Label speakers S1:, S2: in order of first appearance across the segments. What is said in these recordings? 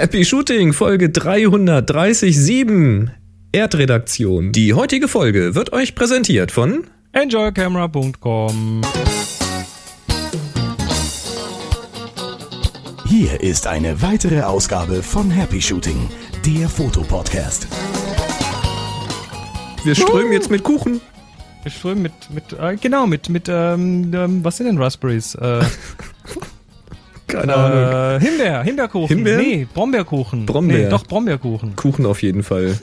S1: Happy Shooting, Folge 337, Erdredaktion. Die heutige Folge wird euch präsentiert von
S2: enjoycamera.com.
S3: Hier ist eine weitere Ausgabe von Happy Shooting, der Fotopodcast.
S1: Wir strömen jetzt mit Kuchen.
S2: Wir strömen mit, mit äh, genau, mit, mit, ähm, ähm, was sind denn Raspberries? Äh,
S1: Keine Ahnung.
S2: äh, Himbeer, Himbeerkuchen.
S1: Himbeeren?
S2: Nee, Brombeerkuchen.
S1: Brombeer.
S2: Nee, doch, Brombeerkuchen.
S1: Kuchen auf jeden Fall.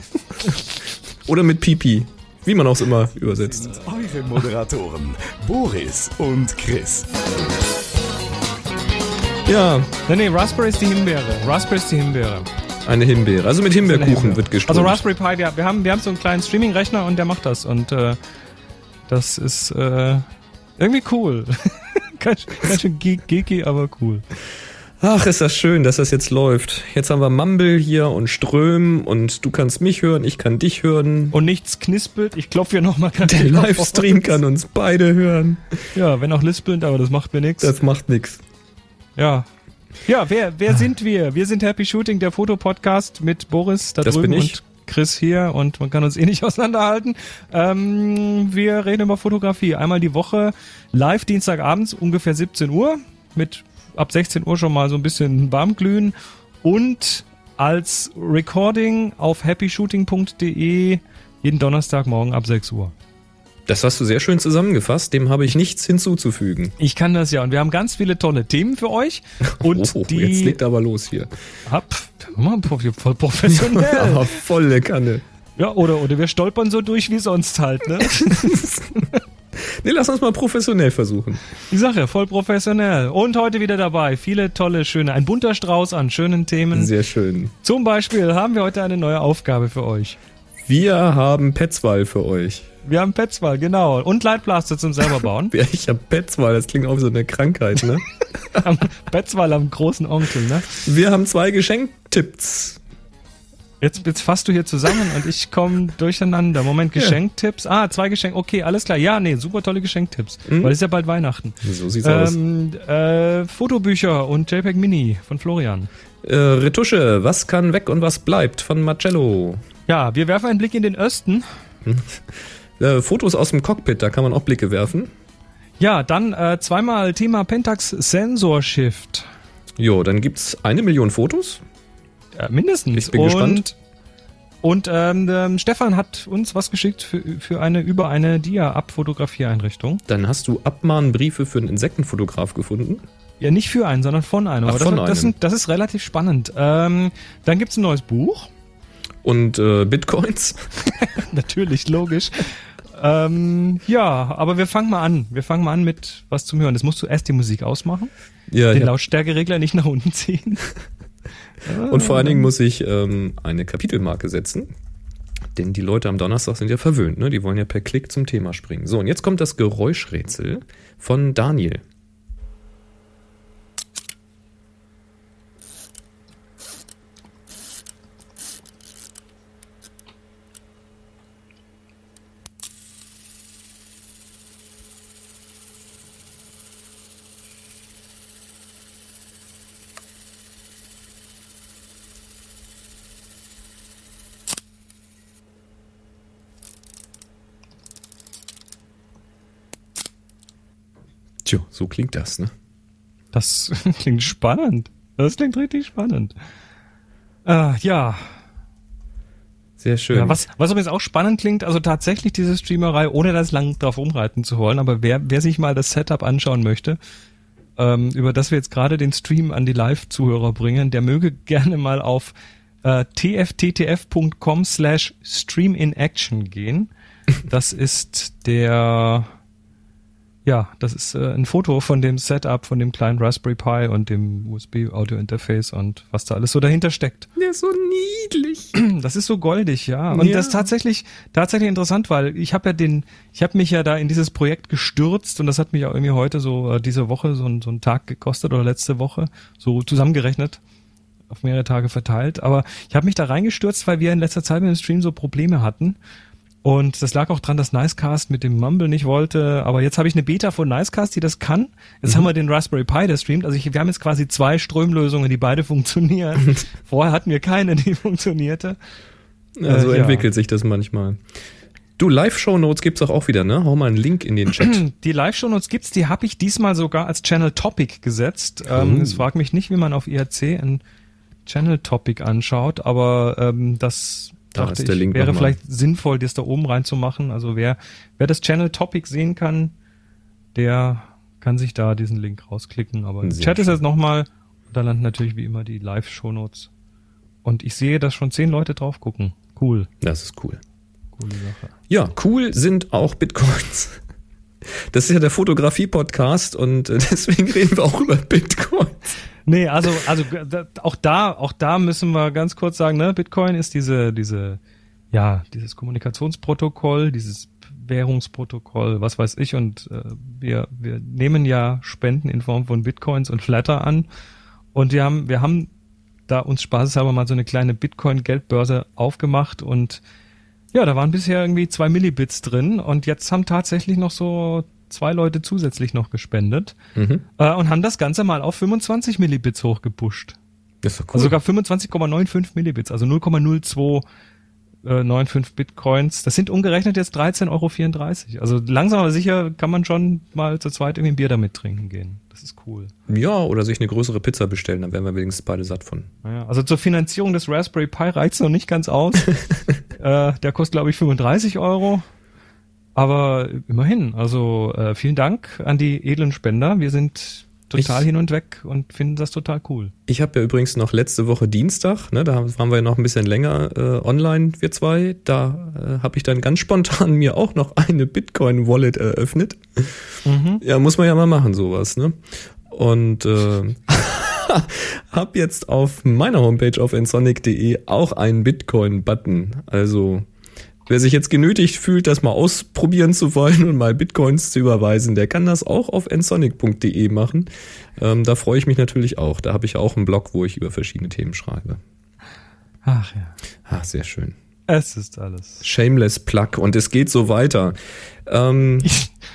S1: Oder mit Pipi. Wie man auch es immer übersetzt.
S3: Eure Moderatoren Boris und Chris.
S1: Ja,
S2: Nee, nee, Raspberry ist die Himbeere. Raspberry ist die Himbeere.
S1: eine Himbeere. Also mit Himbeerkuchen
S2: Himbeere.
S1: wird geströmt.
S2: Also Raspberry Pi, wir, wir, haben, wir haben so einen kleinen Streaming-Rechner und der macht das. Und äh, das ist äh, irgendwie cool. ganz, ganz schön geek, geeky, aber cool.
S1: Ach, ist das schön, dass das jetzt läuft. Jetzt haben wir Mumble hier und Ström und du kannst mich hören, ich kann dich hören.
S2: Und nichts knispelt. Ich klopfe hier nochmal ganz
S1: Der Livestream kann uns beide hören.
S2: Ja, wenn auch lispelnd, aber das macht mir nichts.
S1: Das macht nix.
S2: Ja. Ja, wer, wer sind wir? Wir sind Happy Shooting, der Fotopodcast mit Boris da
S1: Das
S2: drüben
S1: bin ich.
S2: und Chris hier und man kann uns eh nicht auseinanderhalten. Ähm, wir reden über Fotografie. Einmal die Woche live Dienstagabends ungefähr 17 Uhr mit ab 16 Uhr schon mal so ein bisschen warmglühen und als Recording auf happyshooting.de jeden Donnerstagmorgen ab 6 Uhr.
S1: Das hast du sehr schön zusammengefasst, dem habe ich nichts hinzuzufügen.
S2: Ich kann das ja und wir haben ganz viele tolle Themen für euch und
S1: oh,
S2: die
S1: jetzt legt aber los hier.
S2: Hab, mal, voll professionell.
S1: Aber volle Kanne.
S2: Ja, oder, oder wir stolpern so durch wie sonst halt, ne?
S1: Nee, lass uns mal professionell versuchen.
S2: Ich sag ja, voll professionell. Und heute wieder dabei. Viele tolle, schöne, ein bunter Strauß an schönen Themen.
S1: Sehr schön.
S2: Zum Beispiel haben wir heute eine neue Aufgabe für euch.
S1: Wir haben Petzwal für euch.
S2: Wir haben Petzwal, genau. Und Leitplaster zum selber bauen.
S1: Ja, Ich habe Petzwal, das klingt auch wie so eine Krankheit, ne?
S2: Am Petzwal am großen Onkel, ne?
S1: Wir haben zwei Geschenktipps.
S2: Jetzt, jetzt fasst du hier zusammen und ich komme durcheinander. Moment,
S1: Ja.
S2: Geschenktipps. Ah, zwei Geschenk. Okay, alles klar. Ja, nee, super tolle Geschenktipps.
S1: Mhm.
S2: Weil es ist ja bald Weihnachten.
S1: So sieht's aus.
S2: Ähm, äh, Fotobücher und JPEG Mini von Florian.
S1: Äh, Retusche, was kann weg und was bleibt von Marcello.
S2: Ja, wir werfen einen Blick in den Osten.
S1: Äh, Fotos aus dem Cockpit, da kann man auch Blicke werfen.
S2: Ja, dann äh, zweimal Thema Pentax Sensor Shift.
S1: Jo, dann gibt's eine Million Fotos.
S2: Äh, mindestens.
S1: Ich bin
S2: und,
S1: gespannt.
S2: Und ähm, ähm, Stefan hat uns was geschickt für, für eine über eine Dia-Abfotografiereinrichtung.
S1: Dann hast du Abmahnbriefe für einen Insektenfotograf gefunden.
S2: Ja, nicht für einen, sondern von einem.
S1: Ach,
S2: Aber
S1: von
S2: das, das,
S1: einem.
S2: sind, das ist relativ spannend. Ähm, dann gibt's ein neues Buch.
S1: Und äh, Bitcoins.
S2: Natürlich, logisch. Ähm, ja, aber wir fangen mal an. Wir fangen mal an mit was zum Hören. Das musst du erst die Musik ausmachen,
S1: Ja,
S2: den
S1: ja.
S2: Lautstärkeregler nicht nach unten ziehen.
S1: Und vor allen Dingen muss ich ähm, eine Kapitelmarke setzen. Denn die Leute am Donnerstag sind ja verwöhnt, ne? Die wollen ja per Klick zum Thema springen. So, und jetzt kommt das Geräuschrätsel von Daniel. Tja, so klingt das, ne?
S2: Das klingt spannend. Das klingt richtig spannend. Äh, ja.
S1: Sehr schön.
S2: ja was, was übrigens auch spannend klingt, also tatsächlich diese Streamerei, ohne das lang drauf umreiten zu wollen, aber wer, wer sich mal das Setup anschauen möchte, ähm, über das wir jetzt gerade den Stream an die Live-Zuhörer bringen, der möge gerne mal auf äh, tfttf.com slash stream in action gehen. Das ist der, ja, das ist äh, ein Foto von dem Setup, von dem kleinen Raspberry Pi und dem USB-Audio-Interface und was da alles so dahinter steckt.
S1: Der ist so niedlich.
S2: Das ist so goldig, ja. Und
S1: Ja.
S2: das ist tatsächlich, tatsächlich interessant, weil ich habe ja den, ich habe mich ja da in dieses Projekt gestürzt und das hat mich auch irgendwie heute so äh, diese Woche so, so einen Tag gekostet oder letzte Woche so zusammengerechnet auf mehrere Tage verteilt. Aber ich habe mich da reingestürzt, weil wir in letzter Zeit mit dem Stream so Probleme hatten Und das lag auch dran, dass Nicecast mit dem Mumble nicht wollte. Aber jetzt habe ich eine Beta von Nicecast, die das kann. Jetzt mhm. haben wir den Raspberry Pi, der streamt. Also ich, wir haben jetzt quasi zwei Strömlösungen, die beide funktionieren. Vorher hatten wir keine, die funktionierte.
S1: Ja, so äh, entwickelt ja. sich das manchmal. Du, Live-Show-Notes gibt's auch, auch wieder, ne? Hau mal einen Link in den Chat.
S2: Die Live-Show-Notes gibt's, die habe ich diesmal sogar als Channel-Topic gesetzt. Oh. Ähm, es fragt mich nicht, wie man auf IRC ein Channel-Topic anschaut, aber ähm, das da dachte ich, Link wäre vielleicht sinnvoll, das da oben reinzumachen. Also wer, wer das Channel-Topic sehen kann, der kann sich da diesen Link rausklicken. Aber im Chat ist jetzt nochmal, da landen natürlich wie immer die Live-Show-Notes. Und ich sehe, dass schon zehn Leute drauf gucken. Cool.
S1: Das ist cool. Coole Sache. Ja, cool sind auch Bitcoins. Das ist ja der Fotografie-Podcast und äh, deswegen reden wir auch über Bitcoins.
S2: Nee, also, also auch da, auch da müssen wir ganz kurz sagen, ne, Bitcoin ist diese, diese, ja, dieses Kommunikationsprotokoll, dieses Währungsprotokoll, was weiß ich, und äh, wir, wir nehmen ja Spenden in Form von Bitcoins und Flatter an. Und wir haben, wir haben da uns spaßeshalber mal so eine kleine Bitcoin-Geldbörse aufgemacht und ja, da waren bisher irgendwie zwei Millibits drin und jetzt haben tatsächlich noch so zwei Leute zusätzlich noch gespendet mhm. äh, und haben das Ganze mal auf 25 Millibits hochgepusht.
S1: Das ist doch
S2: cool. Also sogar 25,95 Millibits, also 0,02 95 äh, Bitcoins. Das sind umgerechnet jetzt 13,34 Euro. Also langsam aber sicher kann man schon mal zu zweit irgendwie ein Bier damit trinken gehen. Das ist cool.
S1: Ja, oder sich eine größere Pizza bestellen, dann wären wir wenigstens beide satt von.
S2: Ja, also zur Finanzierung des Raspberry Pi reicht's noch nicht ganz aus. äh, der kostet, glaube ich, 35 Euro. Aber immerhin, also äh, vielen Dank an die edlen Spender. Wir sind total ich, hin und weg und finden das total cool.
S1: Ich habe ja übrigens noch letzte Woche Dienstag, ne, da waren wir ja noch ein bisschen länger äh, online, wir zwei, da äh, habe ich dann ganz spontan mir auch noch eine Bitcoin-Wallet eröffnet. Mhm. Ja, muss man ja mal machen, sowas, ne? Und äh, habe jetzt auf meiner Homepage auf nsonic.de auch einen Bitcoin-Button. Also Wer sich jetzt genötigt fühlt, das mal ausprobieren zu wollen und mal Bitcoins zu überweisen, der kann das auch auf nsonic.de machen. Ähm, da freue ich mich natürlich auch. Da habe ich auch einen Blog, wo ich über verschiedene Themen schreibe.
S2: Ach ja.
S1: Ach, sehr schön.
S2: Es ist alles.
S1: Shameless Plug und es geht so weiter.
S2: Ähm,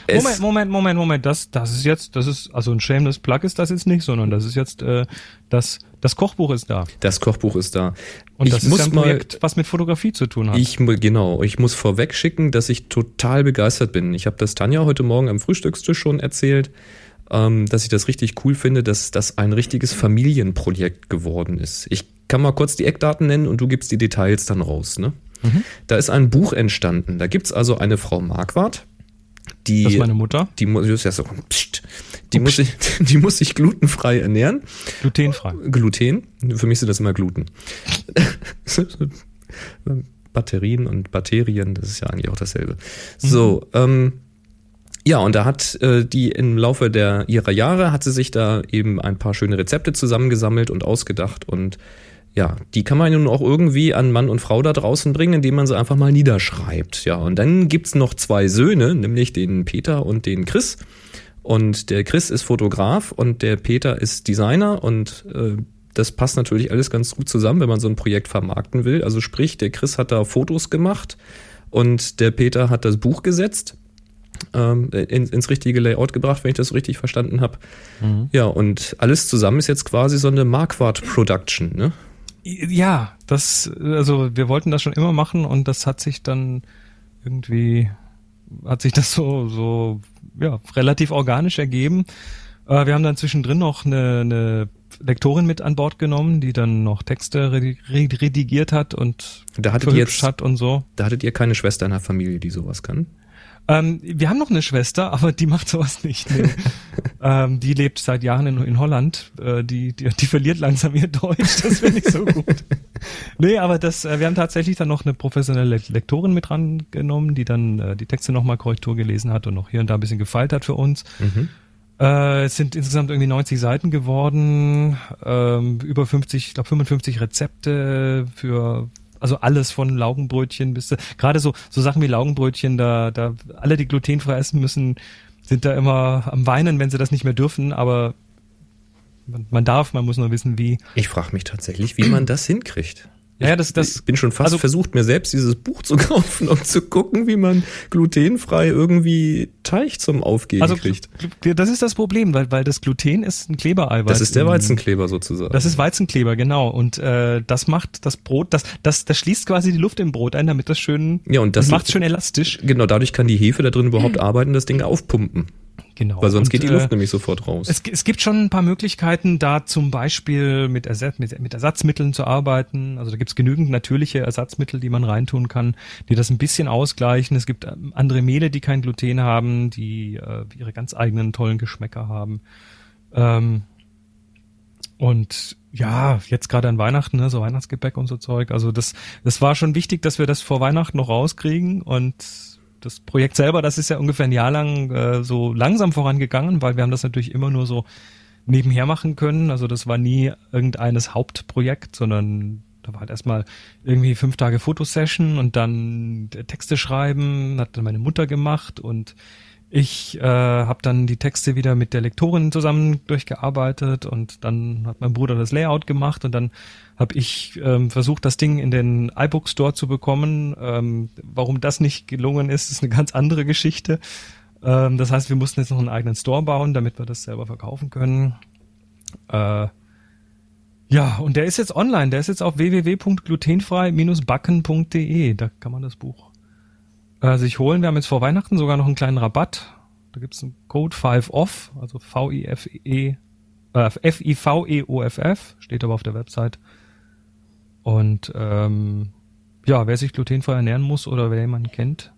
S2: Moment, Moment, Moment, Moment. Das, das ist jetzt, das ist, also ein Shameless Plug ist das jetzt nicht, sondern das ist jetzt äh, das das Kochbuch ist da.
S1: Das Kochbuch ist da.
S2: Und ich das muss ist ein Projekt, mal, was mit Fotografie zu tun hat.
S1: Ich genau, ich muss vorweg schicken, dass ich total begeistert bin. Ich habe das Tanja heute Morgen am Frühstückstisch schon erzählt, ähm, dass ich das richtig cool finde, dass das ein richtiges Familienprojekt geworden ist. Ich kann mal kurz die Eckdaten nennen und du gibst die Details dann raus. Ne? Mhm. Da ist ein Buch entstanden. Da gibt's also eine Frau Marquardt, die,
S2: das ist meine Mutter.
S1: Die muss, ja so, pst, die muss sich, die muss sich glutenfrei ernähren.
S2: Glutenfrei.
S1: Gluten. Für mich sind das immer Gluten. Batterien und Bakterien, das ist ja eigentlich auch dasselbe. So, mhm. ähm, ja, und da hat äh, die im Laufe der ihrer Jahre hat sie sich da eben ein paar schöne Rezepte zusammengesammelt und ausgedacht und ja, die kann man nun auch irgendwie an Mann und Frau da draußen bringen, indem man sie einfach mal niederschreibt. Ja, und dann gibt's noch zwei Söhne, nämlich den Peter und den Chris. Und der Chris ist Fotograf und der Peter ist Designer und äh, das passt natürlich alles ganz gut zusammen, wenn man so ein Projekt vermarkten will. Also sprich, der Chris hat da Fotos gemacht und der Peter hat das Buch gesetzt, ähm, in, ins richtige Layout gebracht, wenn ich das richtig verstanden habe. Mhm. Ja, und alles zusammen ist jetzt quasi so eine Marquardt-Production, ne?
S2: Ja, das, also wir wollten das schon immer machen und das hat sich dann irgendwie, hat sich das so, so, ja, relativ organisch ergeben. Äh, wir haben dann zwischendrin noch eine, eine Lektorin mit an Bord genommen, die dann noch Texte redigiert hat und
S1: da hattet ihr jetzt,
S2: hat und so.
S1: Da hattet ihr keine Schwester in der Familie, die sowas kann?
S2: Ähm, wir haben noch eine Schwester, aber die macht sowas nicht. Nee. ähm, die lebt seit Jahren in, in Holland. Äh, die, die, die verliert langsam ihr Deutsch. Das finde ich so gut. nee, aber das, äh, wir haben tatsächlich dann noch eine professionelle Lektorin mit rangenommen, die dann äh, die Texte nochmal Korrektur gelesen hat und noch hier und da ein bisschen gefeilt hat für uns. Mhm. Äh, es sind insgesamt irgendwie 90 Seiten geworden, ähm, über 50, ich glaube 55 Rezepte für also alles von Laugenbrötchen bis gerade so so Sachen wie Laugenbrötchen, da da alle die glutenfrei essen müssen, sind da immer am weinen, wenn sie das nicht mehr dürfen, aber man, man darf, man muss nur wissen wie.
S1: Ich frage mich tatsächlich, wie man das hinkriegt.
S2: Ja, das, das,
S1: ich bin schon fast
S2: also-
S1: versucht, mir selbst dieses Buch zu kaufen, um zu gucken, wie man glutenfrei irgendwie Teig zum Aufgehen
S2: also
S1: kriegt.
S2: das ist das Problem, weil, weil das Gluten ist ein Klebereiweiß.
S1: Das ist der Weizenkleber sozusagen.
S2: Das ist Weizenkleber, genau. Und äh, das macht das Brot, das, das, das schließt quasi die Luft im Brot ein, damit das schön,
S1: Ja, und das-
S2: macht schön elastisch.
S1: genau, dadurch kann die Hefe da drin überhaupt arbeiten, das Ding aufpumpen.
S2: Genau.
S1: Weil sonst
S2: Und,
S1: geht die
S2: äh,
S1: Luft nämlich sofort raus.
S2: Es, es gibt schon ein paar Möglichkeiten, da zum Beispiel mit, Ersatz, mit, mit Ersatzmitteln zu arbeiten. Also da gibt es genügend natürliche Ersatzmittel, die man reintun kann, die das ein bisschen ausgleichen. Es gibt ähm, andere Mehle, die kein Gluten haben, die äh, ihre ganz eigenen tollen Geschmäcker haben. Ähm, und ja, jetzt gerade an Weihnachten, ne, so Weihnachtsgebäck und so Zeug. Also das, das war schon wichtig, dass wir das vor Weihnachten noch rauskriegen und das Projekt selber, das ist ja ungefähr ein Jahr lang äh, so langsam vorangegangen, weil wir haben das natürlich immer nur so nebenher machen können. Also das war nie irgendeines Hauptprojekt, sondern da war halt erstmal irgendwie fünf Tage Fotosession und dann Texte schreiben, hat dann meine Mutter gemacht und ich äh, habe dann die Texte wieder mit der Lektorin zusammen durchgearbeitet und dann hat mein Bruder das Layout gemacht und dann habe ich ähm, versucht, das Ding in den iBook Store zu bekommen. Ähm, warum das nicht gelungen ist, ist eine ganz andere Geschichte. Ähm, das heißt, wir mussten jetzt noch einen eigenen Store bauen, damit wir das selber verkaufen können. Äh, ja, und der ist jetzt online. Der ist jetzt auf www.glutenfrei-backen.de. Da kann man das Buch äh, sich holen. Wir haben jetzt vor Weihnachten sogar noch einen kleinen Rabatt. Da gibt's einen Code 5 off, also V-I-F-E, äh, F-I-V-E-O-F-F, steht aber auf der Website. Und ähm, ja, wer sich glutenfrei ernähren muss oder wer jemanden kennt,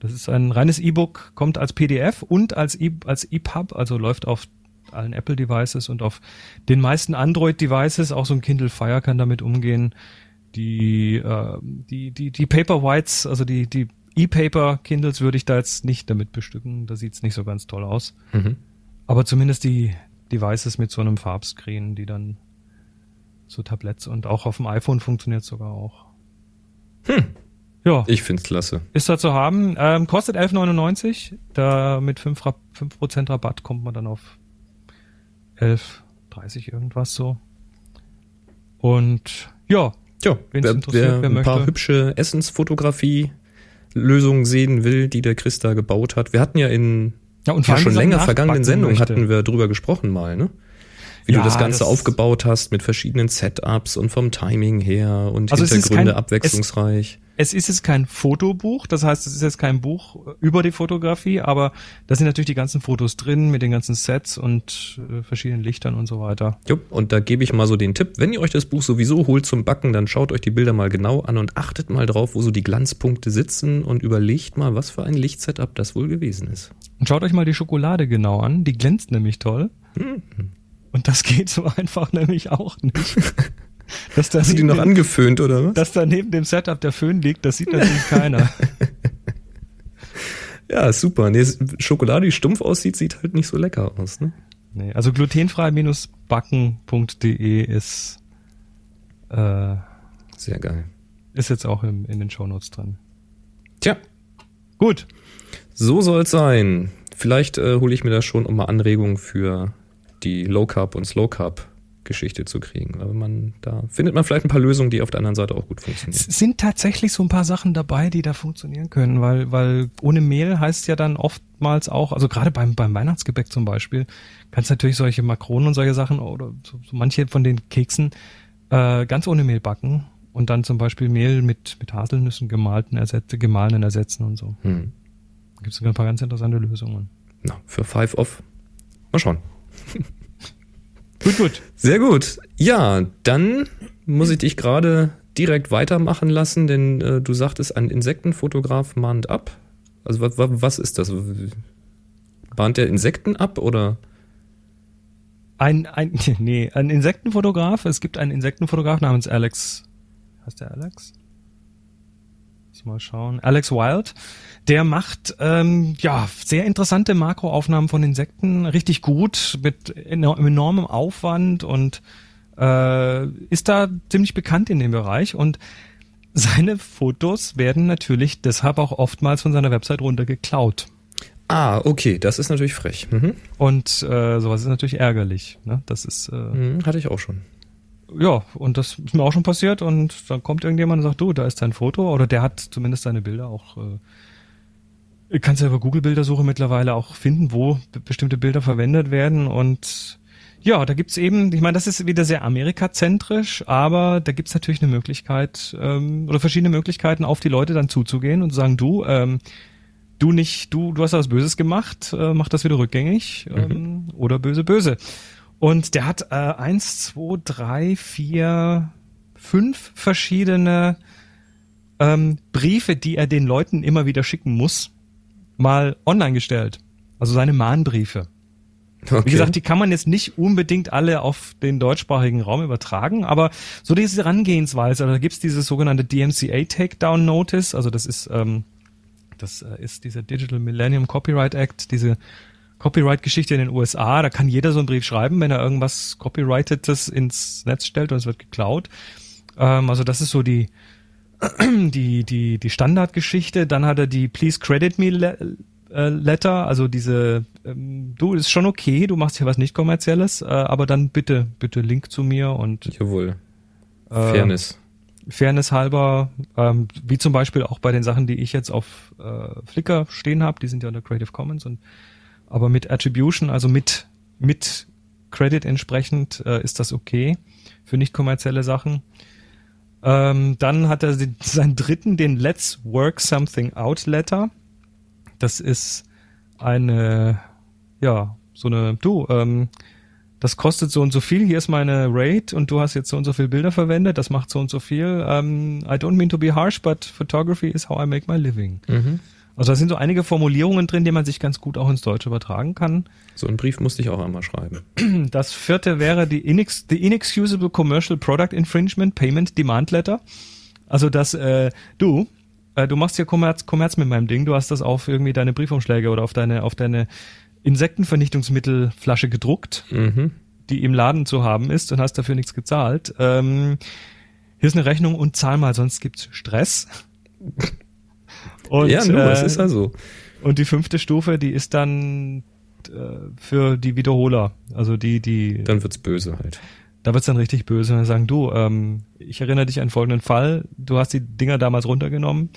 S2: das ist ein reines E-Book, kommt als PDF und als E- als EPUB, also läuft auf allen Apple Devices und auf den meisten Android Devices, auch so ein Kindle Fire kann damit umgehen. Die äh, die die die Paperwhites, also die die E-Paper Kindles würde ich da jetzt nicht damit bestücken, da sieht's nicht so ganz toll aus.
S1: Mhm.
S2: Aber zumindest die Devices mit so einem Farbscreen, die dann so Tabletts und auch auf dem iPhone funktioniert sogar auch.
S1: Hm.
S2: Ja,
S1: Ich find's klasse.
S2: ist da zu haben. Ähm, kostet 11,99. Da mit 5%, Rab 5 Rabatt kommt man dann auf 11,30 irgendwas so. Und ja, Wen's
S1: wer,
S2: interessiert,
S1: wer
S2: wer
S1: ein paar
S2: möchte.
S1: hübsche Essensfotografie-Lösungen sehen will, die der Chris da gebaut hat. Wir hatten ja in
S2: ja und
S1: ja, schon länger vergangenen Sendungen
S2: möchte.
S1: hatten wir drüber gesprochen mal, ne? Wie
S2: Ja,
S1: du das Ganze
S2: das-
S1: aufgebaut hast mit verschiedenen Setups und vom Timing her und
S2: Also es ist
S1: Hintergründe
S2: kein-
S1: abwechslungsreich.
S2: Es ist jetzt kein Fotobuch, das heißt, es ist jetzt kein Buch über die Fotografie, aber da sind natürlich die ganzen Fotos drin mit den ganzen Sets und äh, verschiedenen Lichtern und so weiter.
S1: Jupp, und da gebe ich mal so den Tipp, wenn ihr euch das Buch sowieso holt zum Backen, dann schaut euch die Bilder mal genau an und achtet mal drauf, wo so die Glanzpunkte sitzen und überlegt mal, was für ein Lichtsetup das wohl gewesen ist.
S2: Und schaut euch mal die Schokolade genau an, die glänzt nämlich toll.
S1: Hm.
S2: Und das geht so einfach nämlich auch nicht. Dass da,
S1: Hast du die noch
S2: neben-
S1: angeföhnt, oder was?
S2: dass da neben dem Setup der Föhn liegt, das sieht natürlich keiner.
S1: Ja, super. Nee, es- Schokolade, die stumpf aussieht, sieht halt nicht so lecker aus, ne?
S2: Nee, also glutenfrei-backen.de ist, äh,
S1: Sehr geil.
S2: ist jetzt auch im, in den Shownotes drin.
S1: Tja,
S2: Gut.
S1: so soll's sein. Vielleicht äh, hole ich mir da schon, mal Anregungen für die Low Carb und Slow Carb Geschichte zu kriegen. Aber man, da findet man vielleicht ein paar Lösungen, die auf der anderen Seite auch gut
S2: Es
S1: funktionieren.
S2: sind tatsächlich so ein paar Sachen dabei, die da funktionieren können, weil, weil ohne Mehl heißt ja dann oftmals auch, also gerade beim, beim Weihnachtsgebäck zum Beispiel, kannst natürlich solche Makronen und solche Sachen oder so, so manche von den Keksen äh, ganz ohne Mehl backen und dann zum Beispiel Mehl mit, mit Haselnüssen gemalten ersetzen, gemahlenen ersetzen und so.
S1: Hm.
S2: Da gibt es ein paar ganz interessante Lösungen.
S1: Na, für Five Off. Mal schauen.
S2: Gut, gut.
S1: Sehr gut. Ja, dann muss ich dich gerade direkt weitermachen lassen, denn äh, du sagtest, ein Insektenfotograf mahnt ab. Also was, was ist das? Mahnt der Insekten ab oder?
S2: Ein, ein, nee, ein Insektenfotograf. Es gibt einen Insektenfotograf namens Alex. Heißt der Alex? Muss mal schauen. Alex Wild. Der macht ähm, ja sehr interessante Makroaufnahmen von Insekten, richtig gut, mit enor enormem Aufwand und äh, ist da ziemlich bekannt in dem Bereich und seine Fotos werden natürlich deshalb auch oftmals von seiner Website runtergeklaut.
S1: Ah, okay, das ist natürlich frech. Mhm.
S2: Und äh, sowas ist natürlich ärgerlich. Ne? Das ist äh,
S1: Mhm, hatte ich auch schon.
S2: Ja, und das ist mir auch schon passiert und dann kommt irgendjemand und sagt, du, da ist dein Foto oder der hat zumindest seine Bilder auch äh, kannst ja über Google-Bildersuche mittlerweile auch finden, wo bestimmte Bilder verwendet werden und ja, da gibt's eben, ich meine, das ist wieder sehr amerikazentrisch, aber da gibt's natürlich eine Möglichkeit ähm, oder verschiedene Möglichkeiten, auf die Leute dann zuzugehen und zu sagen, du, ähm, du nicht, du, du hast was Böses gemacht, äh, mach das wieder rückgängig ähm, mhm. oder böse, böse. Und der hat äh, eins, zwei, drei, vier, fünf verschiedene ähm, Briefe, die er den Leuten immer wieder schicken muss, mal online gestellt. Also seine Mahnbriefe. Okay. Wie gesagt, die kann man jetzt nicht unbedingt alle auf den deutschsprachigen Raum übertragen, aber so diese Herangehensweise, also da gibt's dieses sogenannte DMCA Takedown Notice, also das ist, ähm, das äh, ist dieser Digital Millennium Copyright Act, diese Copyright-Geschichte in den USA, da kann jeder so einen Brief schreiben, wenn er irgendwas Copyrightedes ins Netz stellt und es wird geklaut. Ähm, also das ist so die, die, die, die Standardgeschichte. Dann hat er die Please Credit Me äh, Letter, also diese, ähm, du, ist schon okay, du machst hier was nicht kommerzielles, äh, aber dann bitte, bitte Link zu mir und
S1: Jawohl. Äh, Fairness.
S2: Fairness halber, ähm, wie zum Beispiel auch bei den Sachen, die ich jetzt auf äh, Flickr stehen habe, die sind ja unter Creative Commons und aber mit Attribution, also mit mit Credit entsprechend äh, ist das okay für nicht kommerzielle Sachen. Ähm, dann hat er seinen dritten, den Let's Work Something Out Letter. Das ist eine, ja, so eine, du, ähm, das kostet so und so viel, hier ist meine Rate und du hast jetzt so und so viele Bilder verwendet, das macht so und so viel. Um, I don't mean to be harsh, but photography is how I make my living. Mhm. Also da sind so einige Formulierungen drin, die man sich ganz gut auch ins Deutsche übertragen kann.
S1: So einen Brief musste ich auch einmal schreiben.
S2: Das vierte wäre die Inex the Inexcusable Commercial Product Infringement Payment Demand Letter. Also dass äh, du, äh, du machst hier Kommerz, Kommerz mit meinem Ding, du hast das auf irgendwie deine Briefumschläge oder auf deine, auf deine Insektenvernichtungsmittelflasche gedruckt, mhm. die im Laden zu haben ist und hast dafür nichts gezahlt. Ähm, hier ist eine Rechnung und zahl mal, sonst gibt's Stress.
S1: Und, ja, nur, äh, es ist ja so.
S2: Und die fünfte Stufe, die ist dann äh, für die Wiederholer, also die, die.
S1: Dann wird's böse halt.
S2: Da wird's dann richtig böse. Und dann sagen, du, ähm, ich erinnere dich an folgenden Fall. Du hast die Dinger damals runtergenommen.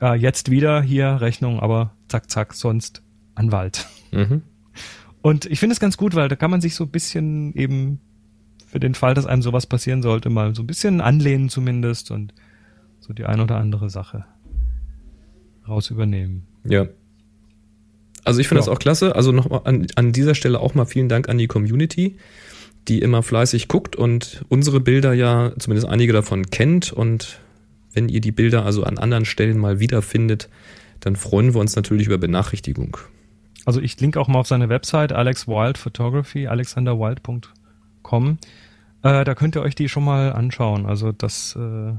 S2: Äh, jetzt wieder hier Rechnung, aber zack, zack, sonst Anwalt. Mhm. Und ich finde es ganz gut, weil da kann man sich so ein bisschen eben für den Fall, dass einem sowas passieren sollte, mal so ein bisschen anlehnen zumindest und so die ein oder andere Sache raus übernehmen.
S1: Ja. Also ich finde ja. das auch klasse. Also noch an, an dieser Stelle auch mal vielen Dank an die Community die immer fleißig guckt und unsere Bilder ja, zumindest einige davon kennt. Und wenn ihr die Bilder also an anderen Stellen mal wiederfindet, dann freuen wir uns natürlich über Benachrichtigung.
S2: Also ich link auch mal auf seine Website Alex Wild Photography, alexanderwild.com. Äh, da könnt ihr euch die schon mal anschauen. Also das, äh,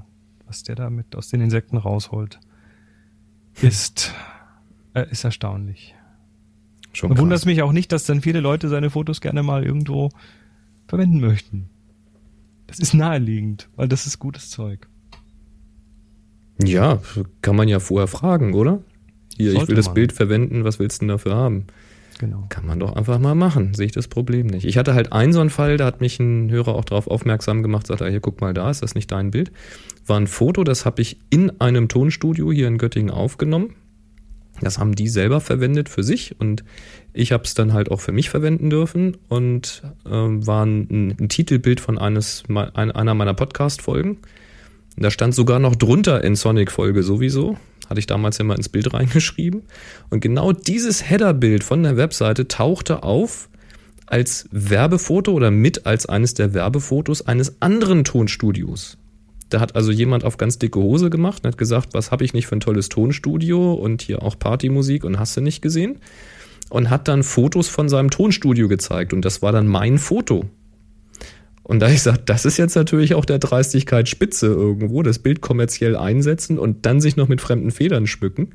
S2: was der da mit aus den Insekten rausholt, ist, äh, ist erstaunlich. Schon wundert es mich auch nicht, dass dann viele Leute seine Fotos gerne mal irgendwo verwenden möchten. Das ist naheliegend, weil das ist gutes Zeug.
S1: Ja, kann man ja vorher fragen, oder? Hier, Sollte ich will das man. Bild verwenden, was willst du denn dafür haben? Genau. Kann man doch einfach mal machen, sehe ich das Problem nicht. Ich hatte halt einen so einen Fall, da hat mich ein Hörer auch darauf aufmerksam gemacht, sagt er, hier guck mal da, ist das nicht dein Bild? War ein Foto, das habe ich in einem Tonstudio hier in Göttingen aufgenommen. Das haben die selber verwendet für sich und ich habe es dann halt auch für mich verwenden dürfen und äh, war ein, ein, Titelbild von eines, einer meiner Podcast-Folgen. Da stand sogar noch drunter in Sonic-Folge sowieso. Hatte ich damals ja mal ins Bild reingeschrieben. Und genau dieses Header-Bild von der Webseite tauchte auf als Werbefoto oder mit als eines der Werbefotos eines anderen Tonstudios. Da hat also jemand auf ganz dicke Hose gemacht und hat gesagt, was habe ich nicht für ein tolles Tonstudio und hier auch Partymusik und hast du nicht gesehen. Und hat dann Fotos von seinem Tonstudio gezeigt und das war dann mein Foto. Und da ich sage, das ist jetzt natürlich auch der Dreistigkeit Spitze irgendwo, das Bild kommerziell einsetzen und dann sich noch mit fremden Federn schmücken.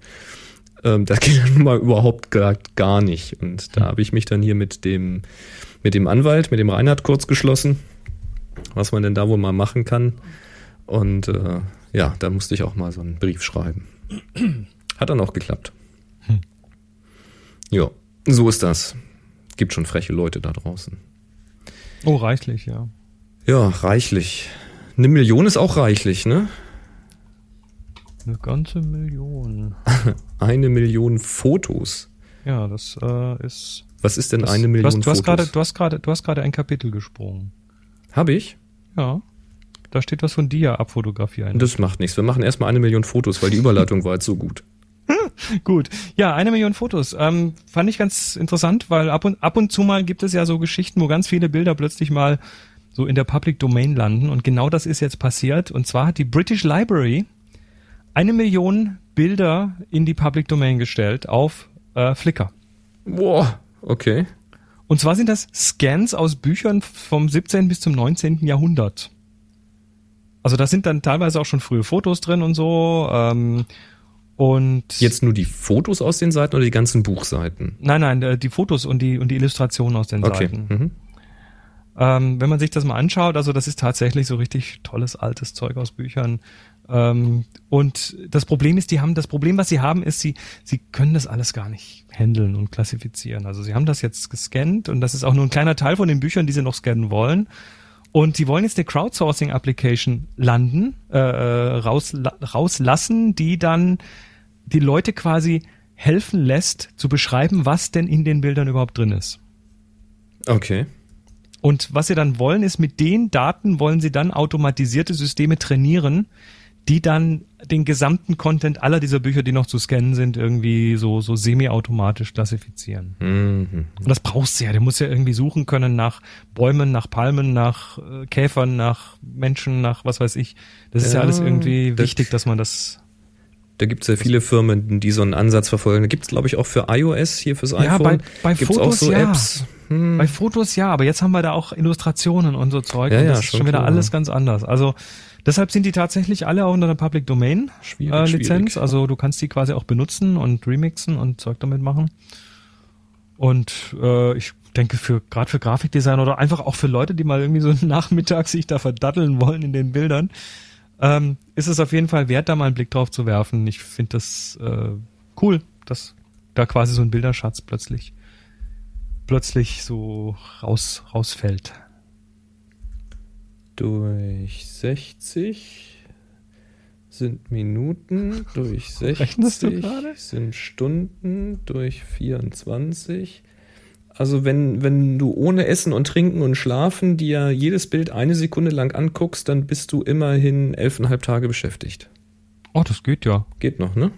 S1: Ähm, das geht nun mal überhaupt gar, gar nicht. Und da habe ich mich dann hier mit dem, mit dem Anwalt, mit dem Reinhard kurz geschlossen, was man denn da wohl mal machen kann. Und äh, ja, da musste ich auch mal so einen Brief schreiben. Hat dann auch geklappt. Hm. Ja, so ist das. Gibt schon freche Leute da draußen.
S2: Oh, reichlich, ja.
S1: Ja, reichlich. Eine Million ist auch reichlich, ne?
S2: Eine ganze Million.
S1: Eine Million Fotos.
S2: Ja, das äh, ist.
S1: Was ist denn
S2: Das,
S1: eine Million
S2: du hast,
S1: Fotos?
S2: gerade, du hast gerade, du hast gerade ein Kapitel gesprungen.
S1: Hab ich?
S2: Ja. Da steht was von dir abfotografieren.
S1: Das macht nichts. Wir machen erstmal eine Million Fotos, weil die Überleitung war jetzt so gut.
S2: Gut. Ja, eine Million Fotos. Ähm, fand ich ganz interessant, weil ab und, ab und zu mal gibt es ja so Geschichten, wo ganz viele Bilder plötzlich mal so in der Public Domain landen. Und genau das ist jetzt passiert. Und zwar hat die British Library eine Million Bilder in die Public Domain gestellt auf äh, Flickr.
S1: Boah, okay.
S2: Und zwar sind das Scans aus Büchern vom 17. bis zum 19. Jahrhundert. Also da sind dann teilweise auch schon frühe Fotos drin und so. Ähm, und
S1: Jetzt nur die Fotos aus den Seiten oder die ganzen Buchseiten?
S2: Nein, nein, äh, die Fotos und die und die Illustrationen aus den
S1: Okay.
S2: Seiten.
S1: Mhm.
S2: Ähm, wenn man sich das mal anschaut, also das ist tatsächlich so richtig tolles altes Zeug aus Büchern. Ähm, und das Problem ist, die haben das Problem, was sie haben, ist, sie sie können das alles gar nicht handeln und klassifizieren. Also sie haben das jetzt gescannt und das ist auch nur ein kleiner Teil von den Büchern, die sie noch scannen wollen. Und sie wollen jetzt eine Crowdsourcing-Application landen, äh, äh, raus, rauslassen, die dann die Leute quasi helfen lässt, zu beschreiben, was denn in den Bildern überhaupt drin ist.
S1: Okay.
S2: Und was sie dann wollen, ist mit den Daten wollen sie dann automatisierte Systeme trainieren, die dann den gesamten Content aller dieser Bücher, die noch zu scannen sind, irgendwie so, so semi-automatisch klassifizieren.
S1: Mhm.
S2: Und das brauchst du ja. Du musst ja irgendwie suchen können nach Bäumen, nach Palmen, nach äh, Käfern, nach Menschen, nach was weiß ich. Das ist ja,
S1: Ja,
S2: alles irgendwie
S1: das-
S2: wichtig, dass man das.
S1: Da gibt es ja viele Firmen, die so einen Ansatz verfolgen. Da gibt es, glaube ich, auch für iOS hier fürs
S2: Ja,
S1: iPhone.
S2: bei- bei
S1: gibt's auch
S2: Fotos
S1: so
S2: ja.
S1: Apps. Hm.
S2: Bei Fotos ja, aber jetzt haben wir da auch Illustrationen und so Zeug.
S1: Ja,
S2: und
S1: ja,
S2: das ist
S1: schon
S2: wieder
S1: klar.
S2: alles ganz anders. Also deshalb sind die tatsächlich alle auch unter der Public Domain
S1: Schwierig,
S2: äh, Lizenz.
S1: schwierig.
S2: Also du kannst die quasi auch benutzen und remixen und Zeug damit machen. Und äh, ich denke für gerade für Grafikdesign oder einfach auch für Leute, die mal irgendwie so nachmittags sich da verdatteln wollen in den Bildern, ähm, ist es auf jeden Fall wert, da mal einen Blick drauf zu werfen. Ich finde das äh, cool, dass da quasi so ein Bilderschatz plötzlich plötzlich so raus rausfällt.
S1: Durch 60 sind Minuten, durch 60
S2: Rechnest du gerade?
S1: sind Stunden, durch 24. Also wenn, wenn du ohne Essen und Trinken und Schlafen dir jedes Bild eine Sekunde lang anguckst, dann bist du immerhin elfeinhalb Tage beschäftigt.
S2: Oh, das geht ja.
S1: Geht noch, ne?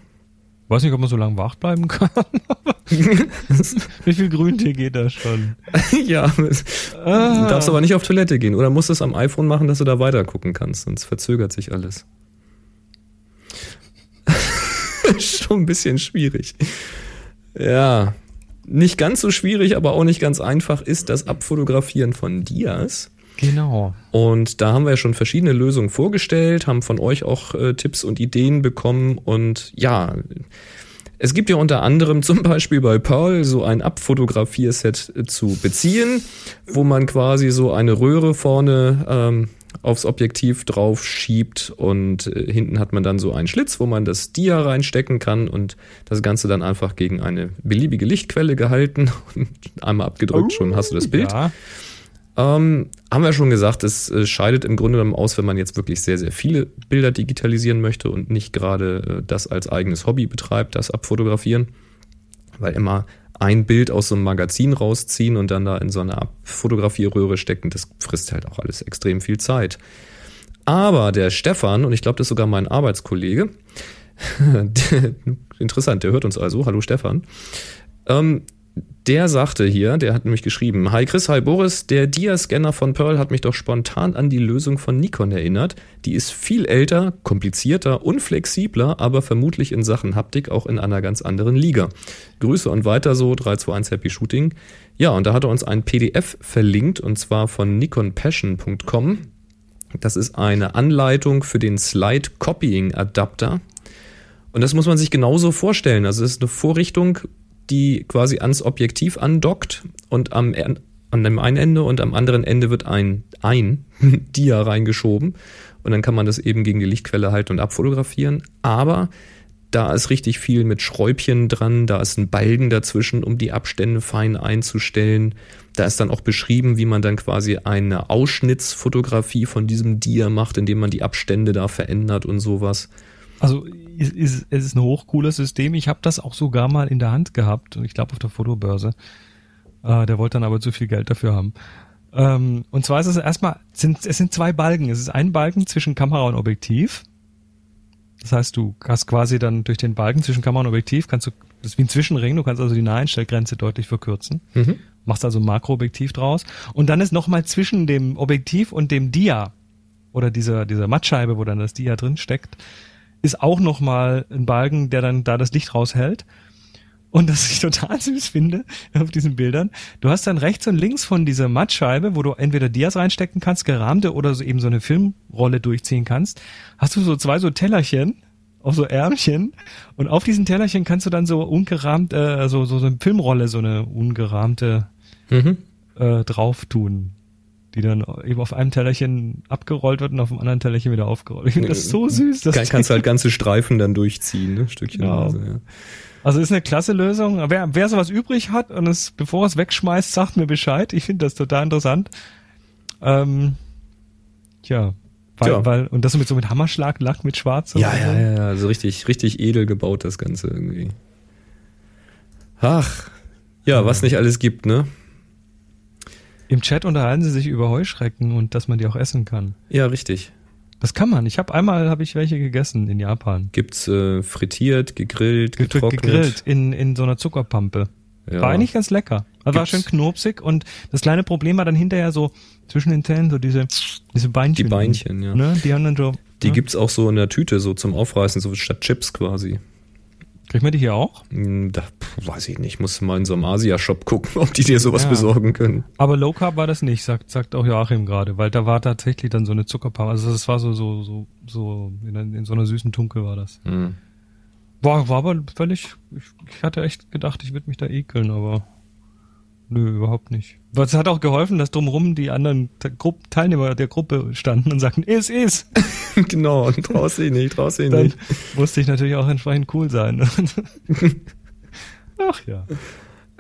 S2: Weiß nicht, ob man so lange wach bleiben kann. Wie viel Grüntee geht da schon?
S1: ja, du darfst aber nicht auf Toilette gehen oder musst es am iPhone machen, dass du da weiter gucken kannst, sonst verzögert sich alles. Schon ein bisschen schwierig. Ja, nicht ganz so schwierig, aber auch nicht ganz einfach ist das Abfotografieren von Dias.
S2: Genau.
S1: Und da haben wir ja schon verschiedene Lösungen vorgestellt, haben von euch auch äh, Tipps und Ideen bekommen. Und ja, es gibt ja unter anderem zum Beispiel bei Pearl so ein Abfotografierset äh, zu beziehen, wo man quasi so eine Röhre vorne ähm, aufs Objektiv drauf schiebt und äh, hinten hat man dann so einen Schlitz, wo man das Dia reinstecken kann und das Ganze dann einfach gegen eine beliebige Lichtquelle gehalten und einmal abgedrückt, schon hast du das Bild.
S2: Ja.
S1: Ähm, haben wir schon gesagt, es äh, scheidet im Grunde genommen aus, wenn man jetzt wirklich sehr, sehr viele Bilder digitalisieren möchte und nicht gerade äh, das als eigenes Hobby betreibt, das Abfotografieren. Weil immer ein Bild aus so einem Magazin rausziehen und dann da in so eine Abfotografierröhre stecken, das frisst halt auch alles extrem viel Zeit. Aber der Stefan, und ich glaube, das ist sogar mein Arbeitskollege, interessant, der hört uns also, hallo Stefan, ähm, der sagte hier, der hat nämlich geschrieben, Hi Chris, hi Boris, der Dia-Scanner von Pearl hat mich doch spontan an die Lösung von Nikon erinnert. Die ist viel älter, komplizierter, unflexibler, aber vermutlich in Sachen Haptik auch in einer ganz anderen Liga. Grüße und weiter so, 321 Happy Shooting. Ja, und da hat er uns ein PDF verlinkt, und zwar von nikonpassion.com. Das ist eine Anleitung für den Slide Copying Adapter. Und das muss man sich genauso vorstellen. Also es ist eine Vorrichtung, die quasi ans Objektiv andockt und am, an dem einen Ende und am anderen Ende wird ein, ein Dia reingeschoben und dann kann man das eben gegen die Lichtquelle halten und abfotografieren. Aber Da ist richtig viel mit Schräubchen dran, da ist ein Balken dazwischen, um die Abstände fein einzustellen. Da ist dann auch beschrieben, wie man dann quasi eine Ausschnittsfotografie von diesem Dia macht, indem man die Abstände da verändert und sowas.
S2: Also es ist, es ist ein hochcooles System. Ich habe das auch sogar mal in der Hand gehabt und ich glaube auf der Fotobörse. Äh, der wollte dann aber zu viel Geld dafür haben. Ähm, und zwar ist es erstmal, sind, es sind zwei Balken. Es ist ein Balken zwischen Kamera und Objektiv. Das heißt, du hast quasi dann durch den Balken zwischen Kamera und Objektiv, kannst du, das ist wie ein Zwischenring, du kannst also die Naheinstellgrenze deutlich verkürzen.
S1: Mhm.
S2: Machst also ein Makroobjektiv draus. Und dann ist nochmal zwischen dem Objektiv und dem Dia oder dieser, dieser Mattscheibe, wo dann das Dia drin steckt, ist auch nochmal ein Balken, der dann da das Licht raushält. Und das ich total süß finde auf diesen Bildern. Du hast dann rechts und links von dieser Mattscheibe, wo du entweder Dias reinstecken kannst, gerahmte oder so eben so eine Filmrolle durchziehen kannst, hast du so zwei so Tellerchen auf so Ärmchen und auf diesen Tellerchen kannst du dann so ungerahmt, äh, so, so, so eine Filmrolle, so eine ungerahmte
S1: Mhm.
S2: äh, drauf tun, die dann eben auf einem Tellerchen abgerollt wird und auf dem anderen Tellerchen wieder aufgerollt. Ich finde das so süß. Das
S1: Kann, kannst halt ganze Streifen dann durchziehen, ne? Stückchenweise,
S2: Genau.
S1: ja.
S2: Also ist eine klasse Lösung. Wer, wer sowas übrig hat und es, bevor es wegschmeißt, sagt mir Bescheid. Ich finde das total interessant. Ähm, tja, weil,
S1: Tja.
S2: weil, und das mit so mit Hammerschlag, Lack mit Schwarz.
S1: Ja,
S2: so.
S1: ja, ja, ja, so richtig, richtig edel gebaut, das Ganze irgendwie. Ach, ja, was nicht alles gibt, ne?
S2: Im Chat unterhalten sie sich über Heuschrecken und dass man die auch essen kann.
S1: Ja, richtig.
S2: Das kann man. Ich habe einmal habe ich welche gegessen in Japan.
S1: Gibt's äh, frittiert, gegrillt,
S2: Ge-
S1: getrocknet.
S2: Gegrillt in, in so einer Zuckerpampe.
S1: Ja.
S2: War eigentlich ganz lecker. Also war schön knurpsig und das kleine Problem war dann hinterher so zwischen den Zähnen so diese, diese Beinchen.
S1: Die Beinchen, ja.
S2: Ne? Die haben dann so.
S1: Die
S2: ne?
S1: gibt's auch so in der Tüte, so zum Aufreißen, so statt Chips quasi.
S2: Kriegt man die hier auch?
S1: Hm, Da weiß ich nicht, musst du mal in so einem Asia-Shop gucken, ob die dir sowas
S2: Ja.
S1: besorgen können.
S2: Aber Low Carb war das nicht, sagt, sagt auch Joachim gerade, weil da war tatsächlich dann so eine Zuckerpampe. Also das war so, so, so, so, in, in so einer süßen Tunke war das.
S1: Hm.
S2: War, war aber völlig, ich, ich hatte echt gedacht, ich würde mich da ekeln, aber nö, überhaupt nicht. Aber es hat auch geholfen, dass drumherum die anderen Grupp Teilnehmer der Gruppe standen und sagten, es ist.
S1: genau, und traust dich nicht, traust dich
S2: Dann
S1: nicht.
S2: musste ich natürlich auch entsprechend cool sein. Ach ja.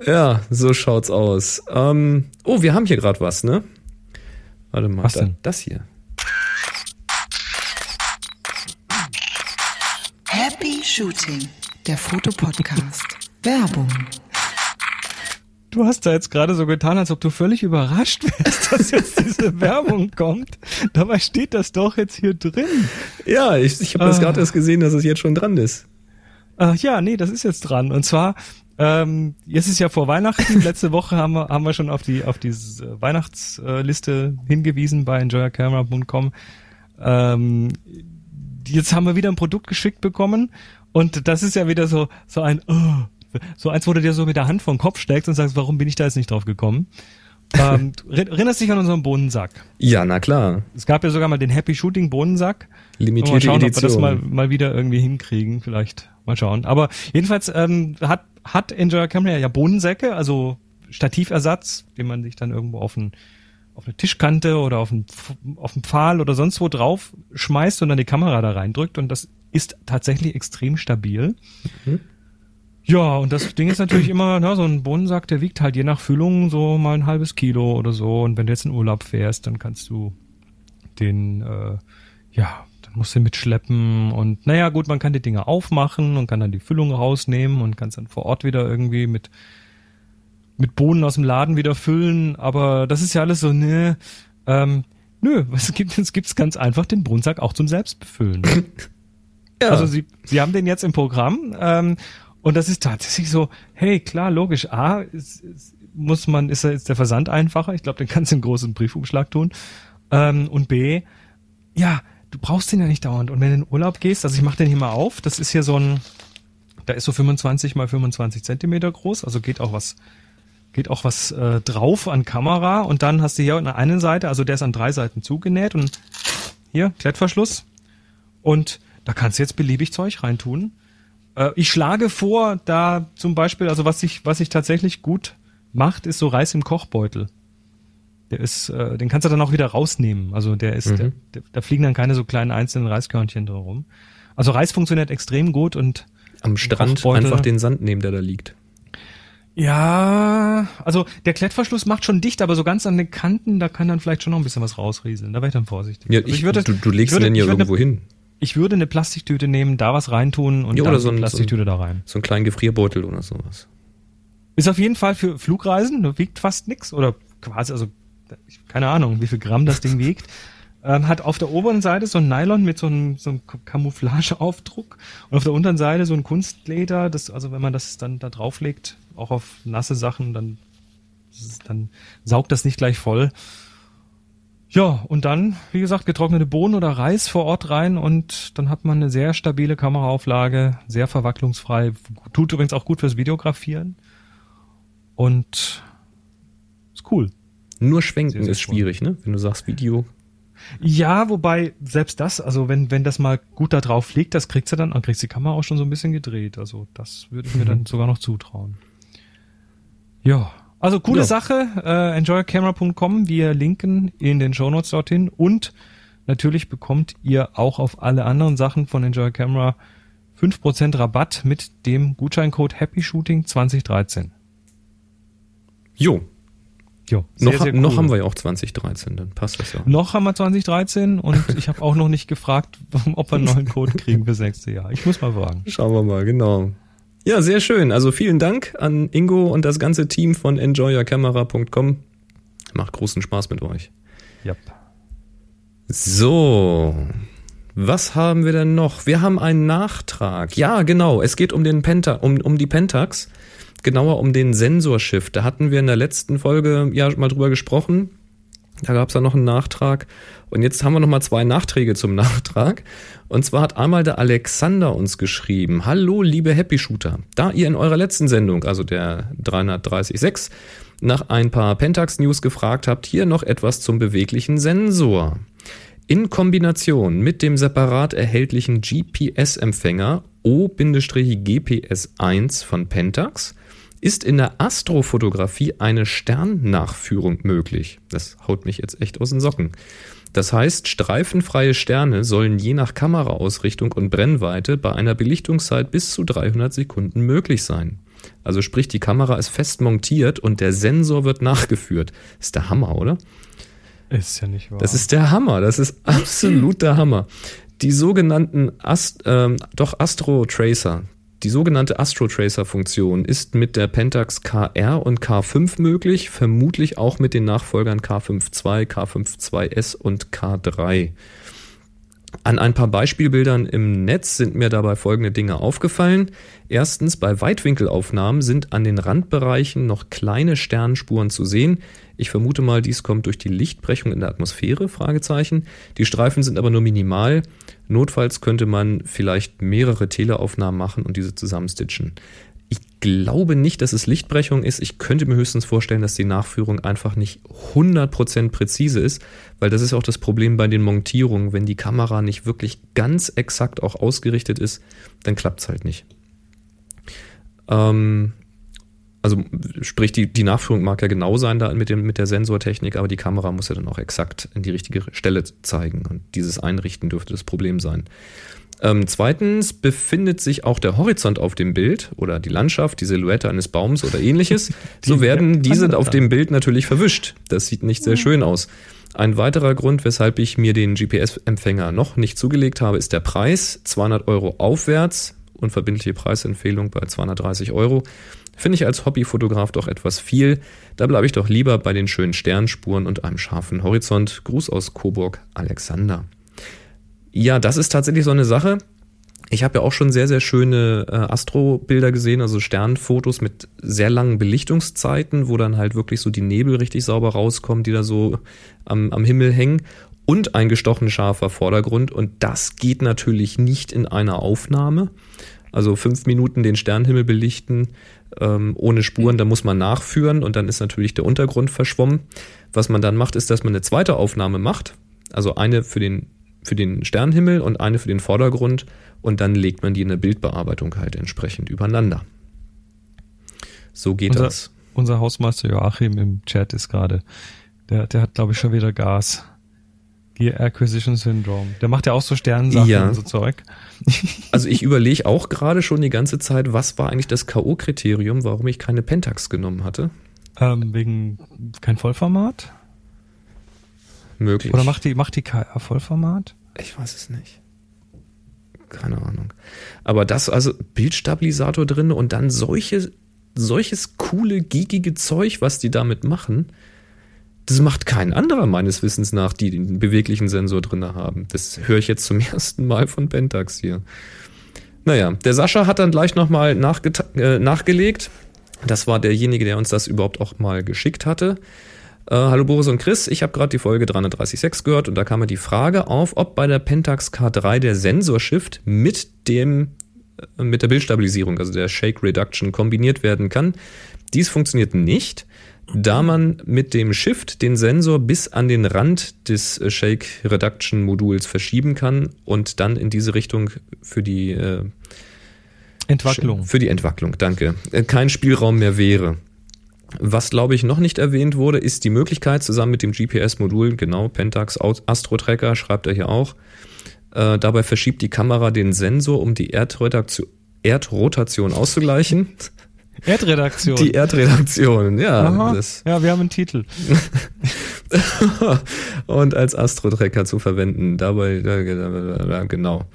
S1: Ja, so schaut's aus. Ähm, oh, wir haben hier gerade was, ne? Warte mal,
S2: Was
S1: da,
S2: denn?
S1: das hier.
S4: Happy Shooting, der Fotopodcast. Werbung.
S2: Du hast da jetzt gerade so getan, als ob du völlig überrascht wärst, dass jetzt diese Werbung kommt. Dabei steht das doch jetzt hier drin.
S1: Ja, ich, ich habe das
S2: Ah.
S1: gerade erst gesehen, dass es jetzt schon dran ist.
S2: Äh, ja, nee, das ist jetzt dran. Und zwar, ähm, jetzt ist ja vor Weihnachten. Letzte Woche haben wir, haben wir schon auf die, auf diese Weihnachtsliste hingewiesen bei enjoyercamera.com. Ähm, jetzt haben wir wieder ein Produkt geschickt bekommen. Und das ist ja wieder so, so ein, oh, so eins, wo du dir so mit der Hand vor den Kopf steckst und sagst, warum bin ich da jetzt nicht drauf gekommen? ähm, du erinnerst dich an unseren Bohnensack?
S1: Ja, na klar.
S2: Es gab ja sogar mal den Happy Shooting Bohnensack.
S1: Limitierte
S2: mal schauen, ob wir
S1: Edition.
S2: das mal, mal wieder irgendwie hinkriegen. Vielleicht mal schauen. Aber jedenfalls ähm, hat, hat Enjoy Camera ja Bohnensäcke, also Stativersatz, den man sich dann irgendwo auf, ein, auf eine Tischkante oder auf einen, auf einen Pfahl oder sonst wo drauf schmeißt und dann die Kamera da reindrückt. Und das ist tatsächlich extrem stabil.
S1: Mhm.
S2: Ja, und das Ding ist natürlich immer, ne, so ein Bohnensack, der wiegt halt je nach Füllung so mal ein halbes Kilo oder so. Und wenn du jetzt in Urlaub fährst, dann kannst du den, äh, ja, dann musst du ihn mitschleppen und naja, gut, man kann die Dinge aufmachen und kann dann die Füllung rausnehmen und kann es dann vor Ort wieder irgendwie mit, mit Bohnen aus dem Laden wieder füllen, aber das ist ja alles so, ne, ähm, nö, es gibt, es gibt's ganz einfach den Bohnensack auch zum Selbstbefüllen.
S1: ja.
S2: Also sie, sie haben den jetzt im Programm ähm, und das ist tatsächlich so, hey, klar, logisch, A, ist, ist, muss man, ist, ist der Versand einfacher, ich glaube, den kannst du im großen Briefumschlag tun. Ähm, und B, ja, du brauchst den ja nicht dauernd. Und wenn du in Urlaub gehst, also ich mache den hier mal auf, das ist hier so ein, da ist so 25 mal 25 Zentimeter groß, also geht auch was, geht auch was äh, drauf an Kamera und dann hast du hier an der einen Seite, also der ist an drei Seiten zugenäht und hier Klettverschluss und da kannst du jetzt beliebig Zeug reintun. Äh, ich schlage vor, da zum Beispiel, also was sich was sich tatsächlich gut macht, ist so Reis im Kochbeutel. Der ist, äh, den kannst du dann auch wieder rausnehmen. Also der ist,
S1: Mhm.
S2: der, da fliegen dann keine so kleinen einzelnen Reiskörnchen drin rum. Also Reis funktioniert extrem gut und
S1: Am Strand
S2: Kochbeutel.
S1: einfach den Sand nehmen, der da liegt.
S2: Ja, also der Klettverschluss macht schon dicht, aber so ganz an den Kanten, da kann dann vielleicht schon noch ein bisschen was rausrieseln. Da wäre ich dann vorsichtig.
S1: Ja,
S2: Also
S1: ich, du, du legst
S2: ich würde,
S1: den ja
S2: ich würde
S1: irgendwo hin.
S2: Eine, ich würde eine Plastiktüte nehmen, da was reintun und
S1: Ja,
S2: dann
S1: so
S2: die
S1: ein-
S2: Plastiktüte da rein.
S1: So einen kleinen Gefrierbeutel oder sowas.
S2: Ist auf jeden Fall für Flugreisen, ne, wiegt fast nix oder quasi, also keine Ahnung, wie viel Gramm das Ding wiegt. Ähm, hat auf der oberen Seite so ein Nylon mit so einem, so einem Camouflageaufdruck und auf der unteren Seite so ein Kunstleder, das, also wenn man das dann da drauflegt, auch auf nasse Sachen, dann, dann saugt das nicht gleich voll. Ja, und dann, wie gesagt, getrocknete Bohnen oder Reis vor Ort rein und dann hat man eine sehr stabile Kameraauflage, sehr verwacklungsfrei, tut übrigens auch gut fürs Videografieren und ist cool.
S1: Nur schwenken ist schwierig, ne? Wenn du sagst Video.
S2: Ja, wobei selbst das, also wenn, wenn das mal gut da drauf liegt, das kriegt sie dann, dann kriegt die Kamera auch schon so ein bisschen gedreht. Also das würde ich mir dann sogar noch zutrauen. Ja, also coole
S1: Ja.
S2: Sache. Äh, enjoycamera.com, wir linken in den Shownotes dorthin und natürlich bekommt ihr auch auf alle anderen Sachen von Enjoy Camera 5% Rabatt mit dem Gutscheincode Happy Shooting 2013.
S1: Jo,
S2: Jo,
S1: noch, ha- noch haben wir ja auch 2013, dann passt das ja.
S2: Noch haben wir 2013 und ich habe auch noch nicht gefragt, ob wir einen neuen Code kriegen fürs nächste Jahr. Ich muss mal fragen.
S1: Schauen wir mal, genau. Ja, sehr schön. Also vielen Dank an Ingo und das ganze Team von enjoyyourcamera.com. Macht großen Spaß mit euch.
S2: Ja.
S1: So, was haben wir denn noch? Wir haben einen Nachtrag. Ja, genau. Es geht um den Penta, um, um die Pentax. Genauer um den Sensorshift. Da hatten wir in der letzten Folge ja mal drüber gesprochen. Da gab es ja noch einen Nachtrag. Und jetzt haben wir noch mal zwei Nachträge zum Nachtrag. Und zwar hat einmal der Alexander uns geschrieben. Hallo, liebe Happy Shooter. Da ihr in eurer letzten Sendung, also der 336, nach ein paar Pentax News gefragt habt, hier noch etwas zum beweglichen Sensor. In Kombination mit dem separat erhältlichen GPS-Empfänger O-GPS1 von Pentax ist in der Astrofotografie eine Sternnachführung möglich. Das haut mich jetzt echt aus den Socken. Das heißt, streifenfreie Sterne sollen je nach Kameraausrichtung und Brennweite bei einer Belichtungszeit bis zu 300 Sekunden möglich sein. Also sprich, die Kamera ist fest montiert und der Sensor wird nachgeführt. Ist der Hammer, oder?
S2: Ist ja nicht wahr.
S1: Das ist der Hammer. Das ist absolut der Hammer. Die sogenannten Ast, ähm, doch Astro Tracer, die sogenannte Astro Tracer Funktion ist mit der Pentax KR und K5 möglich, vermutlich auch mit den Nachfolgern K5 II, K5 2S und K3. An ein paar Beispielbildern im Netz sind mir dabei folgende Dinge aufgefallen. Erstens, bei Weitwinkelaufnahmen sind an den Randbereichen noch kleine Sternenspuren zu sehen. Ich vermute mal, dies kommt durch die Lichtbrechung in der Atmosphäre, Fragezeichen. Die Streifen sind aber nur minimal. Notfalls könnte man vielleicht mehrere Teleaufnahmen machen und diese zusammenstitchen. Ich glaube nicht, dass es Lichtbrechung ist. Ich könnte mir höchstens vorstellen, dass die Nachführung einfach nicht 100% präzise ist, weil das ist auch das Problem bei den Montierungen. Wenn die Kamera nicht wirklich ganz exakt auch ausgerichtet ist, dann klappt es halt nicht. Ähm, also sprich, die, die Nachführung mag ja genau sein da mit, dem, mit der Sensortechnik, aber die Kamera muss ja dann auch exakt in die richtige Stelle zeigen. Und dieses Einrichten dürfte das Problem sein. Ähm, zweitens befindet sich auch der Horizont auf dem Bild oder die Landschaft, die Silhouette eines Baums oder ähnliches. So werden diese auf dem Bild natürlich verwischt. Das sieht nicht sehr schön aus. Ein weiterer Grund, weshalb ich mir den GPS-Empfänger noch nicht zugelegt habe, ist der Preis. 200 Euro aufwärts. Unverbindliche Preisempfehlung bei 230 Euro. Finde ich als Hobbyfotograf doch etwas viel. Da bleibe ich doch lieber bei den schönen Sternspuren und einem scharfen Horizont. Gruß aus Coburg, Alexander. Ja, das ist tatsächlich so eine Sache. Ich habe ja auch schon sehr, sehr schöne äh, Astro-Bilder gesehen, also Sternfotos mit sehr langen Belichtungszeiten, wo dann halt wirklich so die Nebel richtig sauber rauskommen, die da so am, am Himmel hängen und ein gestochen scharfer Vordergrund. Und das geht natürlich nicht in einer Aufnahme. Also fünf Minuten den Sternenhimmel belichten ähm, ohne Spuren, da muss man nachführen und dann ist natürlich der Untergrund verschwommen. Was man dann macht, ist, dass man eine zweite Aufnahme macht, also eine für den für den Sternenhimmel und eine für den Vordergrund und dann legt man die in der Bildbearbeitung halt entsprechend übereinander. So geht
S2: unser,
S1: das.
S2: Unser Hausmeister Joachim im Chat ist gerade, der, der hat glaube ich schon wieder Gas. Gear Acquisition Syndrome. Der macht ja auch so Sternensachen
S1: Ja.
S2: und so Zeug.
S1: Also ich überlege auch gerade schon die ganze Zeit, was war eigentlich das K.O.-Kriterium, warum ich keine Pentax genommen hatte.
S2: Ähm, wegen kein Vollformat?
S1: Möglich.
S2: Oder macht die, macht die KR Vollformat?
S1: Ich weiß es nicht. Keine Ahnung. Aber das, also Bildstabilisator drin und dann solche, solches coole, geekige Zeug, was die damit machen, das macht kein anderer meines Wissens nach, die den beweglichen Sensor drin haben. Das höre ich jetzt zum ersten Mal von Pentax hier. Naja, der Sascha hat dann gleich nochmal äh, nachgelegt. Das war derjenige, der uns das überhaupt auch mal geschickt hatte. Äh, hallo Boris und Chris, ich habe gerade die Folge 336 gehört und da kam mir die Frage auf, ob bei der Pentax K3 der Sensorshift mit dem äh, mit der Bildstabilisierung, also der Shake Reduction, kombiniert werden kann. Dies funktioniert nicht, da man mit dem Shift den Sensor bis an den Rand des äh, Shake Reduction Moduls verschieben kann und dann in diese Richtung für die äh,
S2: Entwacklung.
S1: für die Entwacklung, danke. Äh, Kein Spielraum mehr wäre. Was, glaube ich, noch nicht erwähnt wurde, ist die Möglichkeit, zusammen mit dem GPS-Modul, genau, Pentax Astro Tracker, schreibt er hier auch, äh, dabei verschiebt die Kamera den Sensor, um die Erdrotation, Erdrotation auszugleichen.
S2: Erdredaktion.
S1: Die Erdredaktion, ja.
S2: Aha.
S1: Das,
S2: ja, wir haben einen Titel.
S1: und als Astro-Tracker zu verwenden. Dabei, genau.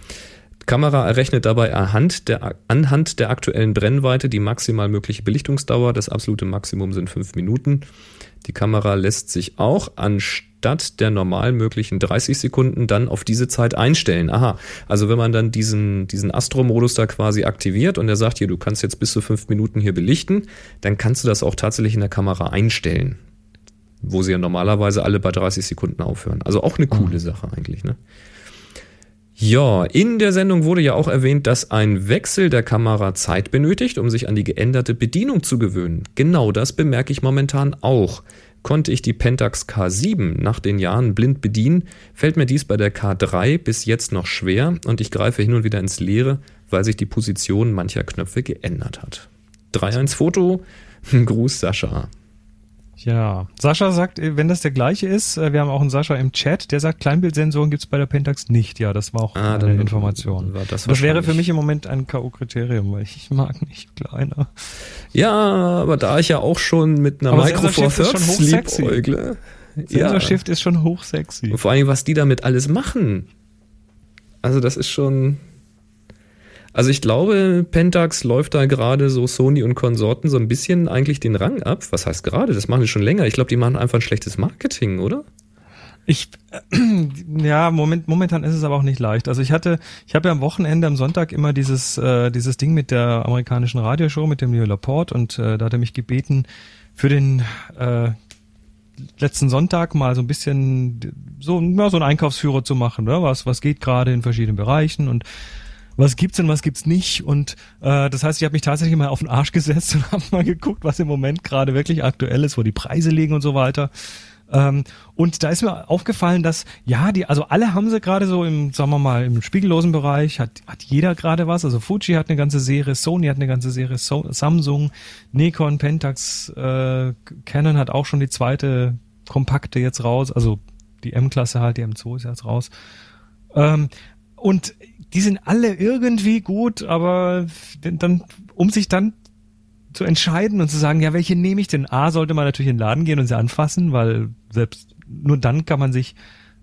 S1: Kamera errechnet dabei anhand der, anhand der aktuellen Brennweite die maximal mögliche Belichtungsdauer. Das absolute Maximum sind fünf Minuten. Die Kamera lässt sich auch anstatt der normal möglichen 30 Sekunden dann auf diese Zeit einstellen. Aha, also wenn man dann diesen, diesen Astro-Modus da quasi aktiviert und er sagt hier, du kannst jetzt bis zu fünf Minuten hier belichten, dann kannst du das auch tatsächlich in der Kamera einstellen. Wo sie ja normalerweise alle bei 30 Sekunden aufhören. Also auch eine coole Sache eigentlich, ne? Ja, in der Sendung wurde ja auch erwähnt, dass ein Wechsel der Kamera Zeit benötigt, um sich an die geänderte Bedienung zu gewöhnen. Genau das bemerke ich momentan auch. Konnte ich die Pentax K7 nach den Jahren blind bedienen, fällt mir dies bei der K3 bis jetzt noch schwer und ich greife hin und wieder ins Leere, weil sich die Position mancher Knöpfe geändert hat. 3-1 Foto, Gruß Sascha.
S2: Ja, Sascha sagt, äh, wenn das der gleiche ist, äh, wir haben auch einen Sascha im Chat, der sagt, Kleinbildsensoren gibt's bei der Pentax nicht. Ja, das war auch
S1: Ah,
S2: eine Information.
S1: das
S2: das wäre für mich im Moment ein K.O.-Kriterium, weil ich mag nicht kleiner.
S1: Ja, aber da ich ja auch schon mit einer
S2: Aber
S1: Micro Four Thirds
S2: schon hochsexy.
S1: liebäugle.
S2: Sensorshift ist schon hochsexy.
S1: Und vor allem, was die damit alles machen. Also, das ist schon. Also, ich glaube, Pentax läuft da gerade so Sony und Konsorten so ein bisschen eigentlich den Rang ab. Was heißt gerade? Das machen die schon länger. Ich glaube, die machen einfach ein schlechtes Marketing, oder?
S2: Ich, ja, Moment, momentan ist es aber auch nicht leicht. Also ich hatte, ich habe ja am Wochenende, am Sonntag immer dieses, äh, dieses Ding mit der amerikanischen Radioshow, mit dem Neil Laporte und äh, da hat er mich gebeten, für den äh, letzten Sonntag mal so ein bisschen so, ja, so einen Einkaufsführer zu machen. Ne? Was, was geht gerade in verschiedenen Bereichen und was gibt's und was gibt's nicht. Und äh, das heißt, ich habe mich tatsächlich mal auf den Arsch gesetzt und habe mal geguckt, was im Moment gerade wirklich aktuell ist, wo die Preise liegen und so weiter. Ähm, und da ist mir aufgefallen, dass ja, die, also alle haben sie gerade so im, sagen wir mal, im spiegellosen Bereich, hat, hat jeder gerade was. Also Fuji hat eine ganze Serie, Sony hat eine ganze Serie, so Samsung, Nikon, Pentax, äh, Canon hat auch schon die zweite kompakte jetzt raus, also die M-Klasse halt, die M2 ist jetzt raus. Ähm, und die sind alle irgendwie gut, aber dann, um sich dann zu entscheiden und zu sagen, ja, welche nehme ich denn? A, sollte man natürlich in den Laden gehen und sie anfassen, weil selbst nur dann kann man sich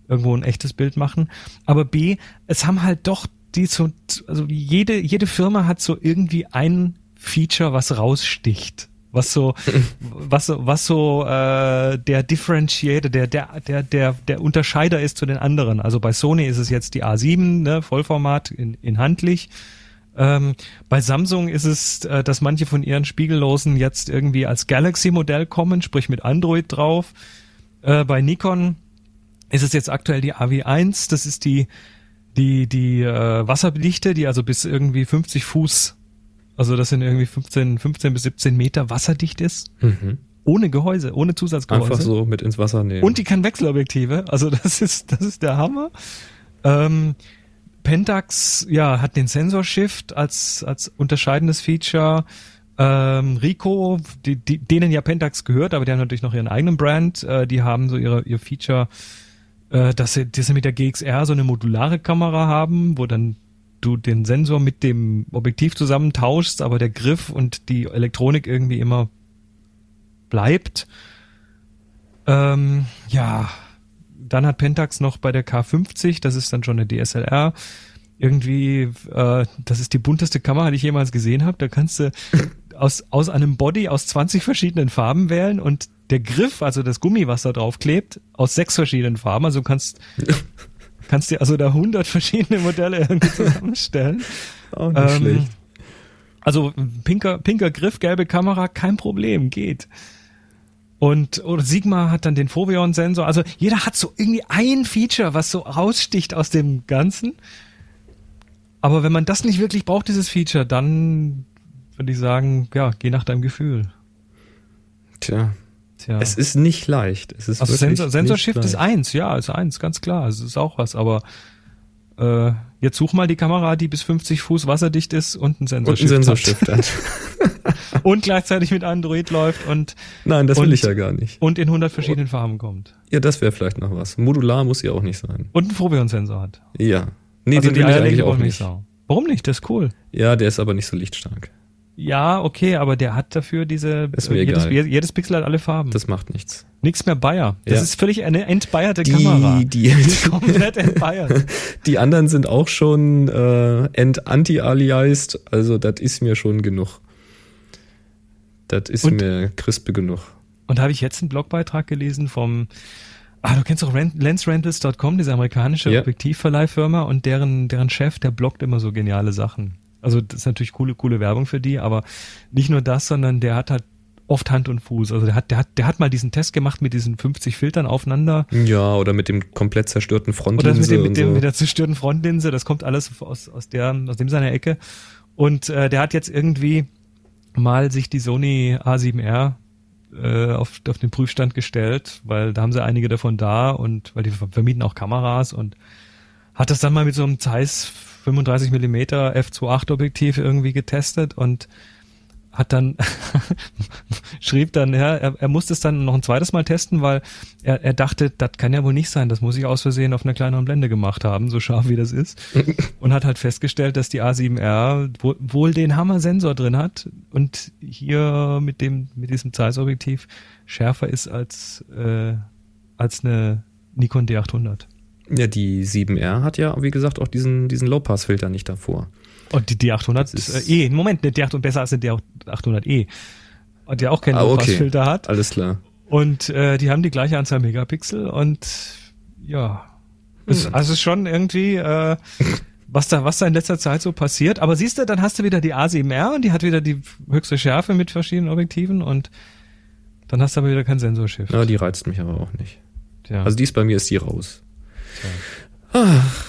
S2: irgendwo ein echtes Bild machen. Aber B, es haben halt doch die so, also jede, jede Firma hat so irgendwie ein Feature, was raussticht. Was so, was so, was so äh, der Differentiator, der, der, der, der, der Unterscheider ist zu den anderen. Also bei Sony ist es jetzt die A7, ne, Vollformat in, in handlich. Ähm, bei Samsung ist es, äh, dass manche von ihren Spiegellosen jetzt irgendwie als Galaxy-Modell kommen, sprich mit Android drauf. Äh, bei Nikon ist es jetzt aktuell die AW1, das ist die, die, die äh, Wasserdichte, die also bis irgendwie 50 Fuß, also das sind irgendwie 15, 15 bis 17 Meter wasserdicht ist.
S1: Mhm.
S2: Ohne Gehäuse, ohne Zusatzgehäuse.
S1: Einfach so mit ins Wasser nehmen.
S2: Und die kann Wechselobjektive. Also das ist, das ist der Hammer. Ähm, Pentax, ja, hat den Sensor Shift als, als unterscheidendes Feature. Ähm, Rico, die, die, denen ja Pentax gehört, aber die haben natürlich noch ihren eigenen Brand. Äh, die haben so ihre, ihr Feature äh, dass sie, dass sie mit der GXR so eine modulare Kamera haben, wo dann du den Sensor mit dem Objektiv zusammentauschst, aber der Griff und die Elektronik irgendwie immer bleibt. Ähm, ja, dann hat Pentax noch bei der K50, das ist dann schon eine DSLR, irgendwie, äh, das ist die bunteste Kamera, die ich jemals gesehen habe. Da kannst du aus, aus einem Body aus 20 verschiedenen Farben wählen und der Griff, also das Gummi, was da drauf klebt, aus sechs verschiedenen Farben. Also du kannst, kannst dir also da 100 verschiedene Modelle irgendwie zusammenstellen.
S1: Auch nicht
S2: Ähm,
S1: schlecht.
S2: Also pinker, pinker Griff, gelbe Kamera, kein Problem, geht. Und oder Sigma hat dann den Foveon-Sensor. Also jeder hat so irgendwie ein Feature, was so raussticht aus dem Ganzen. Aber wenn man das nicht wirklich braucht, dieses Feature, dann würde ich sagen, ja, geh nach deinem Gefühl.
S1: Tja,
S2: Tja.
S1: es ist nicht leicht. Es ist
S2: also Sensor, Sensor Shift ist
S1: leicht.
S2: eins, ja, ist eins, ganz klar. Es ist auch was, aber äh, jetzt such mal die Kamera, die bis 50 Fuß wasserdicht ist und einen Sensor
S1: Und ein Sensorshift hat.
S2: hat. Und gleichzeitig mit Android läuft und
S1: Nein, das will
S2: Und-
S1: ich ja gar nicht.
S2: und in 100 verschiedenen Farben kommt.
S1: Ja, das wäre vielleicht noch was. Modular muss ja auch nicht sein.
S2: Und einen Foveon-Sensor hat.
S1: Ja. Nee,
S2: also
S1: den
S2: die
S1: will ich eigentlich auch nicht.
S2: Warum nicht? Das ist cool.
S1: Ja, der ist aber nicht so lichtstark.
S2: Ja, okay, aber der hat dafür diese,
S1: Ist mir
S2: äh, jedes,
S1: egal.
S2: jedes Pixel hat alle Farben.
S1: Das macht nichts.
S2: Nichts mehr Bayer. Das
S1: Ja.
S2: ist völlig eine entbayerte Kamera.
S1: Die, die,
S2: Komplett entbayert.
S1: die anderen sind auch schon äh, ent-anti-aliased, also das ist mir schon genug. Das ist
S2: Und-
S1: mir crispe genug.
S2: Und da habe ich jetzt einen Blogbeitrag gelesen vom, ah, du kennst doch Rent, LensRentals.com, diese amerikanische
S1: Ja.
S2: Objektivverleihfirma und deren, deren Chef, der bloggt immer so geniale Sachen. Also das ist natürlich coole, coole Werbung für die, aber nicht nur das, sondern der hat halt oft Hand und Fuß. Also der hat, der hat, der hat mal diesen Test gemacht mit diesen 50 Filtern aufeinander.
S1: Ja, oder mit dem komplett zerstörten
S2: Oder das mit,
S1: Frontlinse
S2: dem, mit, dem,
S1: so.
S2: mit der zerstörten Frontlinse, das kommt alles aus, aus, der, aus dem seiner Ecke. Und äh, der hat jetzt irgendwie mal sich die Sony A7R äh, auf, auf den Prüfstand gestellt, weil da haben sie einige davon da und weil die vermieten auch Kameras und hat das dann mal mit so einem Zeiss 35 mm f2.8 Objektiv irgendwie getestet und hat dann schrieb dann, ja, er, er musste es dann noch ein zweites Mal testen, weil er, er dachte, das kann ja wohl nicht sein, das muss ich aus Versehen auf einer kleineren Blende gemacht haben, so scharf wie das ist. und hat halt festgestellt, dass die A7R wohl, wohl den Hammer-Sensor drin hat und hier mit dem mit diesem Zeiss-Objektiv schärfer ist als äh, als eine Nikon D800.
S1: Ja, die 7R hat ja, wie gesagt, auch diesen, diesen Low-Pass-Filter nicht davor.
S2: Und die D800
S1: Das ist-
S2: äh, E, Moment, eine D800 besser als eine D800E. Und der auch keinen
S1: Ah, okay.
S2: Low-Pass-Filter hat.
S1: Alles klar.
S2: Und äh, die haben die gleiche Anzahl Megapixel und ja, es,
S1: Hm.
S2: also es ist schon irgendwie, äh, was da, was da in letzter Zeit so passiert. Aber siehst du, dann hast du wieder die A7R und die hat wieder die höchste Schärfe mit verschiedenen Objektiven und dann hast du aber wieder kein Sensorshift.
S1: Ja, die reizt mich aber auch nicht.
S2: Tja.
S1: Also dies bei mir ist die raus. Ach.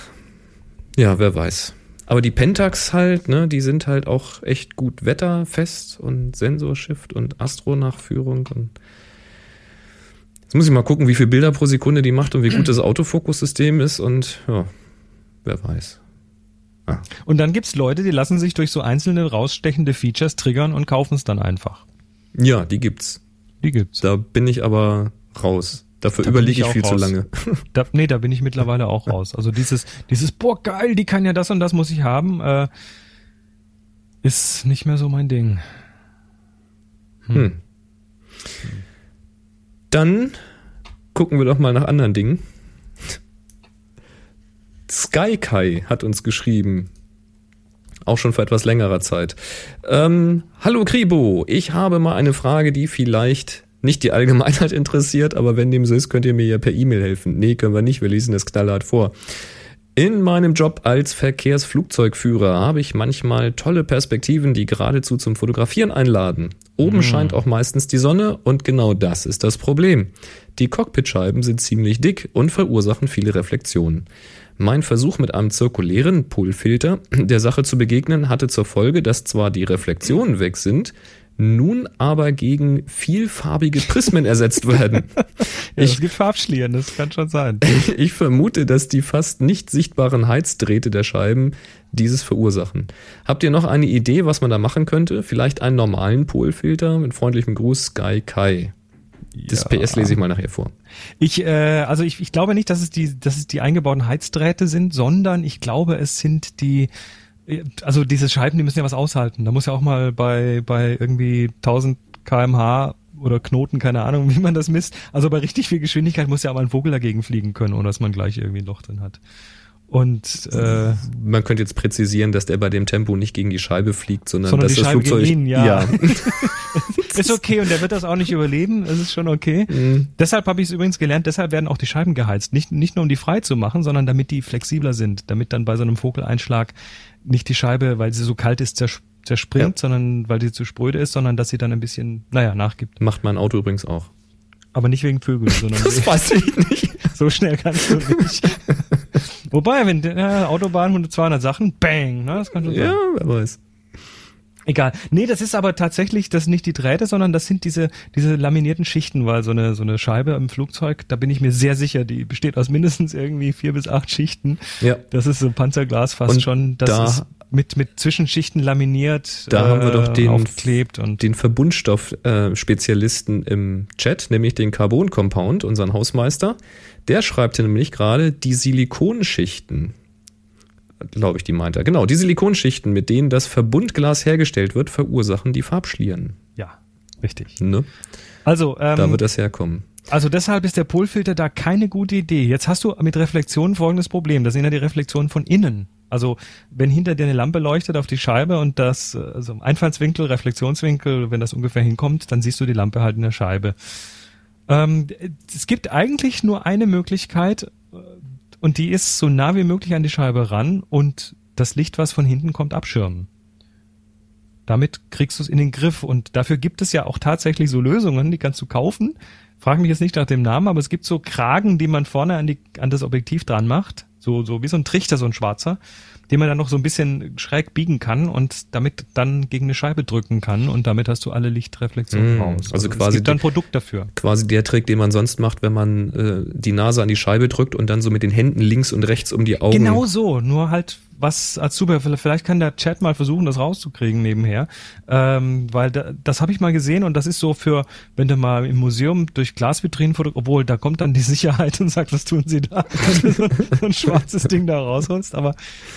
S1: Ja, wer weiß. Aber die Pentax halt, ne, die sind halt auch echt gut wetterfest und Sensorshift und Astro-Nachführung und jetzt muss ich mal gucken, wie viele Bilder pro Sekunde die macht und wie gut das Autofokussystem ist und ja, wer weiß.
S2: und dann gibt's Leute, die lassen sich durch so einzelne rausstechende Features triggern und kaufen es dann einfach.
S1: Ja, die gibt's.
S2: Die gibt's.
S1: Da bin ich aber raus. Dafür
S2: Da
S1: überlege
S2: ich
S1: ich viel zu
S2: raus.
S1: lange.
S2: Da, nee, da bin ich mittlerweile auch raus. Also dieses, dieses, boah, geil, die kann ja das und das muss ich haben, äh, ist nicht mehr so mein Ding.
S1: Hm. Dann gucken wir doch mal nach anderen Dingen. Skykai hat uns geschrieben. Auch schon vor etwas längerer Zeit. Ähm, Hallo Kribo, ich habe mal eine Frage, die vielleicht nicht die Allgemeinheit interessiert, aber wenn dem so ist, könnt ihr mir ja per E-Mail helfen. Nee, können wir nicht, wir lesen das knallhart vor. In meinem Job als Verkehrsflugzeugführer habe ich manchmal tolle Perspektiven, die geradezu zum Fotografieren einladen. Oben scheint auch meistens die Sonne und genau das ist das Problem. Die Cockpitscheiben sind ziemlich dick und verursachen viele Reflexionen. Mein Versuch mit einem zirkulären Pullfilter der Sache zu begegnen hatte zur Folge, dass zwar die Reflexionen weg sind, nun aber gegen vielfarbige Prismen ersetzt werden.
S2: Ja,
S1: Ich-
S2: es gibt Farbschlieren, das kann schon sein.
S1: Ich vermute, dass die fast nicht sichtbaren Heizdrähte der Scheiben dieses verursachen. Habt ihr noch eine Idee, was man da machen könnte? Vielleicht einen normalen Polfilter mit freundlichem Gruß Sky Kai. Das PS lese ich mal nachher vor.
S2: Ich, äh, also ich, ich glaube nicht, dass es die, dass es die eingebauten Heizdrähte sind, sondern ich glaube, es sind die, also diese Scheiben, die müssen ja was aushalten. Da muss ja auch mal bei, bei irgendwie 1000 kmh oder Knoten, keine Ahnung, wie man das misst. Also bei richtig viel Geschwindigkeit muss ja auch mal ein Vogel dagegen fliegen können, ohne dass man gleich irgendwie ein Loch drin hat. Und äh,
S1: Man könnte jetzt präzisieren, dass der bei dem Tempo nicht gegen die Scheibe fliegt, sondern,
S2: Sondern
S1: dass
S2: die
S1: das
S2: Scheibe
S1: Flugzeug.
S2: ihn, ja. ist okay und der wird das auch nicht überleben, es ist schon okay.
S1: Mhm.
S2: Deshalb habe ich es übrigens gelernt, deshalb werden auch die Scheiben geheizt. Nicht, nicht nur um die frei zu machen, sondern damit die flexibler sind, damit dann bei so einem Vogeleinschlag nicht die Scheibe, weil sie so kalt ist, zers zerspringt,
S1: Ja.
S2: sondern weil sie zu spröde ist, sondern dass sie dann ein bisschen, naja, nachgibt.
S1: Macht mein Auto übrigens auch.
S2: Aber nicht wegen Vögeln, sondern
S1: weiß ich nicht.
S2: so schnell kannst du nicht. Wobei, wenn äh, Autobahn 100, 200 Sachen, bang, ne, das kann schon sein.
S1: Ja, wer weiß.
S2: Egal. Nee, das ist aber tatsächlich, das sind nicht die Drähte, sondern das sind diese, diese laminierten Schichten, weil so eine, so eine Scheibe im Flugzeug, da bin ich mir sehr sicher, die besteht aus mindestens irgendwie vier bis acht Schichten.
S1: Ja.
S2: Das ist so Panzerglas fast
S1: Und
S2: schon. Das
S1: da-
S2: ist mit, mit Zwischenschichten laminiert,
S1: Da haben wir doch den-
S2: aufgeklebt und
S1: Den Verbundstoff-Spezialisten im Chat, nämlich den Carbon Compound, unseren Hausmeister. Der schreibt hier nämlich gerade die Silikonschichten. Glaube ich, die meint er. Genau, die Silikonschichten, mit denen das Verbundglas hergestellt wird, verursachen die Farbschlieren.
S2: ja, richtig.
S1: Ne?
S2: Also, ähm,
S1: Da wird das herkommen.
S2: Also deshalb ist der Polfilter da keine gute Idee. Jetzt hast du mit Reflexionen folgendes Problem. Das sind ja die Reflexionen von innen. Also wenn hinter dir eine Lampe leuchtet auf die Scheibe und das, äh, also Einfallswinkel, Reflexionswinkel, wenn das ungefähr hinkommt, dann siehst du die Lampe halt in der Scheibe. Ähm, es gibt eigentlich nur eine Möglichkeit äh, und die ist so nah wie möglich an die Scheibe ran und das Licht, was von hinten kommt, abschirmen. Damit kriegst du es in den Griff und dafür gibt es ja auch tatsächlich so Lösungen, die kannst du kaufen. Frag mich jetzt nicht nach dem Namen, aber es gibt so Kragen, die man vorne an, die, an das Objektiv dran macht. So, so wie so ein Trichter, so ein schwarzer, den man dann noch so ein bisschen schräg biegen kann und damit dann gegen eine Scheibe drücken kann und damit hast du alle Lichtreflexionen
S1: Mm,
S2: raus.
S1: also
S2: es
S1: quasi
S2: gibt dann Produkt dafür.
S1: Quasi der Trick, den man sonst macht, wenn man äh, die Nase an die Scheibe drückt und dann so mit den Händen links und rechts um die Augen.
S2: Genau so, nur halt was als. Vielleicht kann der Chat mal versuchen, das rauszukriegen nebenher, ähm, weil da, das habe ich mal gesehen und das ist so für, wenn du mal im Museum durch Glasvitrinen foto, obwohl da kommt dann die Sicherheit und sagt, was tun Sie da, wenn du so, so ein schwarzes Ding da rausholst. Aber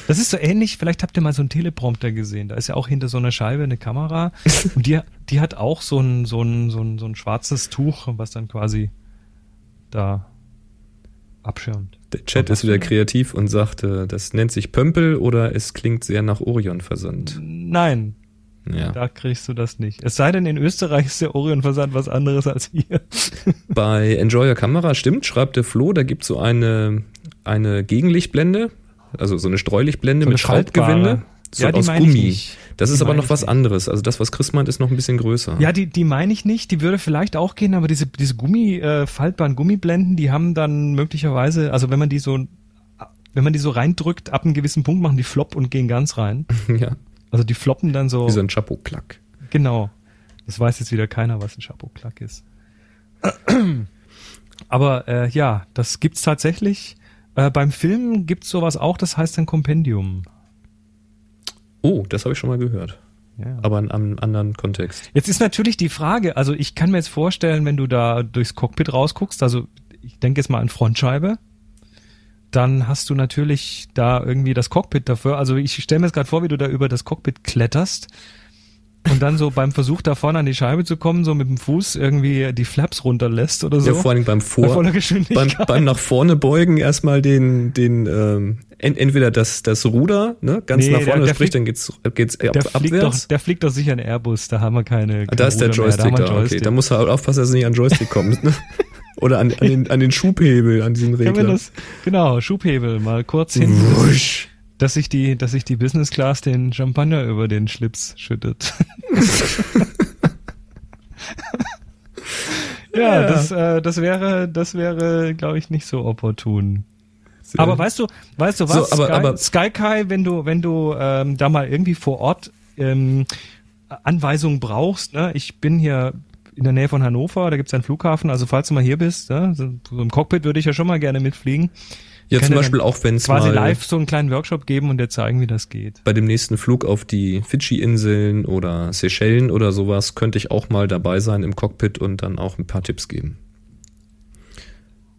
S2: das ist so ähnlich. Vielleicht habt ihr mal so einen Teleprompter gesehen. Da ist ja auch hinter so einer Scheibe eine Kamera und die, die hat auch so ein so ein so ein so ein schwarzes Tuch, was dann quasi da abschirmt.
S1: Der Chat ist wieder kreativ und sagt, äh, das nennt sich Pömpel oder es klingt sehr nach Orion-Versand.
S2: Nein,
S1: Ja.
S2: Da kriegst du das nicht. Es sei denn, in Österreich ist der Orion-Versand was anderes als hier.
S1: Bei Enjoyer Kamera stimmt, schreibt der Flo, da gibt so eine, eine Gegenlichtblende, also so eine Streulichtblende
S2: So eine
S1: mit Schraubgewinde.
S2: faltbare.
S1: So
S2: Ja, die
S1: aus Gummi. Das
S2: Die
S1: ist aber noch was
S2: nicht.
S1: anderes. Also das, was Chris meint, ist noch ein bisschen größer.
S2: Ja, die, die meine ich nicht. Die würde vielleicht auch gehen, aber diese, diese Gummi, äh, faltbaren Gummiblenden, die haben dann möglicherweise, also wenn man die so, wenn man die so reindrückt, ab einem gewissen Punkt machen die flop und gehen ganz rein.
S1: ja.
S2: Also die floppen dann so.
S1: Wie so ein Chapo-Klack.
S2: Genau. Das weiß jetzt wieder keiner, was ein Chapeau-Klack ist. Aber äh, ja, das gibt's tatsächlich. Äh, beim Film gibt's sowas auch, das heißt ein Kompendium.
S1: Oh, das habe ich schon mal gehört.
S2: Ja.
S1: Aber in einem anderen Kontext.
S2: Jetzt ist natürlich die Frage, also ich kann mir jetzt vorstellen, wenn du da durchs Cockpit rausguckst, also ich denke jetzt mal an Frontscheibe, dann hast du natürlich da irgendwie das Cockpit dafür. Also ich stelle mir jetzt gerade vor, wie du da über das Cockpit kletterst und dann so beim Versuch da vorne an die Scheibe zu kommen, so mit dem Fuß irgendwie die Flaps runterlässt oder so.
S1: Ja, vor allem beim
S2: Bei
S1: Vor,
S2: voller
S1: beim, beim nach vorne beugen erstmal den, den ähm, ent, entweder das, das Ruder, ne, ganz
S2: Nee,
S1: nach
S2: der-
S1: vorne,
S2: der
S1: sprich,
S2: fliegt-
S1: dann geht's, geht's ab,
S2: der fliegt, doch,
S1: abwärts.
S2: der fliegt doch sicher ein Airbus, da haben wir keine.
S1: Ah, da ist der
S2: keine Ruder mehr,
S1: Joystick
S2: wir
S1: da,
S2: einen
S1: okay. Da muss er aufpassen, dass er nicht an den Joystick kommt. Ne? Oder an, an, den, an den Schubhebel, an diesen Regler.
S2: das, genau, Schubhebel mal kurz hin,
S1: Wusch.
S2: Dass sich die, dass sich die Business Class den Champagner über den Schlips schüttet. ja,
S1: Ja.
S2: das, äh, das wäre, das wäre, glaube ich, nicht so opportun. Aber weißt du, weißt du was?
S1: So, aber-
S2: Sky,
S1: aber-
S2: Sky Kai, wenn du, wenn du ähm, da mal irgendwie vor Ort ähm, Anweisungen brauchst, ne? Ich bin hier in der Nähe von Hannover, da gibt's einen Flughafen, also falls du mal hier bist, ne? so im Cockpit würde ich ja schon mal gerne mitfliegen.
S1: Ja, zum Beispiel auch, wenn es
S2: Quasi
S1: mal
S2: live so einen kleinen Workshop geben und dir zeigen, wie das geht.
S1: bei dem nächsten Flug auf die Fidschi-Inseln oder Seychellen oder sowas könnte ich auch mal dabei sein im Cockpit und dann auch ein paar Tipps geben.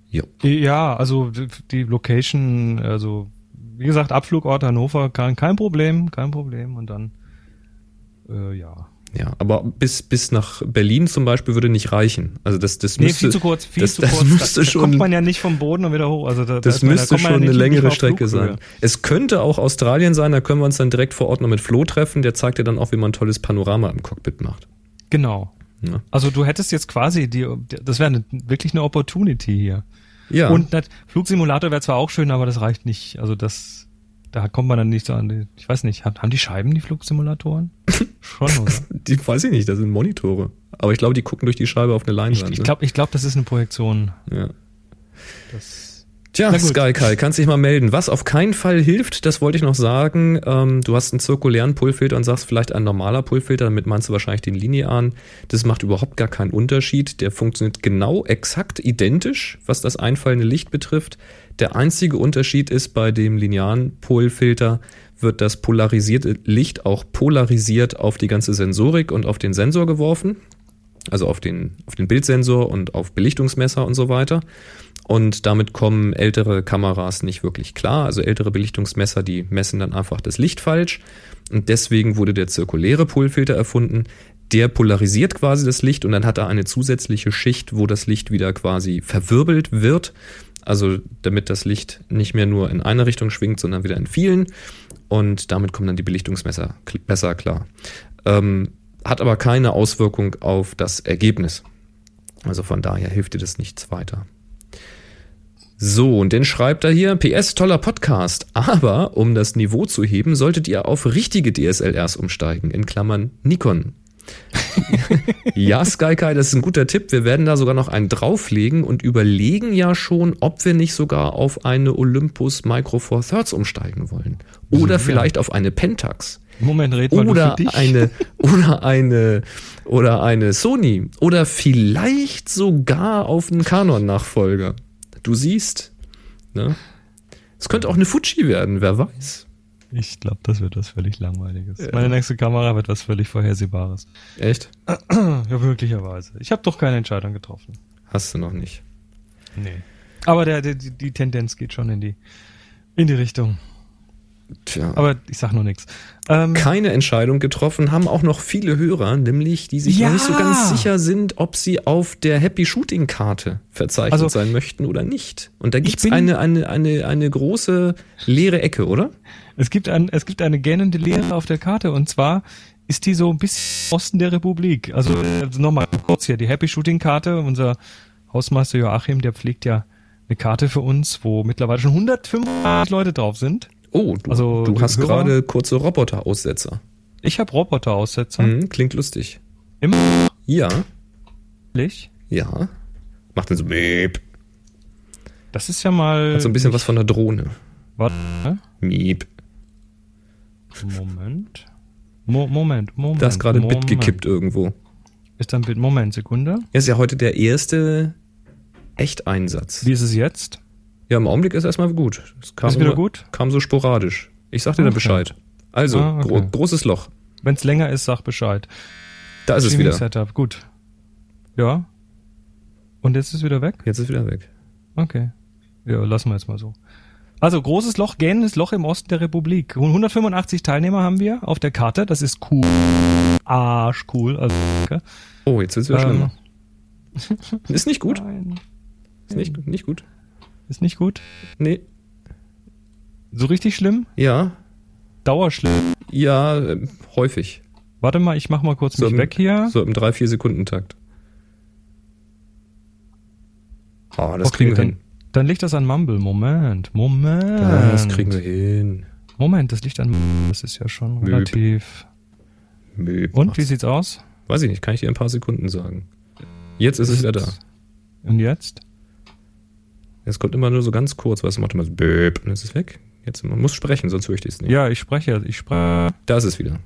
S1: Jo.
S2: Ja, also die Location, also wie gesagt, Abflugort Hannover, kein, kein Problem, kein Problem. Und dann, äh, ja.
S1: Ja, aber bis, bis nach Berlin zum Beispiel würde nicht reichen. Also das, das
S2: Nee,
S1: müsste,
S2: viel zu kurz, viel
S1: das,
S2: zu
S1: das
S2: kurz.
S1: müsste
S2: da, da
S1: schon,
S2: kommt man ja nicht vom Boden und wieder hoch. Also da, da
S1: das
S2: ist man- da
S1: müsste
S2: man
S1: schon
S2: ja
S1: eine längere Strecke sein. Es könnte auch Australien sein, da können wir uns dann direkt vor Ort noch mit Flo treffen. Der zeigt dir dann auch, wie man ein tolles Panorama im Cockpit macht.
S2: Genau.
S1: Ja.
S2: Also du hättest jetzt quasi die, das wäre wirklich eine Opportunity hier.
S1: Ja,
S2: Und nat- Flugsimulator wäre zwar auch schön, aber das reicht nicht. Also das, da kommt man dann nicht so an die, ich weiß nicht, haben die Scheiben die Flugsimulatoren? Schon, oder?
S1: die weiß ich nicht, das sind Monitore. Aber ich glaube, die gucken durch die Scheibe auf eine
S2: Ich,
S1: Leinwand.
S2: ich
S1: ne?
S2: glaube, ich glaub, das ist eine Projektion.
S1: Ja.
S2: Das,
S1: Tja. Sky Kai, kannst dich mal melden. Was auf keinen Fall hilft, das wollte ich noch sagen. Ähm, du hast einen zirkulären Pullfilter und sagst vielleicht ein normaler Pullfilter, damit meinst du wahrscheinlich den linearen. Das macht überhaupt gar keinen Unterschied. Der funktioniert genau exakt identisch, was das einfallende Licht betrifft. Der einzige Unterschied ist, bei dem linearen Pullfilter wird das polarisierte Licht auch polarisiert auf die ganze Sensorik und auf den Sensor geworfen. Also auf den, auf den Bildsensor und auf Belichtungsmesser und so weiter. Und damit kommen ältere Kameras nicht wirklich klar. Also ältere Belichtungsmesser, die messen dann einfach das Licht falsch. Und deswegen wurde der zirkuläre Pullfilter erfunden. Der polarisiert quasi das Licht und dann hat er eine zusätzliche Schicht, wo das Licht wieder quasi verwirbelt wird. Also damit das Licht nicht mehr nur in eine Richtung schwingt, sondern wieder in vielen. Und damit kommen dann die Belichtungsmesser besser klar. Ähm, hat aber keine Auswirkung auf das Ergebnis. Also von daher hilft dir das nichts weiter. So, und dann schreibt er hier, PS, toller Podcast, aber um das Niveau zu heben, solltet ihr auf richtige DSLRs umsteigen, in Klammern Nikon. ja, Skykai, das ist ein guter Tipp. Wir werden da sogar noch einen drauflegen und überlegen ja schon, ob wir nicht sogar auf eine Olympus Micro Four Thirds umsteigen wollen. Oder
S2: Ja.
S1: vielleicht auf eine Pentax
S2: Moment, red mal
S1: oder
S2: für dich.
S1: eine oder eine oder eine Sony oder vielleicht sogar auf einen Canon Nachfolger. Du siehst, ne? Es könnte auch eine Fuji werden, wer weiß.
S2: Ich glaube, das wird was völlig Langweiliges. Meine nächste Kamera wird was völlig Vorhersehbares.
S1: Echt?
S2: Ja, möglicherweise. Ich habe doch keine Entscheidung getroffen.
S1: Hast du noch nicht.
S2: Nee. Aber der, der, die, die Tendenz geht schon in die, in die Richtung.
S1: Tja.
S2: Aber ich sag noch nichts. Ähm,
S1: keine Entscheidung getroffen haben auch noch viele Hörer, nämlich die sich
S2: Ja.
S1: noch nicht so ganz sicher sind, ob sie auf der Happy Shooting Karte verzeichnet
S2: Also,
S1: sein möchten oder nicht. Und da gibt's eine, eine, eine, eine große leere Ecke, oder?
S2: es, gibt ein, es gibt eine gähnende Leere auf der Karte und zwar ist die so ein bisschen Osten der Republik. Also äh, nochmal kurz hier, die Happy Shooting Karte, unser Hausmeister Joachim, der pflegt ja eine Karte für uns, wo mittlerweile schon 185 Leute drauf sind.
S1: Oh, du,
S2: Also,
S1: du hast
S2: Hörer-
S1: gerade kurze Roboteraussetzer.
S2: Ich habe Roboteraussetzer.
S1: Hm, klingt lustig.
S2: Immer
S1: Ja,
S2: ehrlich.
S1: ja. Macht dann so Miep.
S2: Das ist ja mal.
S1: Hat so ein bisschen was von einer Drohne.
S2: Warte.
S1: Miep.
S2: Moment. Mo Moment, Moment.
S1: Da ist gerade ein. Bit gekippt irgendwo.
S2: Ist ein Bit. Moment, Sekunde.
S1: Er ist ja heute der erste Echteinsatz.
S2: Wie ist es jetzt?
S1: Ja, im Augenblick ist erstmal gut. Es kam
S2: Ist wieder
S1: immer-
S2: gut?
S1: Kam so sporadisch. Ich sag dir dann
S2: Okay.
S1: Bescheid. Also,
S2: Ah, okay.
S1: gro großes Loch.
S2: Wenn es länger ist, sag Bescheid.
S1: Da ist es
S2: Streaming
S1: wieder.
S2: Setup, gut. Ja. Und jetzt ist es wieder weg?
S1: Jetzt ist es wieder weg.
S2: Okay. Ja, lassen wir jetzt mal so. Also großes Loch, gähnendes Loch im Osten der Republik. 185 Teilnehmer haben wir auf der Karte. Das ist cool. Arsch cool. Also, okay.
S1: Oh, jetzt ist es wieder
S2: Ähm,
S1: schlimmer. Ist nicht gut.
S2: Nein.
S1: Ist nicht, nicht gut.
S2: Ist nicht gut.
S1: Nee.
S2: So richtig schlimm?
S1: Ja.
S2: Dauerschlimm.
S1: Ja, ähm, häufig.
S2: Warte mal, ich mach mal kurz mich
S1: im,
S2: weg hier.
S1: So im 3-4 Sekunden Takt. Ah, das
S2: Okay,
S1: kriegen wir
S2: dann,
S1: hin.
S2: Dann liegt das an Mumble. Moment, Moment.
S1: Das kriegen wir hin.
S2: Moment, das liegt an Mumble. Das ist ja schon
S1: Möb.
S2: relativ.
S1: Möb.
S2: Und, wie sieht's aus?
S1: Weiß ich nicht, kann ich dir in ein paar Sekunden sagen. Jetzt ist es wieder da.
S2: Und jetzt?
S1: Es kommt immer nur so ganz kurz, was macht immer so Böp und es ist weg. Jetzt, man muss sprechen, sonst höre ich das nicht.
S2: Ja, ich spreche, ich spreche.
S1: Da ist es wieder.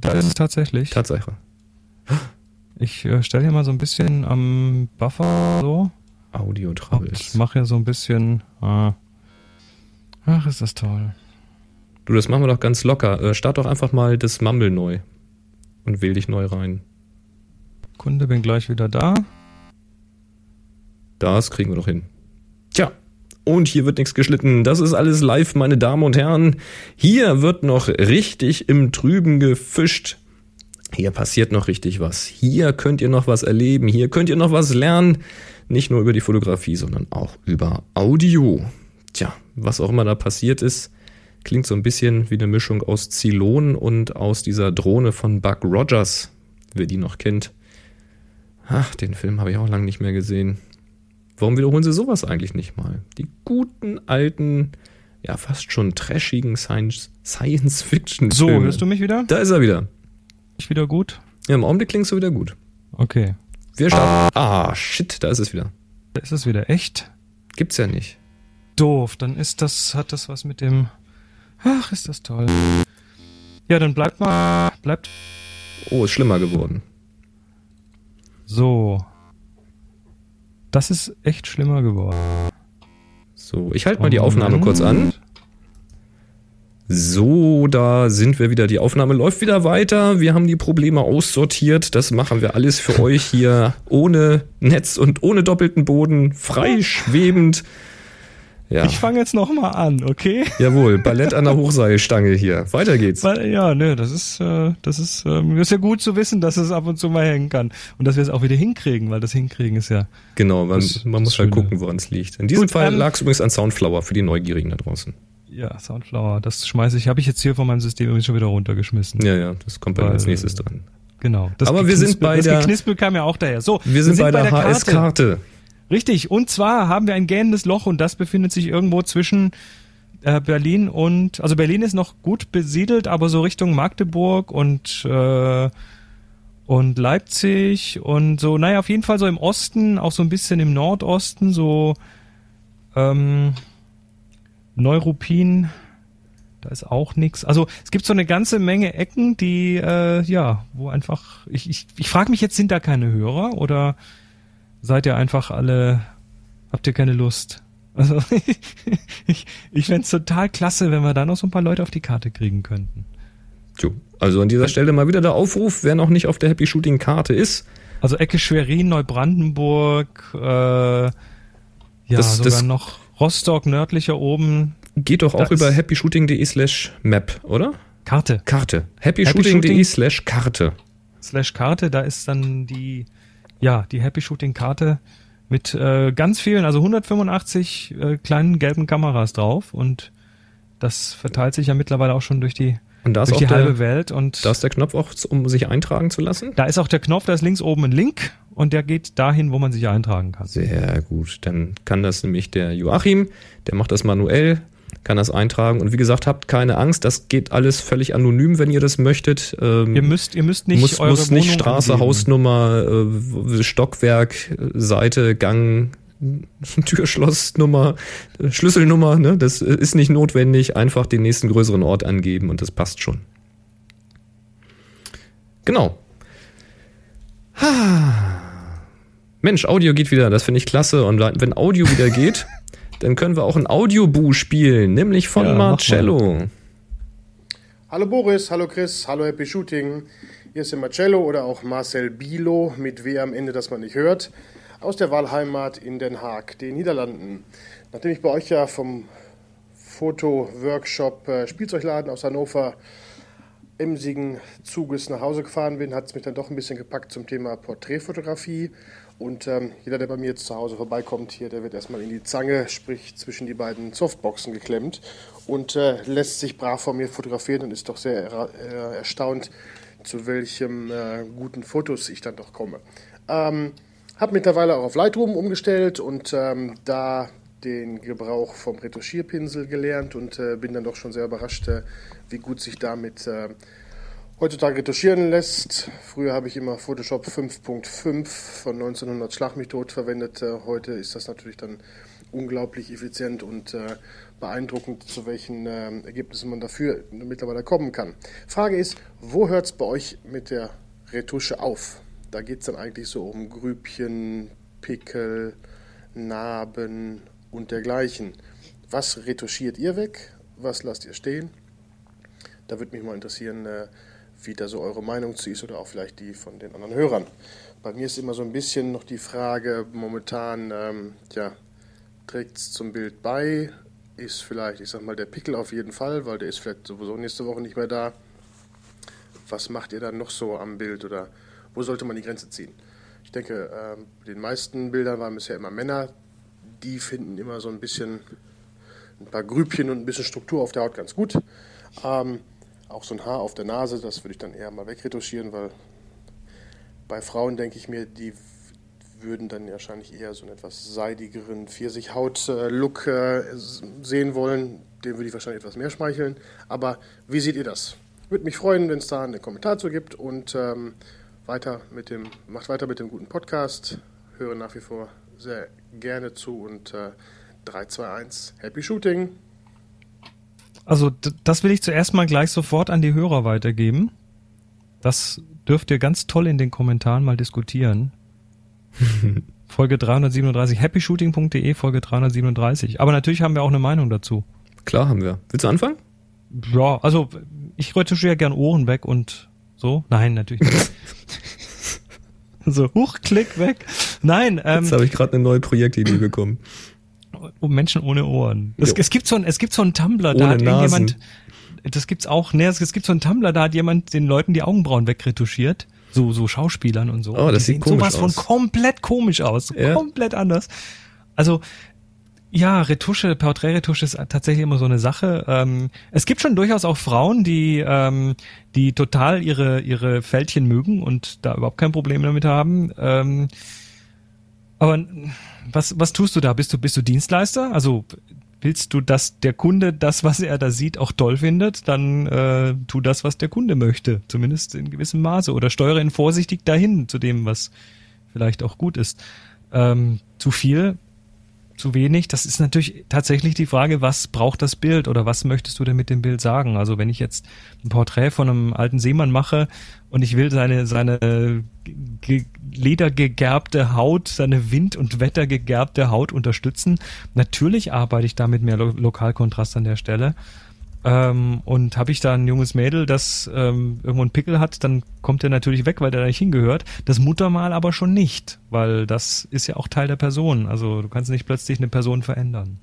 S2: Da ist es tatsächlich.
S1: Tatsache.
S2: Ich äh, stelle hier mal so ein bisschen am Buffer so
S1: Audio Troubles.
S2: und mache hier so ein bisschen. Äh, Ach, ist das toll.
S1: Du, das machen wir doch ganz locker. Äh, start doch einfach mal das Mumble neu und wähl dich neu rein.
S2: Kunde, bin gleich wieder da.
S1: Das kriegen wir doch hin. Und hier wird nichts geschlitten. Das ist alles live, meine Damen und Herren. Hier wird noch richtig im Trüben gefischt. Hier passiert noch richtig was. Hier könnt ihr noch was erleben. Hier könnt ihr noch was lernen. Nicht nur über die Fotografie, sondern auch über Audio. Tja, was auch immer da passiert ist, klingt so ein bisschen wie eine Mischung aus Zylon und aus dieser Drohne von Buck Rogers, wer die noch kennt. Ach, den Film habe ich auch lange nicht mehr gesehen. Warum wiederholen sie sowas eigentlich nicht mal? Die guten alten, ja fast schon trashigen Science-Fiction.
S2: So, hörst du mich wieder?
S1: Da ist er wieder.
S2: Ich wieder gut?
S1: Ja, im Augenblick klingst du wieder gut.
S2: Okay.
S1: Wir starten. Ah, shit, da ist es wieder.
S2: Da ist es wieder echt?
S1: Gibt's ja nicht.
S2: Doof, dann ist das, hat das was mit dem. Ach, ist das toll. Ja, dann bleibt mal, bleibt.
S1: Oh, ist schlimmer geworden.
S2: So. Das ist echt schlimmer geworden.
S1: So, ich halte mal die Aufnahme kurz an. So, da sind wir wieder. Die Aufnahme läuft wieder weiter. Wir haben die Probleme aussortiert. Das machen wir alles für euch hier ohne Netz und ohne doppelten Boden, frei schwebend.
S2: Ja. Ich fange jetzt noch mal an, okay?
S1: Jawohl, Ballett an der Hochseilstange hier. Weiter geht's.
S2: Ja, ne, das ist, äh, das ist, äh, das ist ja gut zu wissen, dass es ab und zu mal hängen kann und dass wir es auch wieder hinkriegen, weil das hinkriegen ist ja.
S1: Genau, man, man muss halt gucken, woran es liegt. In diesem gut, Fall ähm, lag es übrigens an Soundflower für die Neugierigen da draußen.
S2: Ja, Soundflower, das schmeiße ich, habe ich jetzt hier von meinem System übrigens schon wieder runtergeschmissen.
S1: Ja, ja, das kommt bei als nächstes dran.
S2: Genau.
S1: Aber wir sind bei der.
S2: Das Geknispel kam ja auch daher. So,
S1: wir sind, wir sind bei, bei, der, der HS-Karte.
S2: Richtig, und zwar haben wir ein gähnendes Loch und das befindet sich irgendwo zwischen äh, Berlin und, also Berlin ist noch gut besiedelt, aber so Richtung Magdeburg und, äh, und Leipzig und so, naja, auf jeden Fall so im Osten, auch so ein bisschen im Nordosten, so ähm, Neuruppin, da ist auch nichts. Also es gibt so eine ganze Menge Ecken, die, äh, ja, wo einfach, ich, ich, ich frage mich jetzt, sind da keine Hörer oder seid ihr einfach alle, habt ihr keine Lust? Also ich, ich fände es total klasse, wenn wir da noch so ein paar Leute auf die Karte kriegen könnten.
S1: Tjo, also an dieser Stelle mal wieder der Aufruf, wer noch nicht auf der Happy Shooting Karte ist.
S2: Also Ecke Schwerin, Neubrandenburg, äh, ja, das, sogar das noch Rostock nördlicher oben.
S1: Geht doch auch über happyshooting.de slash map, oder?
S2: Karte.
S1: Karte. happyshooting.de slash Karte.
S2: Slash Karte, da ist dann die ja, die Happy Shooting Karte mit äh, ganz vielen, also 185 äh, kleinen gelben Kameras drauf und das verteilt sich ja mittlerweile auch schon durch die,
S1: und da
S2: ist durch
S1: die
S2: der, halbe Welt. Und
S1: da ist der Knopf auch, um sich eintragen zu lassen?
S2: Da ist auch der Knopf, da ist links oben ein Link und der geht dahin, wo man sich eintragen kann.
S1: Sehr gut. Dann kann das nämlich der Joachim, der macht das manuell kann das eintragen. Und wie gesagt, habt keine Angst, das geht alles völlig anonym, wenn ihr das möchtet.
S2: Ähm, ihr müsst, ihr müsst nicht
S1: muss,
S2: eure
S1: muss nicht Straße, angeben. Hausnummer, äh, Stockwerk, Seite, Gang, Türschlossnummer, Schlüsselnummer, ne? Das ist nicht notwendig. Einfach den nächsten größeren Ort angeben und das passt schon. Genau. Mensch, Audio geht wieder, das finde ich klasse. Und wenn Audio wieder geht, dann können wir auch ein Audiobu spielen, nämlich von ja, Marcello.
S5: Hallo Boris, hallo Chris, hallo Happy Shooting. Hier ist der Marcello oder auch Marcel Bilo mit W am Ende, das man nicht hört, aus der Wahlheimat in Den Haag, den Niederlanden. Nachdem ich bei euch ja vom Foto-Workshop äh, Spielzeugladen aus Hannover emsigen Zuges nach Hause gefahren bin, hat es mich dann doch ein bisschen gepackt zum Thema Porträtfotografie und ähm, jeder, der bei mir jetzt zu Hause vorbeikommt hier, der wird erstmal in die Zange, sprich zwischen die beiden Softboxen geklemmt und äh, lässt sich brav vor mir fotografieren und ist doch sehr äh, erstaunt, zu welchem äh, guten Fotos ich dann doch komme. Ähm, habe mittlerweile auch auf Lightroom umgestellt und ähm, da den Gebrauch vom Retuschierpinsel gelernt und äh, bin dann doch schon sehr überrascht, äh, wie gut sich damit äh, heutzutage retuschieren lässt. Früher habe ich immer Photoshop 5.5 von 1900 Schlag verwendet. Äh, heute ist das natürlich dann unglaublich effizient und äh, beeindruckend, zu welchen äh, Ergebnissen man dafür mittlerweile kommen kann. Frage ist, wo hört es bei euch mit der Retusche auf? Da geht es dann eigentlich so um Grübchen, Pickel, Narben und dergleichen. was retuschiert ihr weg? Was lasst ihr stehen? Da würde mich mal interessieren, äh, wie da so eure Meinung zu ist oder auch vielleicht die von den anderen Hörern. Bei mir ist immer so ein bisschen noch die Frage, momentan, ähm, ja, trägt es zum Bild bei? Ist vielleicht, ich sag mal, der Pickel auf jeden Fall, weil der ist vielleicht sowieso nächste Woche nicht mehr da. Was macht ihr dann noch so am Bild oder wo sollte man die Grenze ziehen? Ich denke, ähm, den meisten Bildern waren bisher immer Männer. Die finden immer so ein bisschen ein paar Grübchen und ein bisschen Struktur auf der Haut ganz gut. Ähm, auch so ein Haar auf der Nase, das würde ich dann eher mal wegretuschieren, weil bei Frauen denke ich mir, die würden dann wahrscheinlich eher so einen etwas seidigeren Pfirsichhaut-Look äh, sehen wollen. Dem würde ich wahrscheinlich etwas mehr schmeicheln. Aber wie seht ihr das? Würde mich freuen, wenn es da einen Kommentar zu gibt und ähm, weiter mit dem, macht weiter mit dem guten Podcast. Höre nach wie vor sehr gerne zu und äh, 3, 2, 1, Happy Shooting!
S2: Also das will ich zuerst mal gleich sofort an die Hörer weitergeben. Das dürft ihr ganz toll in den Kommentaren mal diskutieren. Folge 337, happyshooting.de, Folge 337. Aber natürlich haben wir auch eine Meinung dazu.
S1: Klar haben wir. Willst du anfangen?
S2: Ja, also ich retuschiere gern Ohren weg und so. Nein, natürlich nicht. so, huch, klick weg. Nein.
S1: Ähm, Jetzt habe ich gerade eine neue Projektidee bekommen.
S2: Oh, Menschen ohne Ohren. Es, es, gibt so ein, es gibt so einen Tumblr, da hat irgendjemand, das gibt's auch, ne, es, gibt so einen Tumblr, da hat jemand den Leuten die Augenbrauen wegretuschiert. So, so Schauspielern und so.
S1: Oh, das die sieht komisch
S2: sowas aus. von komplett komisch aus. Ja. Komplett anders. Also, ja, Retusche, Porträtretusche ist tatsächlich immer so eine Sache. Ähm, es gibt schon durchaus auch Frauen, die, ähm, die total ihre, ihre Fältchen mögen und da überhaupt kein Problem damit haben. Ähm, aber was, was tust du da? Bist du, bist du Dienstleister? Also willst du, dass der Kunde das, was er da sieht, auch toll findet, dann äh, tu das, was der Kunde möchte, zumindest in gewissem Maße. Oder steuere ihn vorsichtig dahin zu dem, was vielleicht auch gut ist. Ähm, zu viel zu wenig. Das ist natürlich tatsächlich die Frage, was braucht das Bild oder was möchtest du denn mit dem Bild sagen? Also wenn ich jetzt ein Porträt von einem alten Seemann mache und ich will seine, seine ledergegerbte Haut, seine Wind- und Wettergegerbte Haut unterstützen, natürlich arbeite ich da mit mehr Lo Lokalkontrast an der Stelle. Ähm, und habe ich da ein junges Mädel, das ähm, irgendwo einen Pickel hat, dann kommt der natürlich weg, weil der da nicht hingehört. Das Muttermal aber schon nicht, weil das ist ja auch Teil der Person. Also du kannst nicht plötzlich eine Person verändern.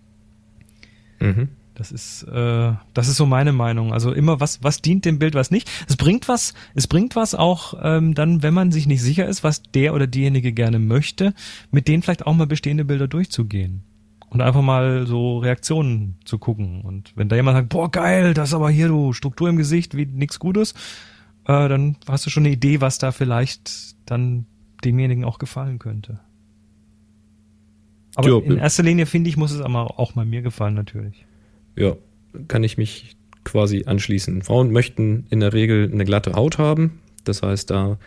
S2: Mhm. Das ist, äh, das ist so meine Meinung. Also immer was, was dient dem Bild, was nicht. Es bringt was, es bringt was auch ähm, dann, wenn man sich nicht sicher ist, was der oder diejenige gerne möchte, mit denen vielleicht auch mal bestehende Bilder durchzugehen und einfach mal so Reaktionen zu gucken. Und wenn da jemand sagt, boah, geil, das ist aber hier du Struktur im Gesicht wie nix Gutes, äh, dann hast du schon eine Idee, was da vielleicht dann demjenigen auch gefallen könnte. Aber in erster Linie finde ich, muss es aber auch mal mir gefallen natürlich.
S1: Ja, kann ich mich quasi anschließen. Frauen möchten in der Regel eine glatte Haut haben. Das heißt, da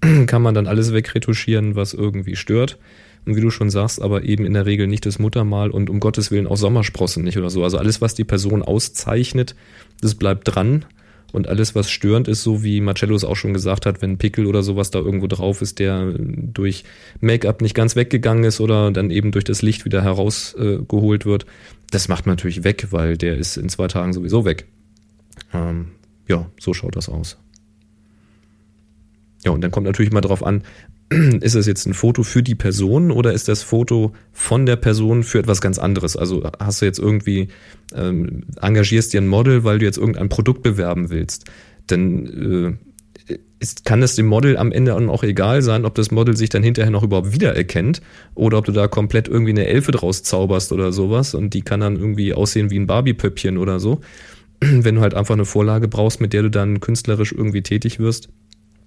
S1: kann man dann alles wegretuschieren, was irgendwie stört. Und wie du schon sagst, aber eben in der Regel nicht das Muttermal und um Gottes Willen auch Sommersprossen nicht oder so. Also alles, was die Person auszeichnet, das bleibt dran. Und alles, was störend ist, so wie Marcello es auch schon gesagt hat, wenn Pickel oder sowas da irgendwo drauf ist, der durch Make-up nicht ganz weggegangen ist oder dann eben durch das Licht wieder herausgeholt äh, wird, das macht man natürlich weg, weil der ist in zwei Tagen sowieso weg. Ähm, ja, so schaut das aus. Ja, und dann kommt natürlich mal drauf an, ist es jetzt ein Foto für die Person oder ist das Foto von der Person für etwas ganz anderes? Also hast du jetzt irgendwie, ähm, engagierst dir ein Model, weil du jetzt irgendein Produkt bewerben willst, dann äh, ist, kann es dem Model am Ende auch egal sein, ob das Model sich dann hinterher noch überhaupt wiedererkennt oder ob du da komplett irgendwie eine Elfe draus zauberst oder sowas und die kann dann irgendwie aussehen wie ein Barbie-Pöppchen oder so. Wenn du halt einfach eine Vorlage brauchst, mit der du dann künstlerisch irgendwie tätig wirst,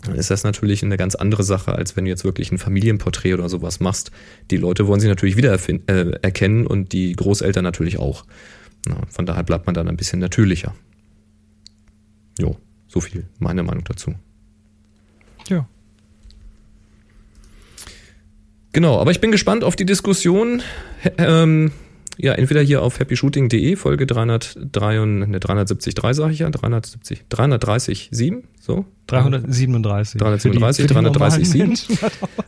S1: dann ist das natürlich eine ganz andere Sache, als wenn du jetzt wirklich ein Familienporträt oder sowas machst. Die Leute wollen sich natürlich wieder äh, und die Großeltern natürlich auch. Na, von daher bleibt man dann ein bisschen natürlicher. Jo, so viel meine Meinung dazu.
S2: Ja.
S1: Genau, aber ich bin gespannt auf die Diskussion. Ähm, ja, entweder hier auf happyshooting.de, Folge 303, ne, 373, sage ich ja, 370, 337, so,
S2: 337.
S1: 337, 337,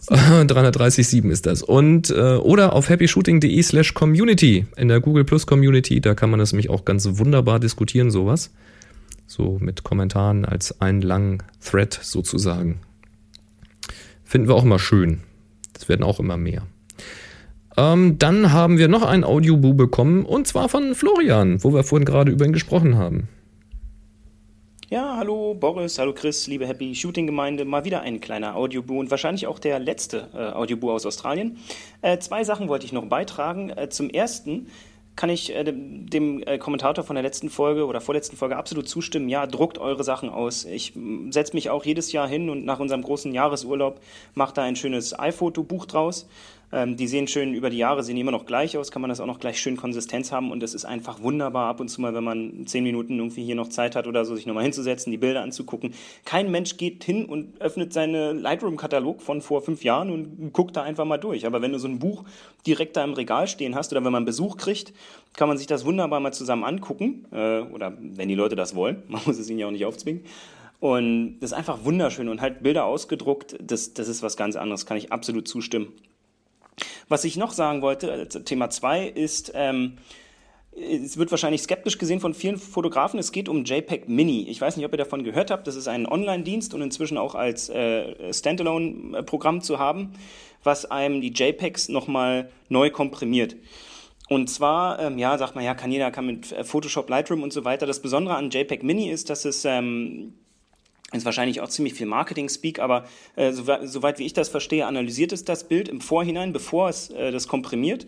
S1: 337 ist das. Und äh, oder auf happyshooting.de slash community in der Google Plus Community, da kann man das nämlich auch ganz wunderbar diskutieren, sowas. So mit Kommentaren als einen langen Thread sozusagen. Finden wir auch immer schön. Das werden auch immer mehr. Ähm, dann haben wir noch ein Audioboo bekommen und zwar von Florian, wo wir vorhin gerade über ihn gesprochen haben.
S6: Ja, hallo Boris, hallo Chris, liebe Happy Shooting Gemeinde. Mal wieder ein kleiner Audioboo und wahrscheinlich auch der letzte äh, Audioboo aus Australien. Äh, zwei Sachen wollte ich noch beitragen. Äh, zum ersten kann ich äh, dem, äh, Kommentator von der letzten Folge oder vorletzten Folge absolut zustimmen. Ja, druckt eure Sachen aus. Ich setze mich auch jedes Jahr hin und nach unserem großen Jahresurlaub mache da ein schönes iPhoto-Buch draus ähm, die sehen schön über die Jahre, sehen immer noch gleich aus, kann man das auch noch gleich schön Konsistenz haben und das ist einfach wunderbar ab und zu mal, wenn man zehn Minuten irgendwie hier noch Zeit hat oder so, sich nochmal hinzusetzen, die Bilder anzugucken. Kein Mensch geht hin und öffnet seinen Lightroom-Katalog von vor fünf Jahren und guckt da einfach mal durch. Aber wenn du so ein Buch direkt da im Regal stehen hast oder wenn man Besuch kriegt, kann man sich das wunderbar mal zusammen angucken äh, oder wenn die Leute das wollen, man muss es ihnen ja auch nicht aufzwingen. Und das ist einfach wunderschön und halt Bilder ausgedruckt, das, das ist was ganz anderes, kann ich absolut zustimmen. Was ich noch sagen wollte, äh, Thema 2 ist, ähm, es wird wahrscheinlich skeptisch gesehen von vielen Fotografen. Es geht um JPEG Mini. Ich weiß nicht, ob ihr davon gehört habt. Das ist ein Online-Dienst und inzwischen auch als äh, Standalone-Programm zu haben, was einem die JPEGs nochmal neu komprimiert. Und zwar, ähm, ja, sagt man, ja, kann jeder, kann mit äh, Photoshop, Lightroom und so weiter. Das Besondere an JPEG Mini ist, dass es ähm, ist wahrscheinlich auch ziemlich viel Marketing-Speak, aber äh, soweit, wie ich das verstehe, analysiert es das Bild im Vorhinein, bevor es äh, das komprimiert.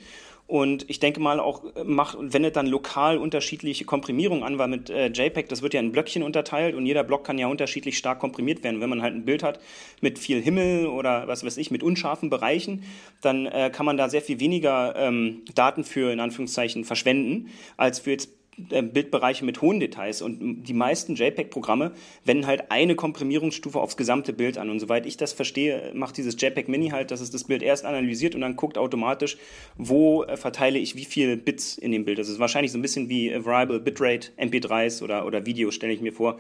S6: Und ich denke mal auch äh, macht, wendet dann lokal unterschiedliche Komprimierungen an, weil mit äh, JPEG, das wird ja in Blöckchen unterteilt und jeder Block kann ja unterschiedlich stark komprimiert werden. Wenn man halt ein Bild hat mit viel Himmel oder was weiß ich, mit unscharfen Bereichen, dann äh, kann man da sehr viel weniger ähm, Daten für in Anführungszeichen verschwenden, als für jetzt Bildbereiche mit hohen Details und die meisten JPEG-Programme wenden halt eine Komprimierungsstufe aufs gesamte Bild an. Und soweit ich das verstehe, macht dieses JPEG Mini halt, dass es das Bild erst analysiert und dann guckt automatisch, wo äh, verteile ich wie viele Bits in dem Bild. Das ist wahrscheinlich so ein bisschen wie Variable Bitrate, MP3s oder, oder Videos, stelle ich mir vor,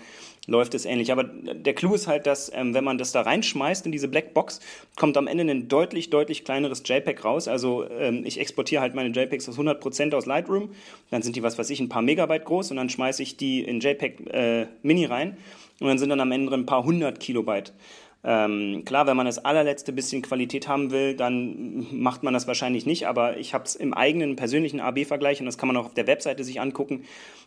S6: läuft es ähnlich. Aber der Clou ist halt, dass ähm, wenn man das da reinschmeißt in diese Blackbox, kommt am Ende ein deutlich, deutlich kleineres JPEG raus. Also ähm, ich exportiere halt meine JPEGs aus 100% aus Lightroom, dann sind die, was weiß ich, ein paar Megabyte groß und dann schmeiße ich die in JPEG äh, Mini rein und dann sind dann am Ende ein paar hundert Kilobyte. Ähm, klar, wenn man das allerletzte bisschen Qualität haben will, dann macht man das wahrscheinlich nicht, aber ich habe es im eigenen persönlichen AB-Vergleich und das kann man auch auf der Webseite sich angucken.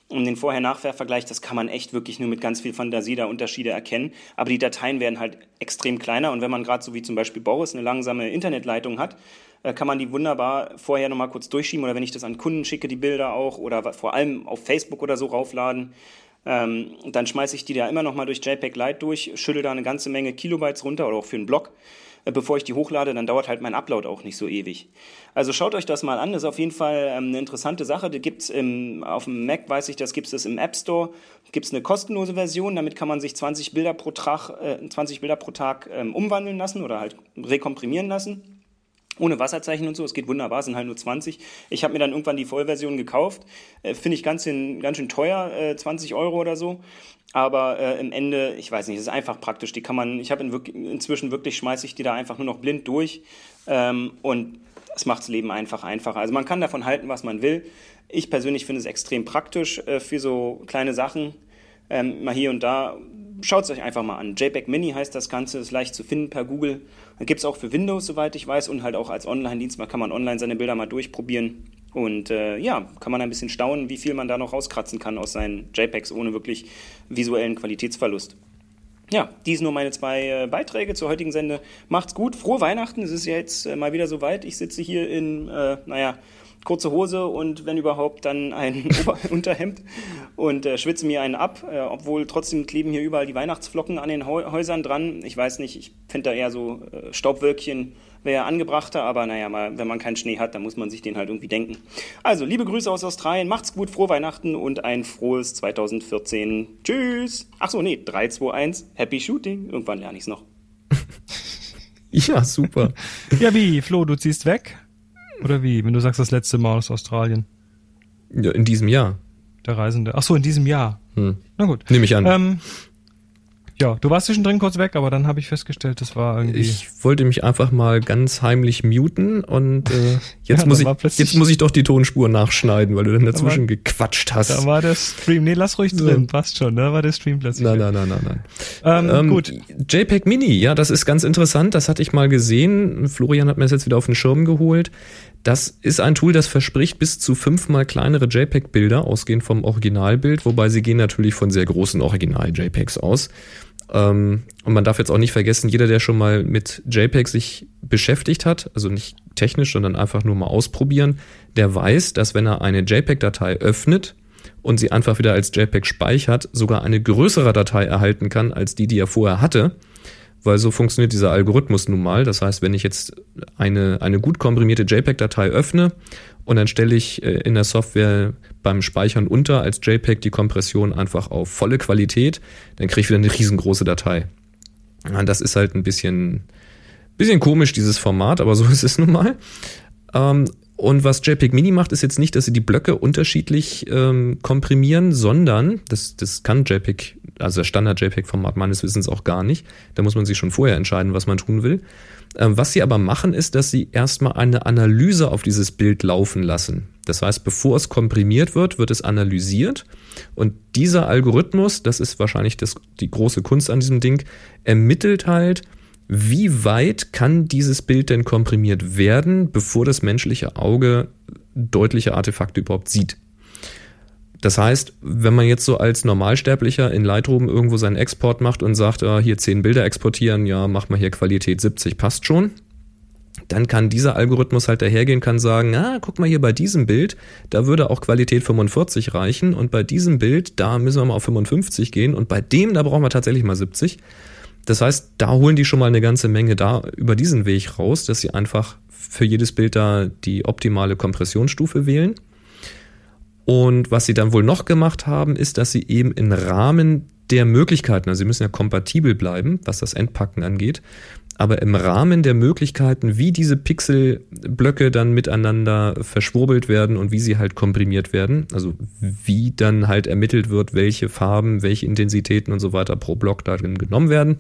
S6: Und den Vorher-Nachher-Vergleich, das kann man echt wirklich nur mit ganz viel Fantasie da Unterschiede erkennen. Aber die Dateien werden halt extrem kleiner und wenn man gerade so wie zum Beispiel Boris eine langsame Internetleitung hat, äh, kann man die wunderbar vorher nochmal kurz durchschieben oder wenn ich das an Kunden schicke, die Bilder auch oder vor allem auf Facebook oder so raufladen. Ähm, dann schmeiße ich die da immer nochmal durch JPEG Lite durch, schüttel da eine ganze Menge Kilobytes runter oder auch für einen Blog. Äh, bevor ich die hochlade, dann dauert halt mein Upload auch nicht so ewig. Also schaut euch das mal an, das ist auf jeden Fall ähm, eine interessante Sache. Die gibt's im, auf dem Mac, weiß ich, das gibt es im App Store, gibt es eine kostenlose Version, damit kann man sich 20 Bilder pro Tag, äh, 20 Bilder pro Tag ähm, umwandeln lassen oder halt rekomprimieren lassen. Ohne Wasserzeichen und so, es geht wunderbar, sind halt nur 20. Ich habe mir dann irgendwann die Vollversion gekauft. Äh, Finde ich ganz, in, ganz schön teuer, äh, 20 Euro oder so. Aber äh, im Ende, ich weiß nicht, es ist einfach praktisch. Die kann man, ich habe in inzwischen wirklich, schmeiße ich die da einfach nur noch blind durch. Ähm, und das macht das Leben einfach einfacher. Also man kann davon halten, was man will. Ich persönlich finde es extrem praktisch äh, für so kleine Sachen. Ähm, mal hier und da schaut es euch einfach mal an. JPEG Mini heißt das Ganze, ist leicht zu finden per Google. Gibt es auch für Windows, soweit ich weiß, und halt auch als Online-Dienst. Man kann man online seine Bilder mal durchprobieren. Und äh, ja, kann man ein bisschen staunen, wie viel man da noch rauskratzen kann aus seinen JPEGs ohne wirklich visuellen Qualitätsverlust. Ja, dies nur meine zwei äh, Beiträge zur heutigen Sende. Macht's gut, frohe Weihnachten. Es ist ja jetzt äh, mal wieder soweit. Ich sitze hier in, äh, naja, kurze Hose und wenn überhaupt dann ein Unterhemd und äh, schwitze mir einen ab, äh, obwohl trotzdem kleben hier überall die Weihnachtsflocken an den Häusern dran. Ich weiß nicht, ich finde da eher so äh, Staubwölkchen wäre angebrachter, aber naja, mal, wenn man keinen Schnee hat, dann muss man sich den halt irgendwie denken. Also, liebe Grüße aus Australien, macht's gut, frohe Weihnachten und ein frohes 2014. Tschüss. Achso, nee, 3, 2, 1, Happy Shooting. Irgendwann lerne ich's noch.
S1: ja, super.
S2: ja, wie, Flo, du ziehst weg? Oder wie, wenn du sagst, das letzte Mal aus Australien?
S1: Ja, in diesem Jahr.
S2: Der Reisende. Ach so, in diesem Jahr.
S1: Hm.
S2: Na gut.
S1: Nehme ich an.
S2: Ähm, Ja, du warst zwischendrin kurz weg, aber dann habe ich festgestellt, das war irgendwie.
S1: Ich wollte mich einfach mal ganz heimlich muten und äh, jetzt,
S2: Ja,
S1: muss ich, jetzt muss ich doch die Tonspur nachschneiden, weil du dann dazwischen
S2: war-
S1: gequatscht hast.
S2: da war der Stream. Nee, lass ruhig drin, passt schon, da war der Stream plötzlich.
S1: Nein, nein, nein, nein, nein.
S2: Ähm,
S1: Ähm,
S2: gut.
S1: JPEG Mini, ja, das ist ganz interessant. Das hatte ich mal gesehen. Florian hat mir das jetzt wieder auf den Schirm geholt. Das ist ein Tool, das verspricht bis zu fünfmal kleinere JPEG-Bilder, ausgehend vom Originalbild, wobei sie gehen natürlich von sehr großen Original-JPEGs aus. Ähm, und man darf jetzt auch nicht vergessen, jeder, der schon mal mit JPEG sich beschäftigt hat, also nicht technisch, sondern einfach nur mal ausprobieren, der weiß, dass wenn er eine JPEG-Datei öffnet und sie einfach wieder als JPEG speichert, sogar eine größere Datei erhalten kann als die, die er vorher hatte. Weil so funktioniert dieser Algorithmus nun mal. Das heißt, wenn ich jetzt eine, eine gut komprimierte JPEG-Datei öffne und dann stelle ich äh, in der Software beim Speichern unter als JPEG die Kompression einfach auf volle Qualität, dann kriege ich wieder eine riesengroße Datei. Ja, das ist halt ein bisschen, bisschen komisch, dieses Format, aber so ist es nun mal. Und was JPEG Mini macht, ist jetzt nicht, dass sie die Blöcke unterschiedlich ähm, komprimieren, sondern das, das kann JPEG, also das Standard JPEG-Format meines Wissens auch gar nicht. Da muss man sich schon vorher entscheiden, was man tun will. Ähm, was sie aber machen, ist, dass sie erstmal eine Analyse auf dieses Bild laufen lassen. Das heißt, bevor es komprimiert wird, wird es analysiert. Und dieser Algorithmus, das ist wahrscheinlich das, die große Kunst an diesem Ding, ermittelt halt, wie weit kann dieses Bild denn komprimiert werden, bevor das menschliche Auge deutliche Artefakte überhaupt sieht. Das heißt, wenn man jetzt so als Normalsterblicher in Lightroom irgendwo seinen Export macht und sagt, ah, hier zehn Bilder exportieren, ja, mach mal hier Qualität 70, passt schon, dann kann dieser Algorithmus halt dahergehen, kann sagen, ah, guck mal hier bei diesem Bild, da würde auch Qualität 45 reichen und bei diesem Bild, da müssen wir mal auf 55 gehen und bei dem, da brauchen wir tatsächlich mal 70. Das heißt, da holen die schon mal eine ganze Menge da über diesen Weg raus, dass sie einfach für jedes Bild da die optimale Kompressionsstufe wählen. Und was sie dann wohl noch gemacht haben, ist, dass sie eben im Rahmen der Möglichkeiten, also sie müssen ja kompatibel bleiben, was das Entpacken angeht, aber im Rahmen der Möglichkeiten, wie diese Pixelblöcke dann miteinander verschwurbelt werden und wie sie halt komprimiert werden, also wie dann halt ermittelt wird, welche Farben, welche Intensitäten und so weiter pro Block darin genommen werden,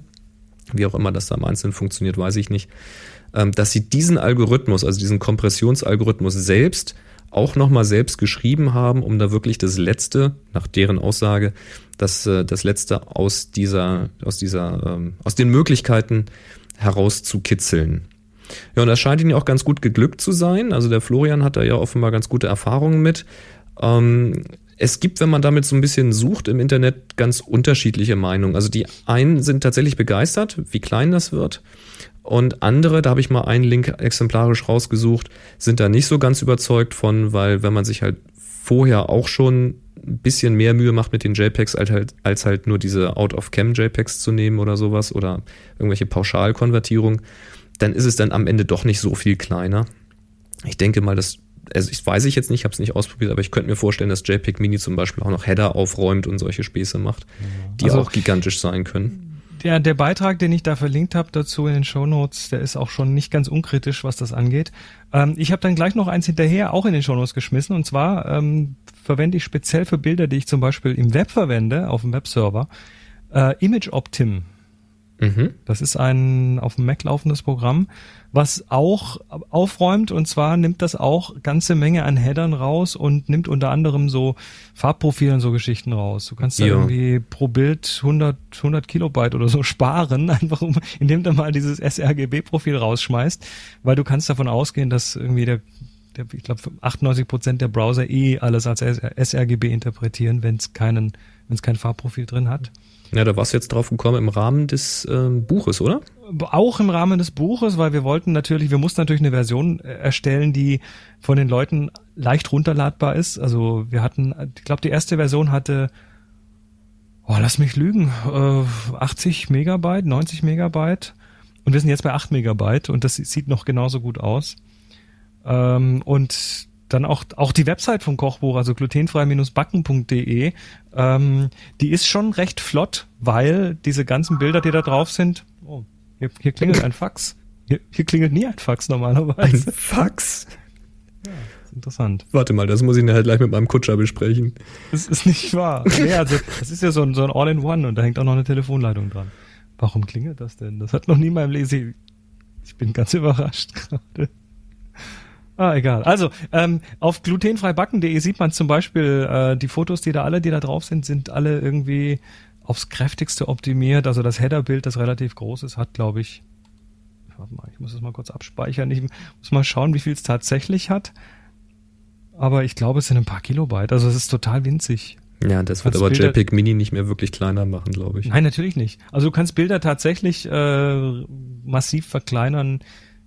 S1: wie auch immer das da im Einzelnen funktioniert, weiß ich nicht, ähm, dass sie diesen Algorithmus, also diesen Kompressionsalgorithmus selbst auch nochmal selbst geschrieben haben, um da wirklich das Letzte, nach deren Aussage, das, äh, das Letzte aus dieser, aus dieser, ähm, aus den Möglichkeiten herauszukitzeln. Ja, und das scheint ihnen ja auch ganz gut geglückt zu sein. Also der Florian hat da ja offenbar ganz gute Erfahrungen mit. Ähm, es gibt, wenn man damit so ein bisschen sucht im Internet, ganz unterschiedliche Meinungen. Also die einen sind tatsächlich begeistert, wie klein das wird. Und andere, da habe ich mal einen Link exemplarisch rausgesucht, sind da nicht so ganz überzeugt von, weil wenn man sich halt vorher auch schon ein bisschen mehr Mühe macht mit den JPEGs, als halt, als halt nur diese Out-of-Cam-JPEGs zu nehmen oder sowas oder irgendwelche Pauschalkonvertierungen, dann ist es dann am Ende doch nicht so viel kleiner. Ich denke mal, dass, also ich weiß ich jetzt nicht, ich habe es nicht ausprobiert, aber ich könnte mir vorstellen, dass JPEG Mini zum Beispiel auch noch Header aufräumt und solche Späße macht, die
S2: Also-
S1: auch gigantisch sein können.
S2: Der, der Beitrag, den ich da verlinkt habe dazu in den Show Notes, der ist auch schon nicht ganz unkritisch, was das angeht. Ähm, ich habe dann gleich noch eins hinterher auch in den Show Notes geschmissen und zwar ähm, verwende ich speziell für Bilder, die ich zum Beispiel im Web verwende, auf dem Webserver, äh, Image Optim.
S1: Mhm.
S2: Das ist ein auf dem Mac laufendes Programm, was auch aufräumt und zwar nimmt das auch ganze Menge an Headern raus und nimmt unter anderem so Farbprofile und so Geschichten raus. Du kannst da
S1: Ja.
S2: irgendwie pro Bild 100, 100 Kilobyte oder so sparen, einfach um, indem du mal dieses sRGB-Profil rausschmeißt, weil du kannst davon ausgehen, dass irgendwie der der, ich glaube, 98 Prozent der Browser eh alles als sRGB interpretieren, wenn es keinen, wenn es kein Farbprofil drin hat.
S1: Ja, da warst du jetzt drauf gekommen im Rahmen des ähm, Buches, oder?
S2: Auch im Rahmen des Buches, weil wir wollten natürlich, wir mussten natürlich eine Version äh, erstellen, die von den Leuten leicht runterladbar ist. Also wir hatten, ich glaube, die erste Version hatte, oh, lass mich lügen, äh, 80 Megabyte, 90 Megabyte. Und wir sind jetzt bei 8 Megabyte und das sieht noch genauso gut aus. Ähm, und dann auch, auch die Website vom Kochbuch, also glutenfrei-backen.de, ähm, die ist schon recht flott, weil diese ganzen Bilder, die da drauf sind, oh, hier, hier klingelt ein Fax. Hier, hier klingelt nie ein Fax normalerweise.
S1: Fax.
S2: Interessant.
S1: Warte mal, das muss ich nachher gleich mit meinem Kutscher besprechen.
S2: Das ist nicht wahr. Nee, also, das ist ja so ein, so ein All-in-One und da hängt auch noch eine Telefonleitung dran. Warum klingelt das denn? Das hat noch nie in meinem Lese. Ich bin ganz überrascht gerade. Ah, egal. Also, ähm, auf glutenfreibacken.de sieht man zum Beispiel, äh, die Fotos, die da alle, die da drauf sind, sind alle irgendwie aufs kräftigste optimiert. Also das Header-Bild, das relativ groß ist, hat, glaube ich, warte mal, ich muss es mal kurz abspeichern. Ich muss mal schauen, wie viel es tatsächlich hat. Aber ich glaube, es sind ein paar Kilobyte. Also es ist total winzig.
S1: Ja, das wird aber Bilder JPEG Mini nicht mehr wirklich kleiner machen, glaube ich.
S2: Nein, natürlich nicht. Also du kannst Bilder tatsächlich äh, massiv verkleinern,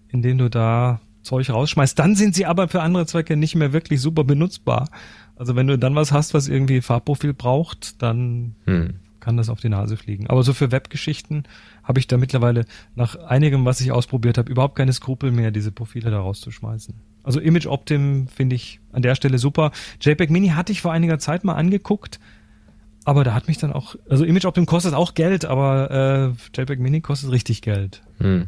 S2: indem du da Zeug rausschmeißt. Dann sind sie aber für andere Zwecke nicht mehr wirklich super benutzbar. Also wenn du dann was hast, was irgendwie Farbprofil braucht, dann hm. Kann das auf die Nase fliegen. Aber so für Webgeschichten habe ich da mittlerweile nach einigem, was ich ausprobiert habe, überhaupt keine Skrupel mehr, diese Profile da rauszuschmeißen. Also Image Optim finde ich an der Stelle super. JPEG Mini hatte ich vor einiger Zeit mal angeguckt, aber da hat mich dann auch, also Image Optim kostet auch Geld, aber äh, JPEG Mini kostet richtig Geld. Hm.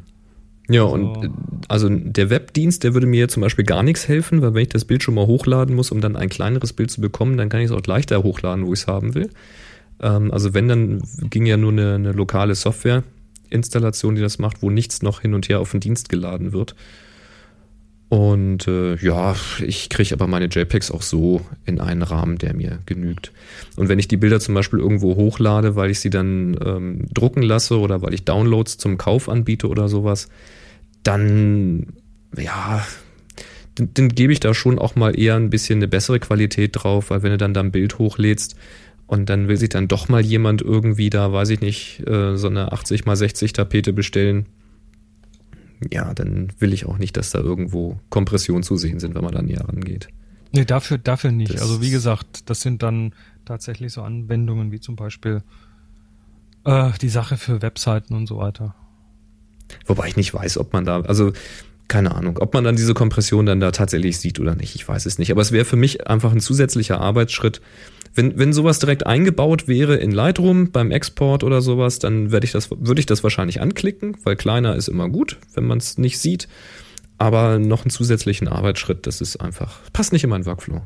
S1: Ja, also, und äh, also der Webdienst, der würde mir zum Beispiel gar nichts helfen, weil wenn ich das Bild schon mal hochladen muss, um dann ein kleineres Bild zu bekommen, dann kann ich es auch leichter hochladen, wo ich es haben will. Ähm, also wenn, dann ging ja nur eine, eine lokale Software-Installation, die das macht, wo nichts noch hin und her auf den Dienst geladen wird. Und äh, ja, ich kriege aber meine JPEGs auch so in einen Rahmen, der mir genügt. Und wenn ich die Bilder zum Beispiel irgendwo hochlade, weil ich sie dann ähm, drucken lasse oder weil ich Downloads zum Kauf anbiete oder sowas, dann, ja, dann, dann gebe ich da schon auch mal eher ein bisschen eine bessere Qualität drauf, weil wenn du dann da ein Bild hochlädst und dann will sich dann doch mal jemand irgendwie da, weiß ich nicht, äh, so eine 80 mal 60 Tapete bestellen, ja, dann will ich auch nicht, dass da irgendwo Kompressionen zu sehen sind, wenn man da näher rangeht.
S2: Nee, dafür, dafür nicht. Das also wie gesagt, das sind dann tatsächlich so Anwendungen wie zum Beispiel äh, die Sache für Webseiten und so weiter.
S1: Wobei ich nicht weiß, ob man da, also keine Ahnung, ob man dann diese Kompression dann da tatsächlich sieht oder nicht. Ich weiß es nicht. Aber es wäre für mich einfach ein zusätzlicher Arbeitsschritt. Wenn, wenn sowas direkt eingebaut wäre in Lightroom beim Export oder sowas, dann werde ich das, würde ich das wahrscheinlich anklicken, weil kleiner ist immer gut, wenn man es nicht sieht. Aber noch einen zusätzlichen Arbeitsschritt, das ist einfach, passt nicht in meinen Workflow.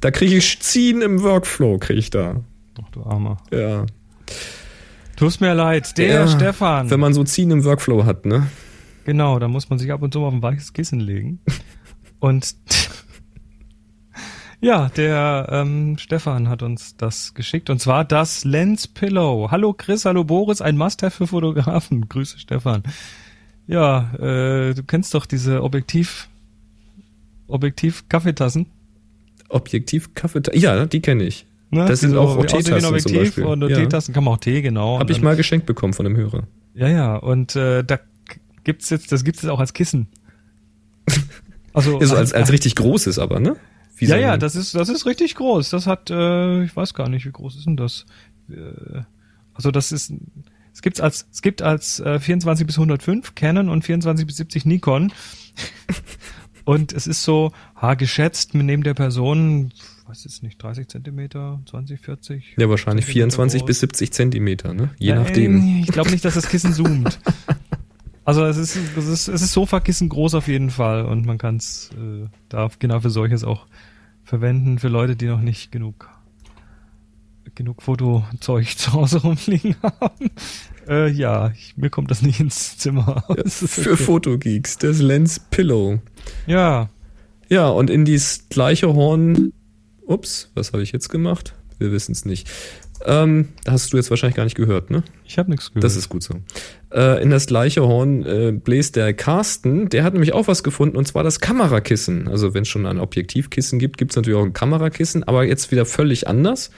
S1: da kriege ich Ziehen im Workflow, kriege ich da.
S2: Ach du Armer.
S1: Ja.
S2: Tut mir leid, der ja, Stefan.
S1: Wenn man so Ziehen im Workflow hat, ne?
S2: Genau, da muss man sich ab und zu mal auf ein weiches Kissen legen. Und ja, der ähm, Stefan hat uns das geschickt und zwar das Lens Pillow. Hallo Chris, hallo Boris, ein Must-have für Fotografen. Grüße Stefan. Ja, äh, du kennst doch diese Objektiv Objektiv Kaffeetassen.
S1: Objektiv Kaffeetassen. Ja, die kenne ich. Ne? Das sind auch, auch Teetassen zum Beispiel.
S2: Und ja. Teetassen kann man auch Tee, genau.
S1: Habe ich mal geschenkt bekommen von einem Hörer.
S2: Ja, ja. Und äh, da gibt's jetzt, das gibt's jetzt auch als Kissen.
S1: Also ja, so als, als richtig großes aber, ne?
S2: Wie ja, ja, das ist, das ist richtig groß. Das hat, äh, ich weiß gar nicht, wie groß ist denn das? Äh, also das ist, es gibt's als, es gibt als äh, 24 bis 105 Canon und 24 bis 70 Nikon. und es ist so, ha, geschätzt mit neben der Person weiß jetzt nicht, 30 Zentimeter, 20, 40?
S1: Ja, wahrscheinlich 24 groß. bis 70 Zentimeter, ne? Je ja, nachdem.
S2: Ich glaube nicht, dass das Kissen zoomt. also es ist, es ist, es ist Sofakissen groß auf jeden Fall und man kann es äh, da genau für solches auch verwenden, für Leute, die noch nicht genug genug Fotozeug zu Hause rumliegen haben. Äh, ja, ich, mir kommt das nicht ins Zimmer.
S1: Ja, für okay. Fotogeeks, das Lens Pillow.
S2: Ja.
S1: Ja, und in dieses gleiche Horn Ups, was habe ich jetzt gemacht? Wir wissen es nicht. Ähm, hast du jetzt wahrscheinlich gar nicht gehört, ne?
S2: Ich habe nichts gehört.
S1: Das ist gut so. Äh, in das gleiche Horn äh, bläst der Carsten, der hat nämlich auch was gefunden, und zwar das Kamerakissen. Also wenn es schon ein Objektivkissen gibt, gibt es natürlich auch ein Kamerakissen, aber jetzt wieder völlig anders.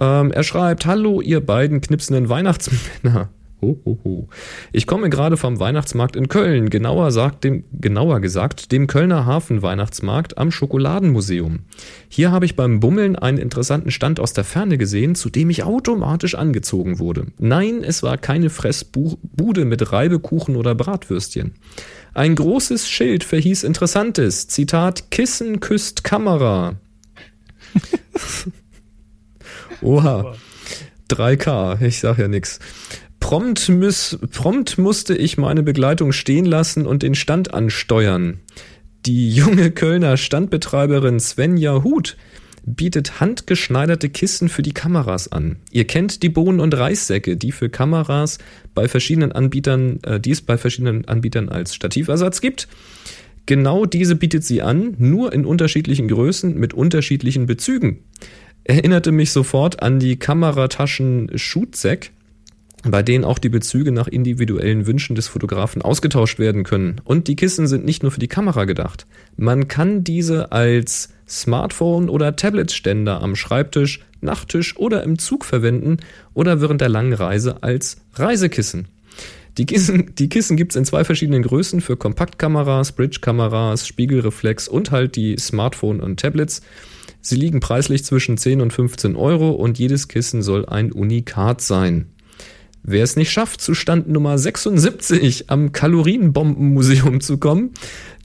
S1: Ähm, er schreibt, hallo ihr beiden knipsenden Weihnachtsmänner. Ho, ho, ho. Ich komme gerade vom Weihnachtsmarkt in Köln, genauer, sagt dem, genauer gesagt dem Kölner Hafen-Weihnachtsmarkt am Schokoladenmuseum. Hier habe ich beim Bummeln einen interessanten Stand aus der Ferne gesehen, zu dem ich automatisch angezogen wurde. Nein, es war keine Fressbude mit Reibekuchen oder Bratwürstchen. Ein großes Schild verhieß Interessantes. Zitat, Kissen küsst Kamera. Oha. 3K, ich sag ja nix. Prompt, muss, prompt musste ich meine Begleitung stehen lassen und den Stand ansteuern. Die junge Kölner Standbetreiberin Svenja Huth bietet handgeschneiderte Kissen für die Kameras an. Ihr kennt die Bohnen- und Reissäcke, die für Kameras bei verschiedenen Anbietern, äh, die es bei verschiedenen Anbietern als Stativersatz gibt. Genau diese bietet sie an, nur in unterschiedlichen Größen mit unterschiedlichen Bezügen. Erinnerte mich sofort an die Kamerataschen Shootsack, bei denen auch die Bezüge nach individuellen Wünschen des Fotografen ausgetauscht werden können. Und die Kissen sind nicht nur für die Kamera gedacht. Man kann diese als Smartphone- oder Tablet-Ständer am Schreibtisch, Nachttisch oder im Zug verwenden oder während der langen Reise als Reisekissen. Die Kissen, die Kissen gibt's in zwei verschiedenen Größen für Kompaktkameras, Bridge-Kameras, Spiegelreflex und halt die Smartphone und Tablets. Sie liegen preislich zwischen 10 und 15 Euro und jedes Kissen soll ein Unikat sein. Wer es nicht schafft, zu Stand Nummer 76 am Kalorienbombenmuseum zu kommen,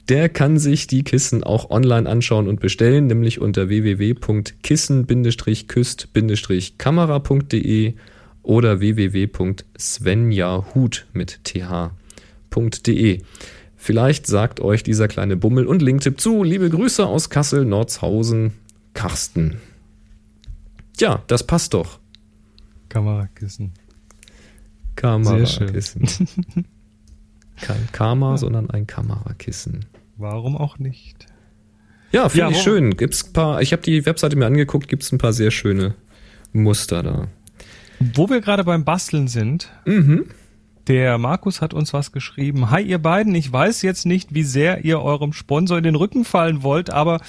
S1: der kann sich die Kissen auch online anschauen und bestellen, nämlich unter www.kissen-küst-kamera.de oder www.svenjahut mit th.de. Vielleicht sagt euch dieser kleine Bummel und Linktipp zu. Liebe Grüße aus Kassel, Nordshausen, Karsten. Ja, das passt doch.
S2: Kamerakissen.
S1: Kamerakissen. Kein Karma, sondern ein Kamerakissen.
S2: Warum auch nicht?
S1: Ja, finde
S2: Ja,
S1: ich schön. Gibt's paar, ich habe die Webseite mir angeguckt, gibt's ein paar sehr schöne Muster da.
S2: Wo wir gerade beim Basteln sind,
S1: Mhm.
S2: der Markus hat uns was geschrieben. Hi ihr beiden, ich weiß jetzt nicht, wie sehr ihr eurem Sponsor in den Rücken fallen wollt, aber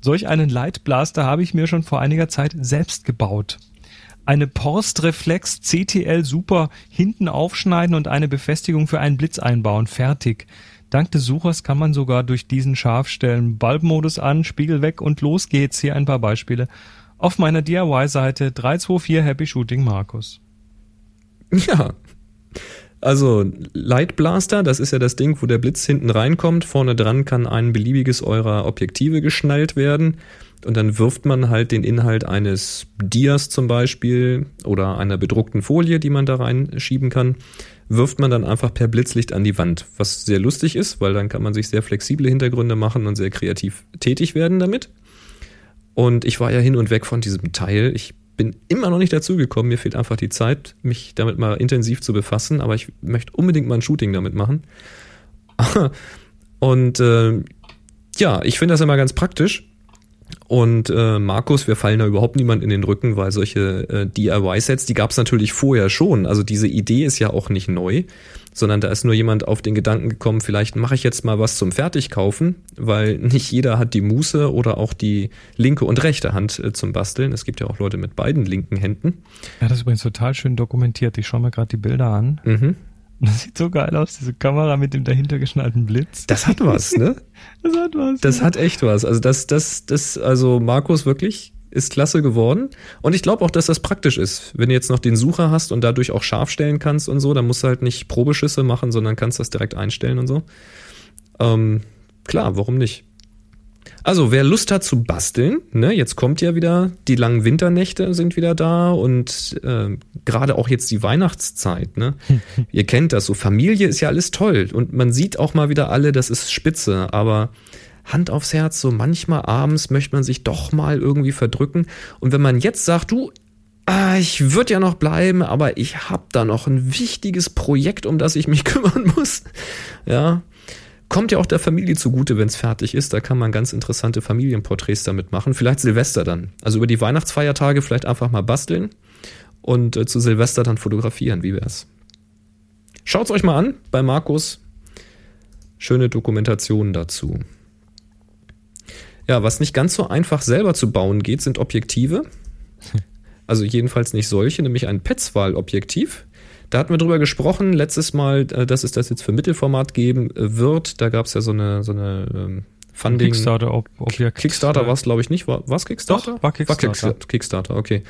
S2: solch einen Lightblaster habe ich mir schon vor einiger Zeit selbst gebaut. Eine Porst Reflex CTL Super hinten aufschneiden und eine Befestigung für einen Blitz einbauen. Fertig. Dank des Suchers kann man sogar durch diesen scharf. Bulbmodus an, Spiegel weg und los geht's. Hier ein paar Beispiele. Auf meiner DIY-Seite 324 Happy Shooting Markus.
S1: Ja. Also Light Blaster, das ist ja das Ding, wo der Blitz hinten reinkommt. Vorne dran kann ein beliebiges eurer Objektive geschnallt werden. Und dann wirft man halt den Inhalt eines Dias zum Beispiel oder einer bedruckten Folie, die man da reinschieben kann, wirft man dann einfach per Blitzlicht an die Wand. Was sehr lustig ist, weil dann kann man sich sehr flexible Hintergründe machen und sehr kreativ tätig werden damit. Und ich war ja hin und weg von diesem Teil. Ich bin immer noch nicht dazu gekommen. Mir fehlt einfach die Zeit, mich damit mal intensiv zu befassen. Aber ich möchte unbedingt mal ein Shooting damit machen. Und äh, ja, ich finde das immer ganz praktisch. Und äh, Markus, wir fallen da überhaupt niemand in den Rücken, weil solche äh, DIY-Sets, die gab es natürlich vorher schon. Also diese Idee ist ja auch nicht neu, sondern da ist nur jemand auf den Gedanken gekommen, vielleicht mache ich jetzt mal was zum Fertigkaufen, weil nicht jeder hat die Muße oder auch die linke und rechte Hand äh, zum Basteln. Es gibt ja auch Leute mit beiden linken Händen.
S2: Ja, das ist übrigens total schön dokumentiert. Ich schaue mir gerade die Bilder an.
S1: Mhm.
S2: Das sieht so geil aus, diese Kamera mit dem dahinter geschnallten Blitz.
S1: Das hat was, ne?
S2: Das hat was.
S1: Das hat echt was. Also das, das, das, also Markus wirklich ist klasse geworden. Und ich glaube auch, dass das praktisch ist. Wenn du jetzt noch den Sucher hast und dadurch auch scharf stellen kannst und so, dann musst du halt nicht Probeschüsse machen, sondern kannst das direkt einstellen und so. Ähm, klar, warum nicht? Also, wer Lust hat zu basteln, ne, jetzt kommt ja wieder, die langen Winternächte sind wieder da und äh, gerade auch jetzt die Weihnachtszeit, ne? Ihr kennt das, so Familie ist ja alles toll und man sieht auch mal wieder alle, das ist spitze, aber Hand aufs Herz, so manchmal abends möchte man sich doch mal irgendwie verdrücken und wenn man jetzt sagt, du, ah, ich würde ja noch bleiben, aber ich habe da noch ein wichtiges Projekt, um das ich mich kümmern muss, ja, kommt ja auch der Familie zugute, wenn es fertig ist. Da kann man ganz interessante Familienporträts damit machen. Vielleicht Silvester dann. Also über die Weihnachtsfeiertage vielleicht einfach mal basteln und äh, zu Silvester dann fotografieren. Wie wär's? Schaut's euch mal an bei Markus. Schöne Dokumentationen dazu. Ja, was nicht ganz so einfach selber zu bauen geht, sind Objektive. Also jedenfalls nicht solche, nämlich ein Petzval-Objektiv. Da hatten wir drüber gesprochen letztes Mal, äh, dass es das jetzt für Mittelformat geben äh, wird. Da gab es ja so eine, so eine ähm, Funding.
S2: Kickstarter-Objekt.
S1: Kickstarter war es, glaube ich, nicht. War es Kickstarter?
S2: Doch, war Kickstarter.
S1: War Kickstarter, Kickstarter okay.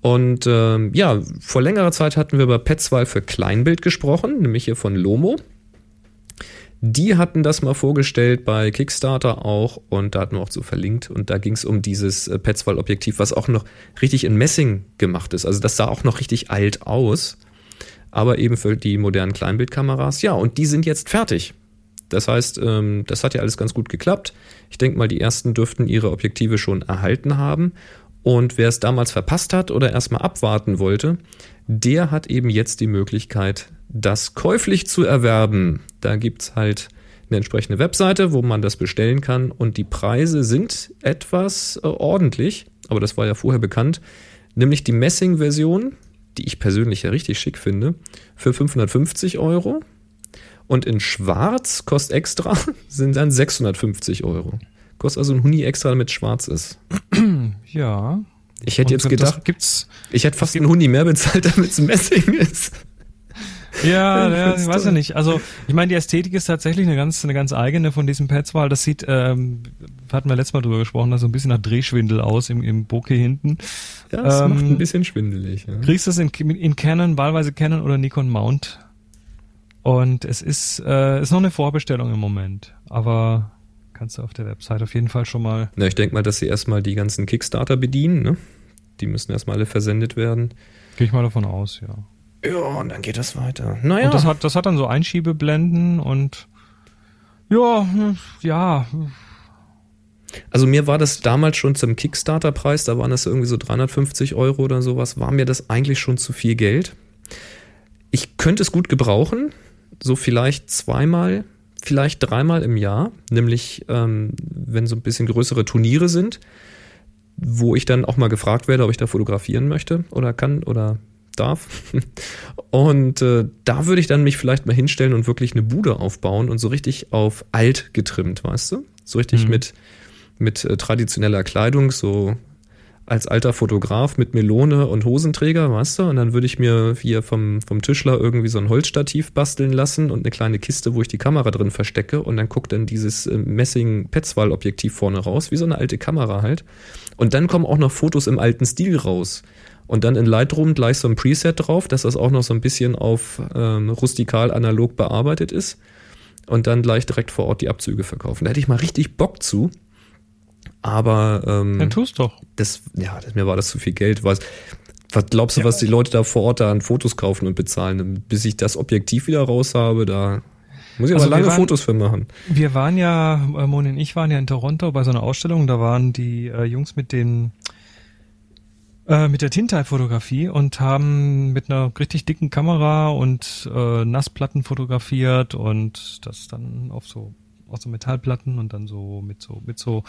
S1: Und ähm, ja, vor längerer Zeit hatten wir über Petzval für Kleinbild gesprochen, nämlich hier von Lomo. Die hatten das mal vorgestellt bei Kickstarter auch und da hatten wir auch so verlinkt und da ging es um dieses äh, Petzval-Objektiv, was auch noch richtig in Messing gemacht ist. Also das sah auch noch richtig alt aus, aber eben für die modernen Kleinbildkameras. Ja, und die sind jetzt fertig. Das heißt, ähm, das hat ja alles ganz gut geklappt. Ich denke mal, die ersten dürften ihre Objektive schon erhalten haben. Und wer es damals verpasst hat oder erstmal abwarten wollte, der hat eben jetzt die Möglichkeit, das käuflich zu erwerben. Da gibt's halt eine entsprechende Webseite, wo man das bestellen kann. Und die Preise sind etwas äh, ordentlich, aber das war ja vorher bekannt. Nämlich die Messing-Version, die ich persönlich ja richtig schick finde, für 550 Euro. Und in Schwarz kostet extra, sind dann 650 Euro. Kostet also ein Huni extra, damit schwarz ist.
S2: Ja.
S1: Ich hätte
S2: Und
S1: jetzt gedacht, ich hätte fast einen Huni mehr bezahlt, damit es Messing ist.
S2: Ja, ja ich weiß ja nicht. Also ich meine, die Ästhetik ist tatsächlich eine ganz, eine ganz eigene von diesen Pads, weil das sieht, ähm, hatten wir letztes Mal drüber gesprochen, das so ein bisschen nach Drehschwindel aus im, im Bokeh hinten.
S1: Ja, das
S2: Ähm,
S1: macht ein bisschen schwindelig. Ja.
S2: Kriegst du es in, in Canon, wahlweise Canon oder Nikon Mount. Und es ist, äh, ist noch eine Vorbestellung im Moment. Aber kannst du auf der Website auf jeden Fall schon mal.
S1: Na, ich denke mal, dass sie erstmal die ganzen Kickstarter bedienen. Ne? Die müssen erstmal alle versendet werden.
S2: Gehe ich mal davon aus, ja.
S1: Ja, und dann geht das weiter. Naja,
S2: Und das hat, das hat dann so Einschiebeblenden und ja, hm, ja,
S1: also mir war das damals schon zum Kickstarter-Preis, da waren das irgendwie so 350 Euro oder sowas, war mir das eigentlich schon zu viel Geld. Ich könnte es gut gebrauchen, so vielleicht zweimal, vielleicht dreimal im Jahr, nämlich ähm, wenn so ein bisschen größere Turniere sind, wo ich dann auch mal gefragt werde, ob ich da fotografieren möchte oder kann oder darf. Und äh, da würde ich dann mich vielleicht mal hinstellen und wirklich eine Bude aufbauen und so richtig auf alt getrimmt, weißt du? So richtig
S2: Mhm.
S1: mit, mit äh, traditioneller Kleidung, so als alter Fotograf mit Melone und Hosenträger, weißt du? Und dann würde ich mir hier vom, vom Tischler irgendwie so ein Holzstativ basteln lassen und eine kleine Kiste, wo ich die Kamera drin verstecke und dann guckt dann dieses äh, Messing-Petzval-Objektiv vorne raus, wie so eine alte Kamera halt. Und dann kommen auch noch Fotos im alten Stil raus. Und dann in Lightroom gleich so ein Preset drauf, dass das auch noch so ein bisschen auf ähm, rustikal analog bearbeitet ist. Und dann gleich direkt vor Ort die Abzüge verkaufen. Da hätte ich mal richtig Bock zu. Aber ähm,
S2: dann tust doch.
S1: das, ja, das, mir war das zu viel Geld. Was, was glaubst du, was die Leute da vor Ort da an Fotos kaufen und bezahlen? Bis ich das Objektiv wieder raus habe, da muss ich
S2: Also
S1: aber
S2: wir
S1: lange
S2: waren-
S1: Fotos für machen.
S2: Wir waren ja, äh, Moni und ich waren ja in Toronto bei so einer Ausstellung, da waren die äh, Jungs mit den äh, mit der Tintai-Fotografie und haben mit einer richtig dicken Kamera und äh, Nassplatten fotografiert und das dann auf so auf so Metallplatten und dann so mit so mit so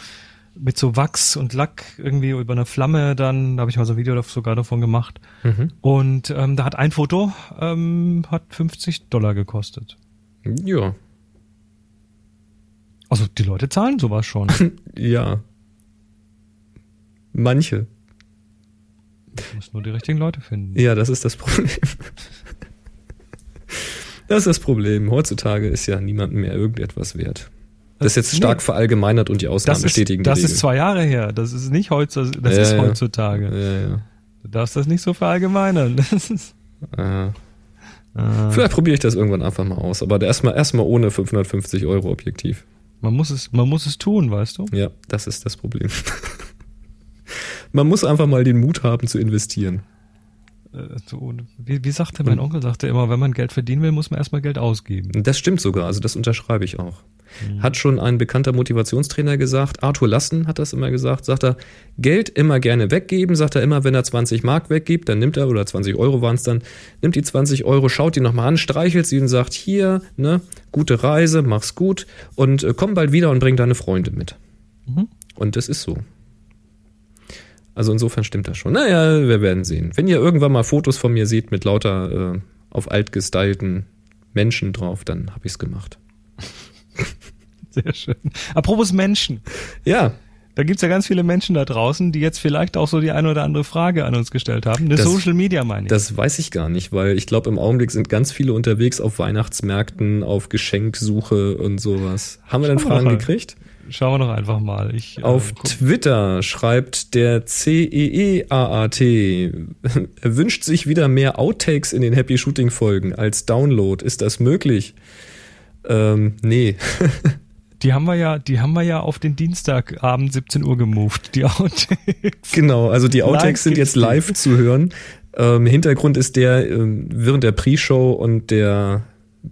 S2: mit so Wachs und Lack irgendwie über eine Flamme dann, da habe ich mal so ein Video sogar davon gemacht.
S1: Mhm.
S2: Und ähm, da hat ein Foto ähm, hat 50 Dollar gekostet.
S1: Ja,
S2: Also die Leute zahlen sowas schon.
S1: ja. Manche.
S2: Du musst nur die richtigen Leute finden.
S1: Ja, das ist das Problem. Das ist das Problem. Heutzutage ist ja niemandem mehr irgendetwas wert. Das ist jetzt stark
S2: Nee.
S1: verallgemeinert und die Ausnahmen
S2: Das, ist,
S1: bestätigen
S2: das
S1: die
S2: ist zwei Jahre her. Das ist nicht heutzutage. Das
S1: Ja,
S2: ist heutzutage.
S1: Ja, ja.
S2: Du darfst das nicht so verallgemeinern.
S1: Ja.
S2: äh,
S1: Vielleicht probiere ich das irgendwann einfach mal aus, aber erstmal erstmal ohne 550 Euro Objektiv.
S2: man muss es, man muss es tun, weißt du?
S1: Ja, das ist das Problem. Man muss einfach mal den Mut haben zu investieren.
S2: Äh, so, wie, wie sagte mein Onkel, sagte immer, wenn man Geld verdienen will, muss man erstmal Geld ausgeben.
S1: Das stimmt sogar, also das unterschreibe ich auch. Hat schon ein bekannter Motivationstrainer gesagt, Arthur Lassen hat das immer gesagt, sagt er, Geld immer gerne weggeben, sagt er immer, wenn er 20 Mark weggibt, dann nimmt er, oder 20 Euro waren es dann, nimmt die 20 Euro, schaut die nochmal an, streichelt sie und sagt, hier, ne, gute Reise, mach's gut und äh, komm bald wieder und bring deine Freunde mit.
S2: Mhm.
S1: Und das ist so. Also insofern stimmt das schon. Naja, wir werden sehen. Wenn ihr irgendwann mal Fotos von mir seht mit lauter äh, auf alt gestylten Menschen drauf, dann habe ich's gemacht.
S2: Sehr schön. Apropos Menschen.
S1: Ja,
S2: Da gibt's ja ganz viele Menschen da draußen, die jetzt vielleicht auch so die eine oder andere Frage an uns gestellt haben. Eine
S1: Das-
S2: Social Media meine ich.
S1: das weiß ich gar nicht, weil ich glaube, im Augenblick sind ganz viele unterwegs auf Weihnachtsmärkten, auf Geschenksuche und sowas. Haben wir denn Fragen gekriegt?
S2: Schauen wir doch einfach mal. Ich, äh,
S1: Auf
S2: guck-
S1: Twitter schreibt der CEEAAT, er wünscht sich wieder mehr Outtakes in den Happy Shooting Folgen als Download. Ist das möglich? Ähm, nee.
S2: Die haben wir ja, die haben wir ja auf den Dienstagabend 17 Uhr gemoved, die Outtakes.
S1: Genau, also die Outtakes sind jetzt live zu hören. Ähm, Hintergrund ist der, ähm, während der Pre-Show und der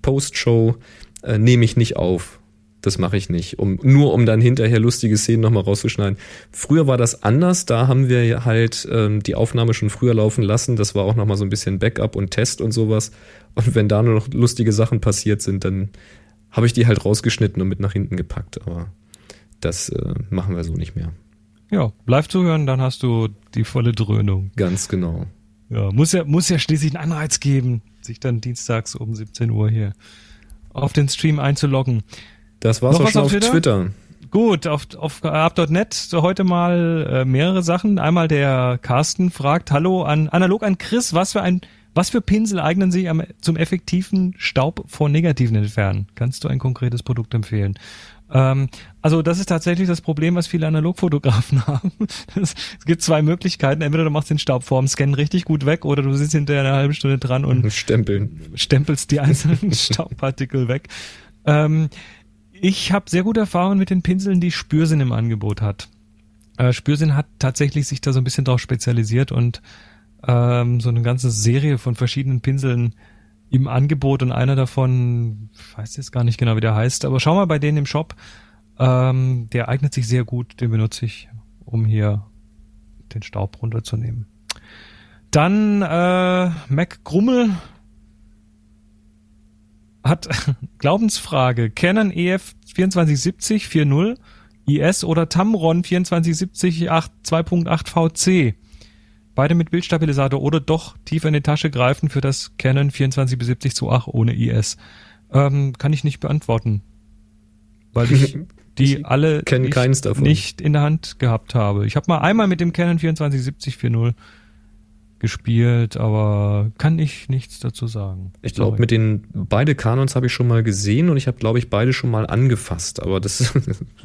S1: Post-Show äh, nehme ich nicht auf. Das mache ich nicht, um nur um dann hinterher lustige Szenen nochmal rauszuschneiden. Früher war das anders, da haben wir halt ähm, die Aufnahme schon früher laufen lassen. Das war auch nochmal so ein bisschen Backup und Test und sowas. Und wenn da nur noch lustige Sachen passiert sind, dann habe ich die halt rausgeschnitten und mit nach hinten gepackt. Aber das äh, machen wir so nicht mehr.
S2: Ja, live zuhören, dann hast du die volle Dröhnung.
S1: Ganz genau.
S2: Ja, muss ja, muss ja schließlich einen Anreiz geben, sich dann dienstags um 17 Uhr hier auf den Stream einzuloggen.
S1: Das war's
S2: Noch
S1: auch schon
S2: auf Twitter?
S1: Twitter.
S2: Gut, auf, auf up.net so heute mal äh, mehrere Sachen. Einmal der Carsten fragt, hallo an analog an Chris, was für ein was für Pinsel eignen sich am, zum effektiven Staub vor negativen Entfernen? Kannst du ein konkretes Produkt empfehlen? Ähm, also das ist tatsächlich das Problem, was viele Analogfotografen haben. Es, es gibt zwei Möglichkeiten. Entweder du machst den Staub vorm Scannen richtig gut weg oder du sitzt hinterher eine halbe Stunde dran und
S1: Stempeln.
S2: stempelst die einzelnen Staubpartikel weg. Ähm, ich habe sehr gute Erfahrungen mit den Pinseln, die Spürsinn im Angebot hat. Äh, Spürsinn hat tatsächlich sich da so ein bisschen drauf spezialisiert und ähm, so eine ganze Serie von verschiedenen Pinseln im Angebot und einer davon, ich weiß jetzt gar nicht genau, wie der heißt, aber schau mal bei denen im Shop. Ähm, der eignet sich sehr gut, den benutze ich, um hier den Staub runterzunehmen. Dann äh, Mac Grummel hat Glaubensfrage. Canon EF 2470 4.0 IS oder Tamron 2470 8 2.8 VC. Beide mit Bildstabilisator oder doch tiefer in die Tasche greifen für das Canon 2470 zu 8 ohne IS. Ähm, kann ich nicht beantworten. Weil ich die
S1: Ich
S2: alle nicht in der Hand gehabt habe. Ich habe mal einmal mit dem Canon 2470 4.0 gespielt, aber kann ich nichts dazu sagen.
S1: Ich glaube, mit den beide Kanons habe ich schon mal gesehen und ich habe, glaube ich, beide schon mal angefasst. Aber das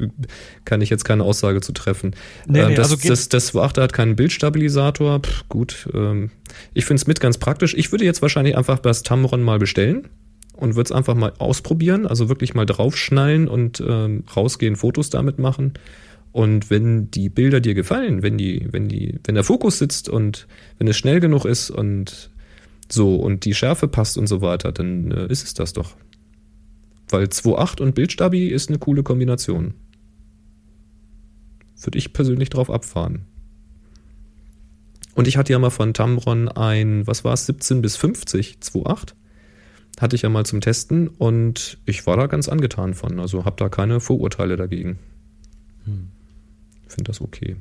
S1: kann ich jetzt keine Aussage zu treffen.
S2: Nee,
S1: Ähm,
S2: nee,
S1: das,
S2: also geht-
S1: das, das Achter hat keinen Bildstabilisator. Pff, gut, ähm, ich finde es mit ganz praktisch. Ich würde jetzt wahrscheinlich einfach das Tamron mal bestellen und würde es einfach mal ausprobieren. Also wirklich mal draufschnallen und ähm, rausgehen, Fotos damit machen. Und wenn die Bilder dir gefallen, wenn die, wenn die, wenn der Fokus sitzt und wenn es schnell genug ist und so und die Schärfe passt und so weiter, dann äh, ist es das doch. Weil 2.8 und Bildstabi ist eine coole Kombination. Würde ich persönlich drauf abfahren. Und ich hatte ja mal von Tamron ein, was war es, 17 bis 50, 2.8. Hatte ich ja mal zum Testen und ich war da ganz angetan von. Also habe da keine Vorurteile dagegen. Finde das okay.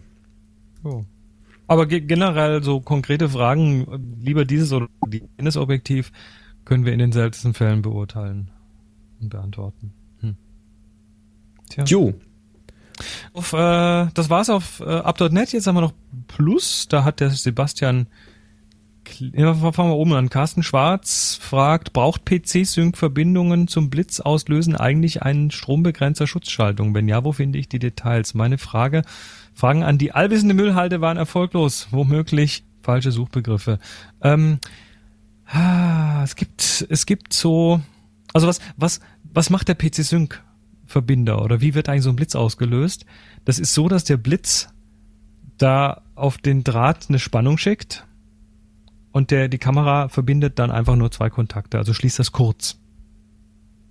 S2: Oh. Aber ge generell so konkrete Fragen, lieber dieses oder jenes Objektiv, können wir in den seltensten Fällen beurteilen und beantworten. Hm. Tja.
S1: Jo,
S2: Auf, äh, das war's auf äh, up.net. Jetzt haben wir noch Plus. Da hat der Sebastian, ja, fangen wir oben an. Carsten Schwarz fragt, braucht PC-Sync-Verbindungen zum Blitz auslösen eigentlich einen Strombegrenzer Schutzschaltung? Wenn ja, wo finde ich die Details? Meine Frage, Fragen an die allwissende Müllhalde waren erfolglos. Womöglich falsche Suchbegriffe. Ähm, ah, es gibt, es gibt so, also was, was, was macht der PC-Sync? Verbinder oder wie wird eigentlich so ein Blitz ausgelöst? Das ist so, dass der Blitz da auf den Draht eine Spannung schickt und der, die Kamera verbindet dann einfach nur zwei Kontakte, also schließt das kurz.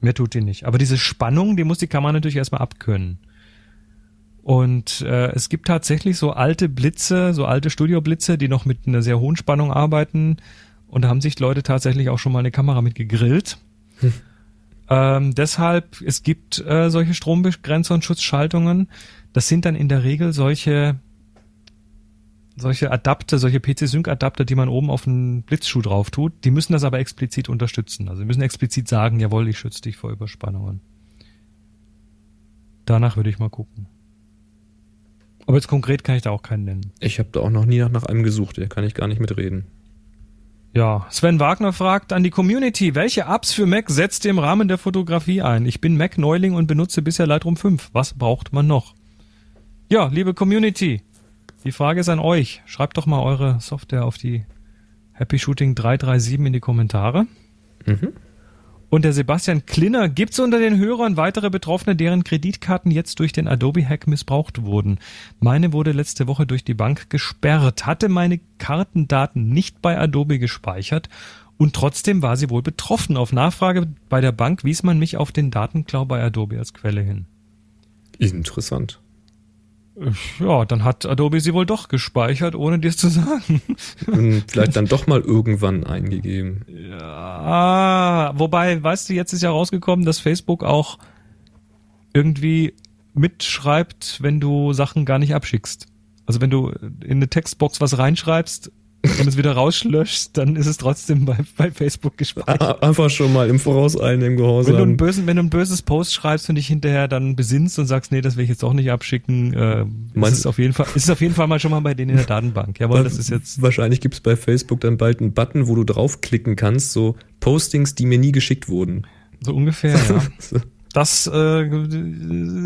S2: Mehr tut die nicht. Aber diese Spannung, die muss die Kamera natürlich erstmal abkönnen. Und äh, es gibt tatsächlich so alte Blitze, so alte Studioblitze, die noch mit einer sehr hohen Spannung arbeiten. Und da haben sich Leute tatsächlich auch schon mal eine Kamera mit gegrillt. Ähm, deshalb, es gibt äh, solche Strombegrenzer und Schutzschaltungen. Das sind dann in der Regel solche solche Adapter, solche PC-Sync-Adapter, die man oben auf einen Blitzschuh drauf tut. Die müssen das aber explizit unterstützen. Also sie müssen explizit sagen, jawohl, ich schütze dich vor Überspannungen. Danach würde ich mal gucken. Aber jetzt konkret kann ich da auch keinen nennen.
S1: ich habe da auch noch nie nach, nach einem gesucht. Da kann ich gar nicht mitreden.
S2: Ja, Sven Wagner fragt an die Community, welche Apps für Mac setzt ihr im Rahmen der Fotografie ein? Ich bin Mac-Neuling und benutze bisher Lightroom 5. Was braucht man noch? Ja, liebe Community, die Frage ist an euch. Schreibt doch mal eure Software auf die Happy Shooting 337 in die Kommentare.
S1: Mhm.
S2: Und der Sebastian Klinner, gibt's unter den Hörern weitere Betroffene, deren Kreditkarten jetzt durch den Adobe-Hack missbraucht wurden? Meine wurde letzte Woche durch die Bank gesperrt, hatte meine Kartendaten nicht bei Adobe gespeichert Und trotzdem war sie wohl betroffen. Auf Nachfrage bei der Bank wies man mich auf den Datenklau bei Adobe als Quelle hin.
S1: Interessant.
S2: Ja, dann hat Adobe sie wohl doch gespeichert, ohne dir es zu sagen.
S1: Und vielleicht dann doch mal irgendwann eingegeben.
S2: Ja, wobei, weißt du, jetzt ist ja rausgekommen, dass Facebook auch irgendwie mitschreibt, wenn du Sachen gar nicht abschickst. Also wenn du in eine Textbox was reinschreibst und es wieder rauslöschst, dann ist es trotzdem bei, bei Facebook gespeichert.
S1: Einfach schon mal im Vorauseilenden Gehorsam.
S2: Wenn du, ein bösen, wenn du ein böses Post schreibst und dich hinterher dann besinnst und sagst, nee, das will ich jetzt auch nicht abschicken, äh,
S1: Meinst-
S2: ist es auf jeden Fall, ist es auf jeden Fall mal schon mal bei denen in der Datenbank. Jawohl, das ist jetzt,
S1: Wahrscheinlich gibt's bei Facebook dann bald einen Button, wo du draufklicken kannst, so Postings, die mir nie geschickt wurden.
S2: so ungefähr, ja.
S1: So.
S2: Das, äh,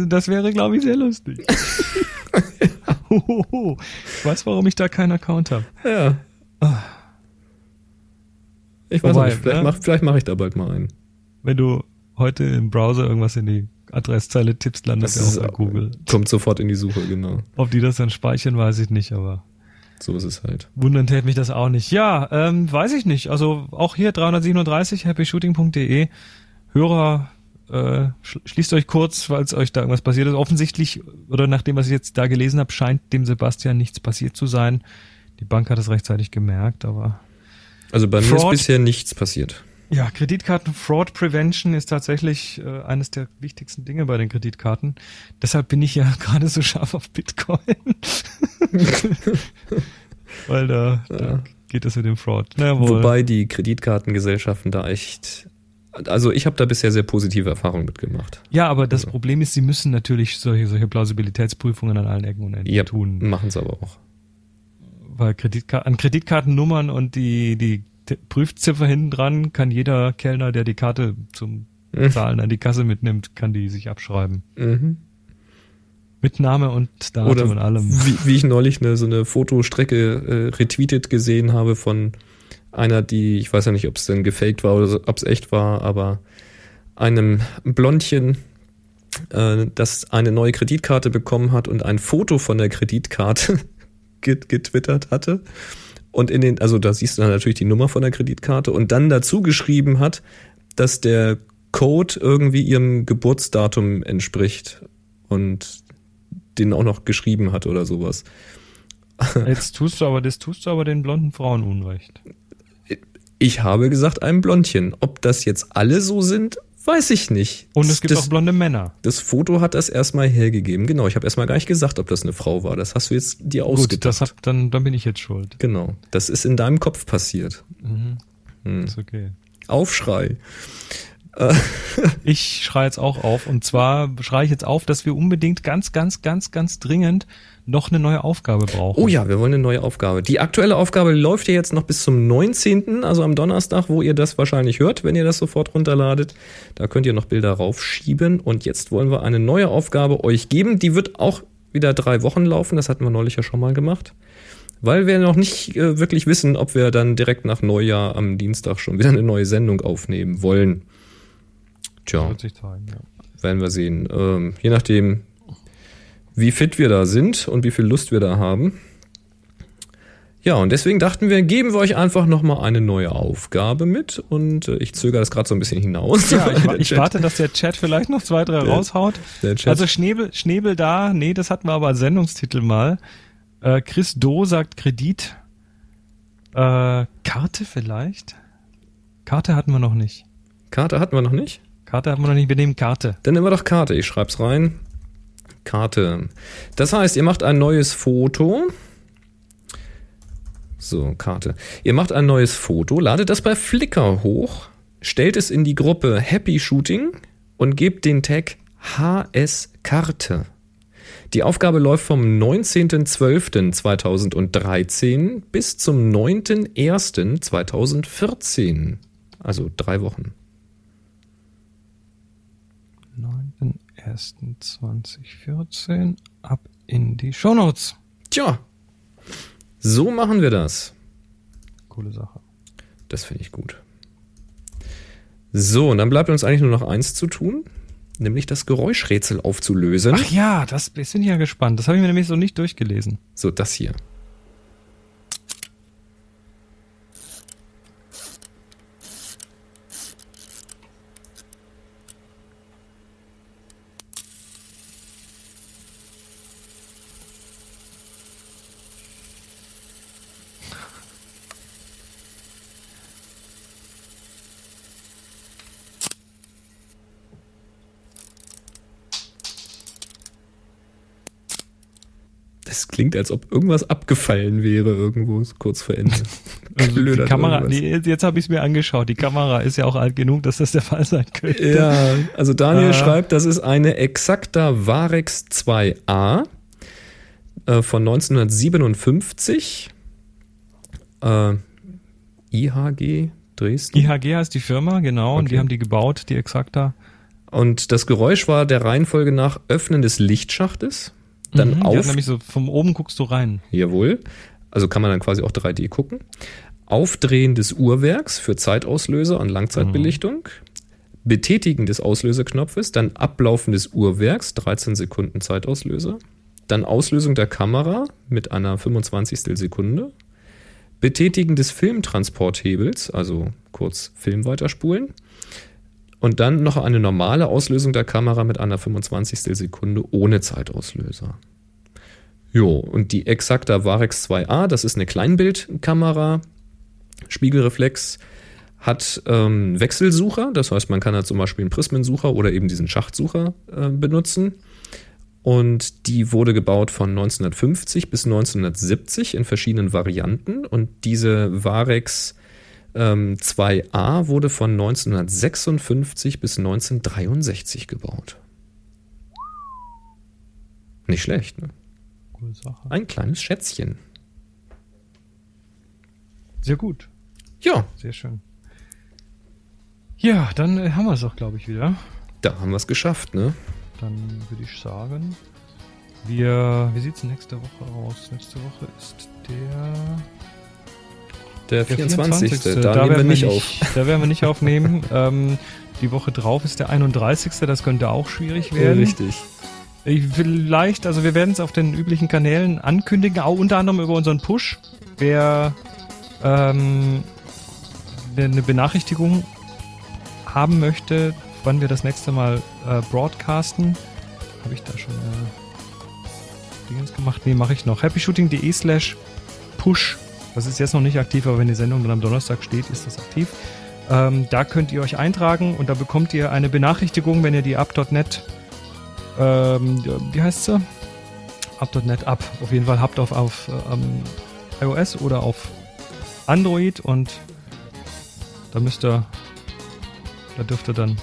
S2: das wäre, glaube ich, sehr lustig. Hohoho. ich weiß, warum ich da keinen Account habe.
S1: Ja. Ich weiß
S2: Wobei,
S1: nicht, vielleicht
S2: ne?
S1: mach, vielleicht mache ich da bald mal einen.
S2: Wenn du heute im Browser irgendwas in die Adresszeile tippst, landet
S1: Das
S2: ja auch bei Google.
S1: Kommt sofort in die Suche, genau.
S2: Ob die das dann speichern, weiß ich nicht, aber
S1: So ist es halt.
S2: wundern täte mich das auch nicht. Ja, ähm, weiß ich nicht. Also auch hier 337 happyshooting.de. Hörer, äh, sch schließt euch kurz, falls euch da irgendwas passiert ist. Offensichtlich, oder nach dem, was ich jetzt da gelesen habe, scheint dem Sebastian nichts passiert zu sein. Die Bank hat es rechtzeitig gemerkt, aber
S1: Also bei mir ist
S2: Fraud.
S1: bisher nichts passiert.
S2: Ja, Kreditkarten Fraud Prevention ist tatsächlich äh, eines der wichtigsten Dinge bei den Kreditkarten. Deshalb bin ich ja gerade so scharf auf Bitcoin. Weil da, da
S1: Ja.
S2: geht es mit dem Fraud. Na wohl.
S1: Wobei die Kreditkartengesellschaften da echt. Also ich habe da bisher sehr positive Erfahrungen mitgemacht.
S2: ja, aber das Problem ist, sie müssen natürlich solche, solche Plausibilitätsprüfungen an allen Ecken und Enden
S1: Ja,
S2: tun.
S1: machen sie aber auch.
S2: Weil Kreditka an Kreditkartennummern und die, die Prüfziffer hinten dran kann jeder Kellner, der die Karte zum
S1: Mhm.
S2: Zahlen an die Kasse mitnimmt, kann die sich abschreiben.
S1: Mhm.
S2: Mit Name und Datum
S1: Oder
S2: und allem.
S1: wie, wie ich neulich eine, so eine Fotostrecke äh, retweetet gesehen habe von einer, die, ich weiß ja nicht, ob es denn gefaked war oder ob es echt war, aber einem Blondchen, äh, das eine neue Kreditkarte bekommen hat und ein Foto von der Kreditkarte getwittert hatte. Und in den, also da siehst du dann natürlich die Nummer von der Kreditkarte und dann dazu geschrieben hat, dass der Code irgendwie ihrem Geburtsdatum entspricht und den auch noch geschrieben hat oder sowas.
S2: Jetzt tust du aber, das tust du aber den blonden Frauen Unrecht.
S1: Ich habe gesagt, ein Blondchen. Ob das jetzt alle so sind, weiß ich nicht.
S2: Und es gibt
S1: das,
S2: auch blonde Männer.
S1: das Foto hat das erstmal hergegeben. Genau, ich habe erstmal gar nicht gesagt, ob das eine Frau war. Das hast du jetzt dir
S2: Gut,
S1: ausgedacht.
S2: das hat, dann, dann bin ich jetzt schuld.
S1: genau, das ist in deinem Kopf passiert. Hm.
S2: Ist okay.
S1: Aufschrei.
S2: Ich schreie jetzt auch auf. Und zwar schreie ich jetzt auf, dass wir unbedingt ganz, ganz, ganz, ganz dringend noch eine neue Aufgabe brauchen.
S1: Oh ja, wir wollen eine neue Aufgabe. Die aktuelle Aufgabe läuft ja jetzt noch bis zum 19., also am Donnerstag, wo ihr das wahrscheinlich hört, wenn ihr das sofort runterladet. Da könnt ihr noch Bilder raufschieben. Und jetzt wollen wir eine neue Aufgabe euch geben. Die wird auch wieder drei Wochen laufen. Das hatten wir neulich ja schon mal gemacht. Weil wir noch nicht äh, wirklich wissen, ob wir dann direkt nach Neujahr am Dienstag schon wieder eine neue Sendung aufnehmen wollen. Tja,
S2: Wird sich zeigen, ja.
S1: werden wir sehen. Ähm, je nachdem, wie fit wir da sind und wie viel Lust wir da haben. Ja, und deswegen dachten wir, geben wir euch einfach nochmal eine neue Aufgabe mit. Und äh, ich zögere das gerade so ein bisschen hinaus.
S2: Ja, ich, ich warte, dass der Chat vielleicht noch zwei, drei
S1: Der-
S2: raushaut.
S1: der
S2: Also Schnebel, Schnebel da, nee, das hatten wir aber als Sendungstitel mal. Äh, Chris Do sagt Kredit. Äh, Karte vielleicht? Karte hatten wir noch nicht.
S1: Karte hatten wir noch nicht?
S2: Karte hatten wir noch nicht, wir nehmen Karte.
S1: Dann nehmen wir doch Karte. Ich schreib's rein. Karte. Das heißt, ihr macht ein neues Foto. So, Karte. Ihr macht ein neues Foto, ladet das bei Flickr hoch, stellt es in die Gruppe Happy Shooting und gebt den Tag HS Karte. Die Aufgabe läuft vom 19.12.2013 bis zum 9.01.2014. Also drei Wochen.
S2: 9.01.2014 ab in die Shownotes.
S1: Tja, so machen wir das.
S2: Coole Sache.
S1: Das finde ich gut. So, und dann bleibt uns eigentlich nur noch eins zu tun, nämlich das Geräuschrätsel aufzulösen.
S2: Ach ja, das bin ich ja gespannt. Das habe ich mir nämlich so nicht durchgelesen.
S1: So, das hier. Das klingt, als ob irgendwas abgefallen wäre irgendwo kurz vor Ende.
S2: Also die Kamera, nee, jetzt, habe ich es mir angeschaut. Die Kamera ist ja auch alt genug, dass das der Fall sein könnte.
S1: Ja, also Daniel
S2: Ah.
S1: schreibt, das ist eine Exacta Varex 2a äh, von 1957. Äh, IHG Dresden.
S2: IHG heißt die Firma, genau, und
S1: Okay.
S2: die haben die gebaut, die Exacta.
S1: Und das Geräusch war der Reihenfolge nach Öffnen des Lichtschachtes, dann
S2: Mhm,
S1: auf,
S2: nämlich so von oben guckst du rein.
S1: jawohl, also kann man dann quasi auch 3D gucken, Aufdrehen des Uhrwerks für Zeitauslöser und Langzeitbelichtung, Betätigen des Auslöseknopfes, dann Ablaufen des Uhrwerks, 13 Sekunden Zeitauslöser, dann Auslösung der Kamera mit einer 25. Sekunde, Betätigen des Filmtransporthebels, also kurz Film weiterspulen, und dann noch eine normale Auslösung der Kamera mit einer 25. Sekunde ohne Zeitauslöser. Jo, und die Exacta Varex 2a, das ist eine Kleinbildkamera, Spiegelreflex, hat ähm, Wechselsucher, das heißt, man kann da zum Beispiel einen Prismensucher oder eben diesen Schachtsucher äh, benutzen. Und die wurde gebaut von 1950 bis 1970 in verschiedenen Varianten. Und diese Varex ähm, 2a wurde von 1956 bis 1963 gebaut. Nicht schlecht, ne?
S2: Coole Sache.
S1: Ein kleines Schätzchen.
S2: Sehr gut,
S1: Ja,
S2: sehr schön. Ja, dann äh, haben wir es auch, glaube ich, wieder.
S1: da haben wir es geschafft, ne?
S2: Dann würde ich sagen, wir, wie sieht's nächste Woche aus? Nächste Woche ist der
S1: Der
S2: Der
S1: 24. Da,
S2: Da
S1: nehmen wir
S2: werden
S1: nicht auf.
S2: Da werden wir nicht aufnehmen. ähm, die Woche drauf ist der 31. Das könnte auch schwierig werden.
S1: Richtig.
S2: Ich, vielleicht, also wir werden es auf den üblichen Kanälen ankündigen, auch unter anderem über unseren Push. Wer ähm, eine Benachrichtigung haben möchte, wann wir das nächste Mal äh, broadcasten, habe ich da schon äh, Dingens gemacht? Nee, mache ich noch. happyshooting.de slash push. Das ist jetzt noch nicht aktiv, aber wenn die Sendung dann am Donnerstag steht, ist das aktiv. Ähm, da könnt ihr euch eintragen und da bekommt ihr eine Benachrichtigung, wenn ihr die up.net ähm, wie heißt sie? Up.net ab. Auf jeden Fall habt auf, auf ähm, iOS oder auf Android und da müsst ihr, da dürft ihr dann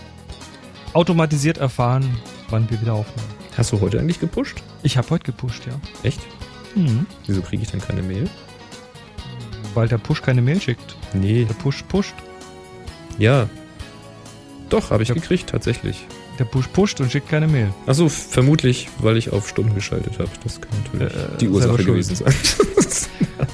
S2: automatisiert erfahren, wann wir wieder aufnehmen.
S1: Hast du heute eigentlich gepusht?
S2: Ich habe heute gepusht, ja.
S1: Echt?
S2: Mhm.
S1: Wieso kriege ich dann keine Mail?
S2: Weil der Push keine Mail schickt.
S1: Nee.
S2: Der Push pusht.
S1: Ja. Doch, habe ich
S2: Ja.
S1: gekriegt, tatsächlich.
S2: Der Push pusht und schickt keine Mail.
S1: Achso, vermutlich, weil ich auf Stunden geschaltet habe. Das kann natürlich
S2: Äh,
S1: die Ursache gewesen sein.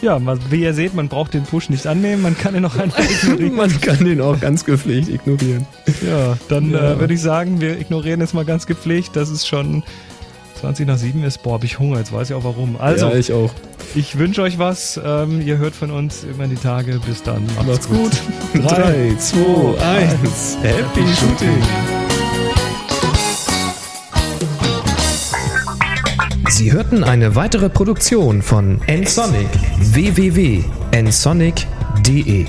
S2: Ja, man, wie ihr seht, man braucht den Push nicht annehmen, man kann ihn auch einfach ignorieren.
S1: Man kann den auch ganz gepflegt ignorieren.
S2: Ja, dann
S1: Ja.
S2: Äh, würde ich sagen, wir ignorieren jetzt mal ganz gepflegt, dass es schon 20 nach 7 ist. Boah, hab ich Hunger, jetzt weiß ich auch warum. Also,
S1: ja, ich auch.
S2: ich wünsche euch was. Ähm, ihr hört von uns immer die Tage. Bis dann.
S1: Macht's gut. 3, 2, 1. Happy Shooting. Sie hörten eine weitere Produktion von nsonic www.nsonic.de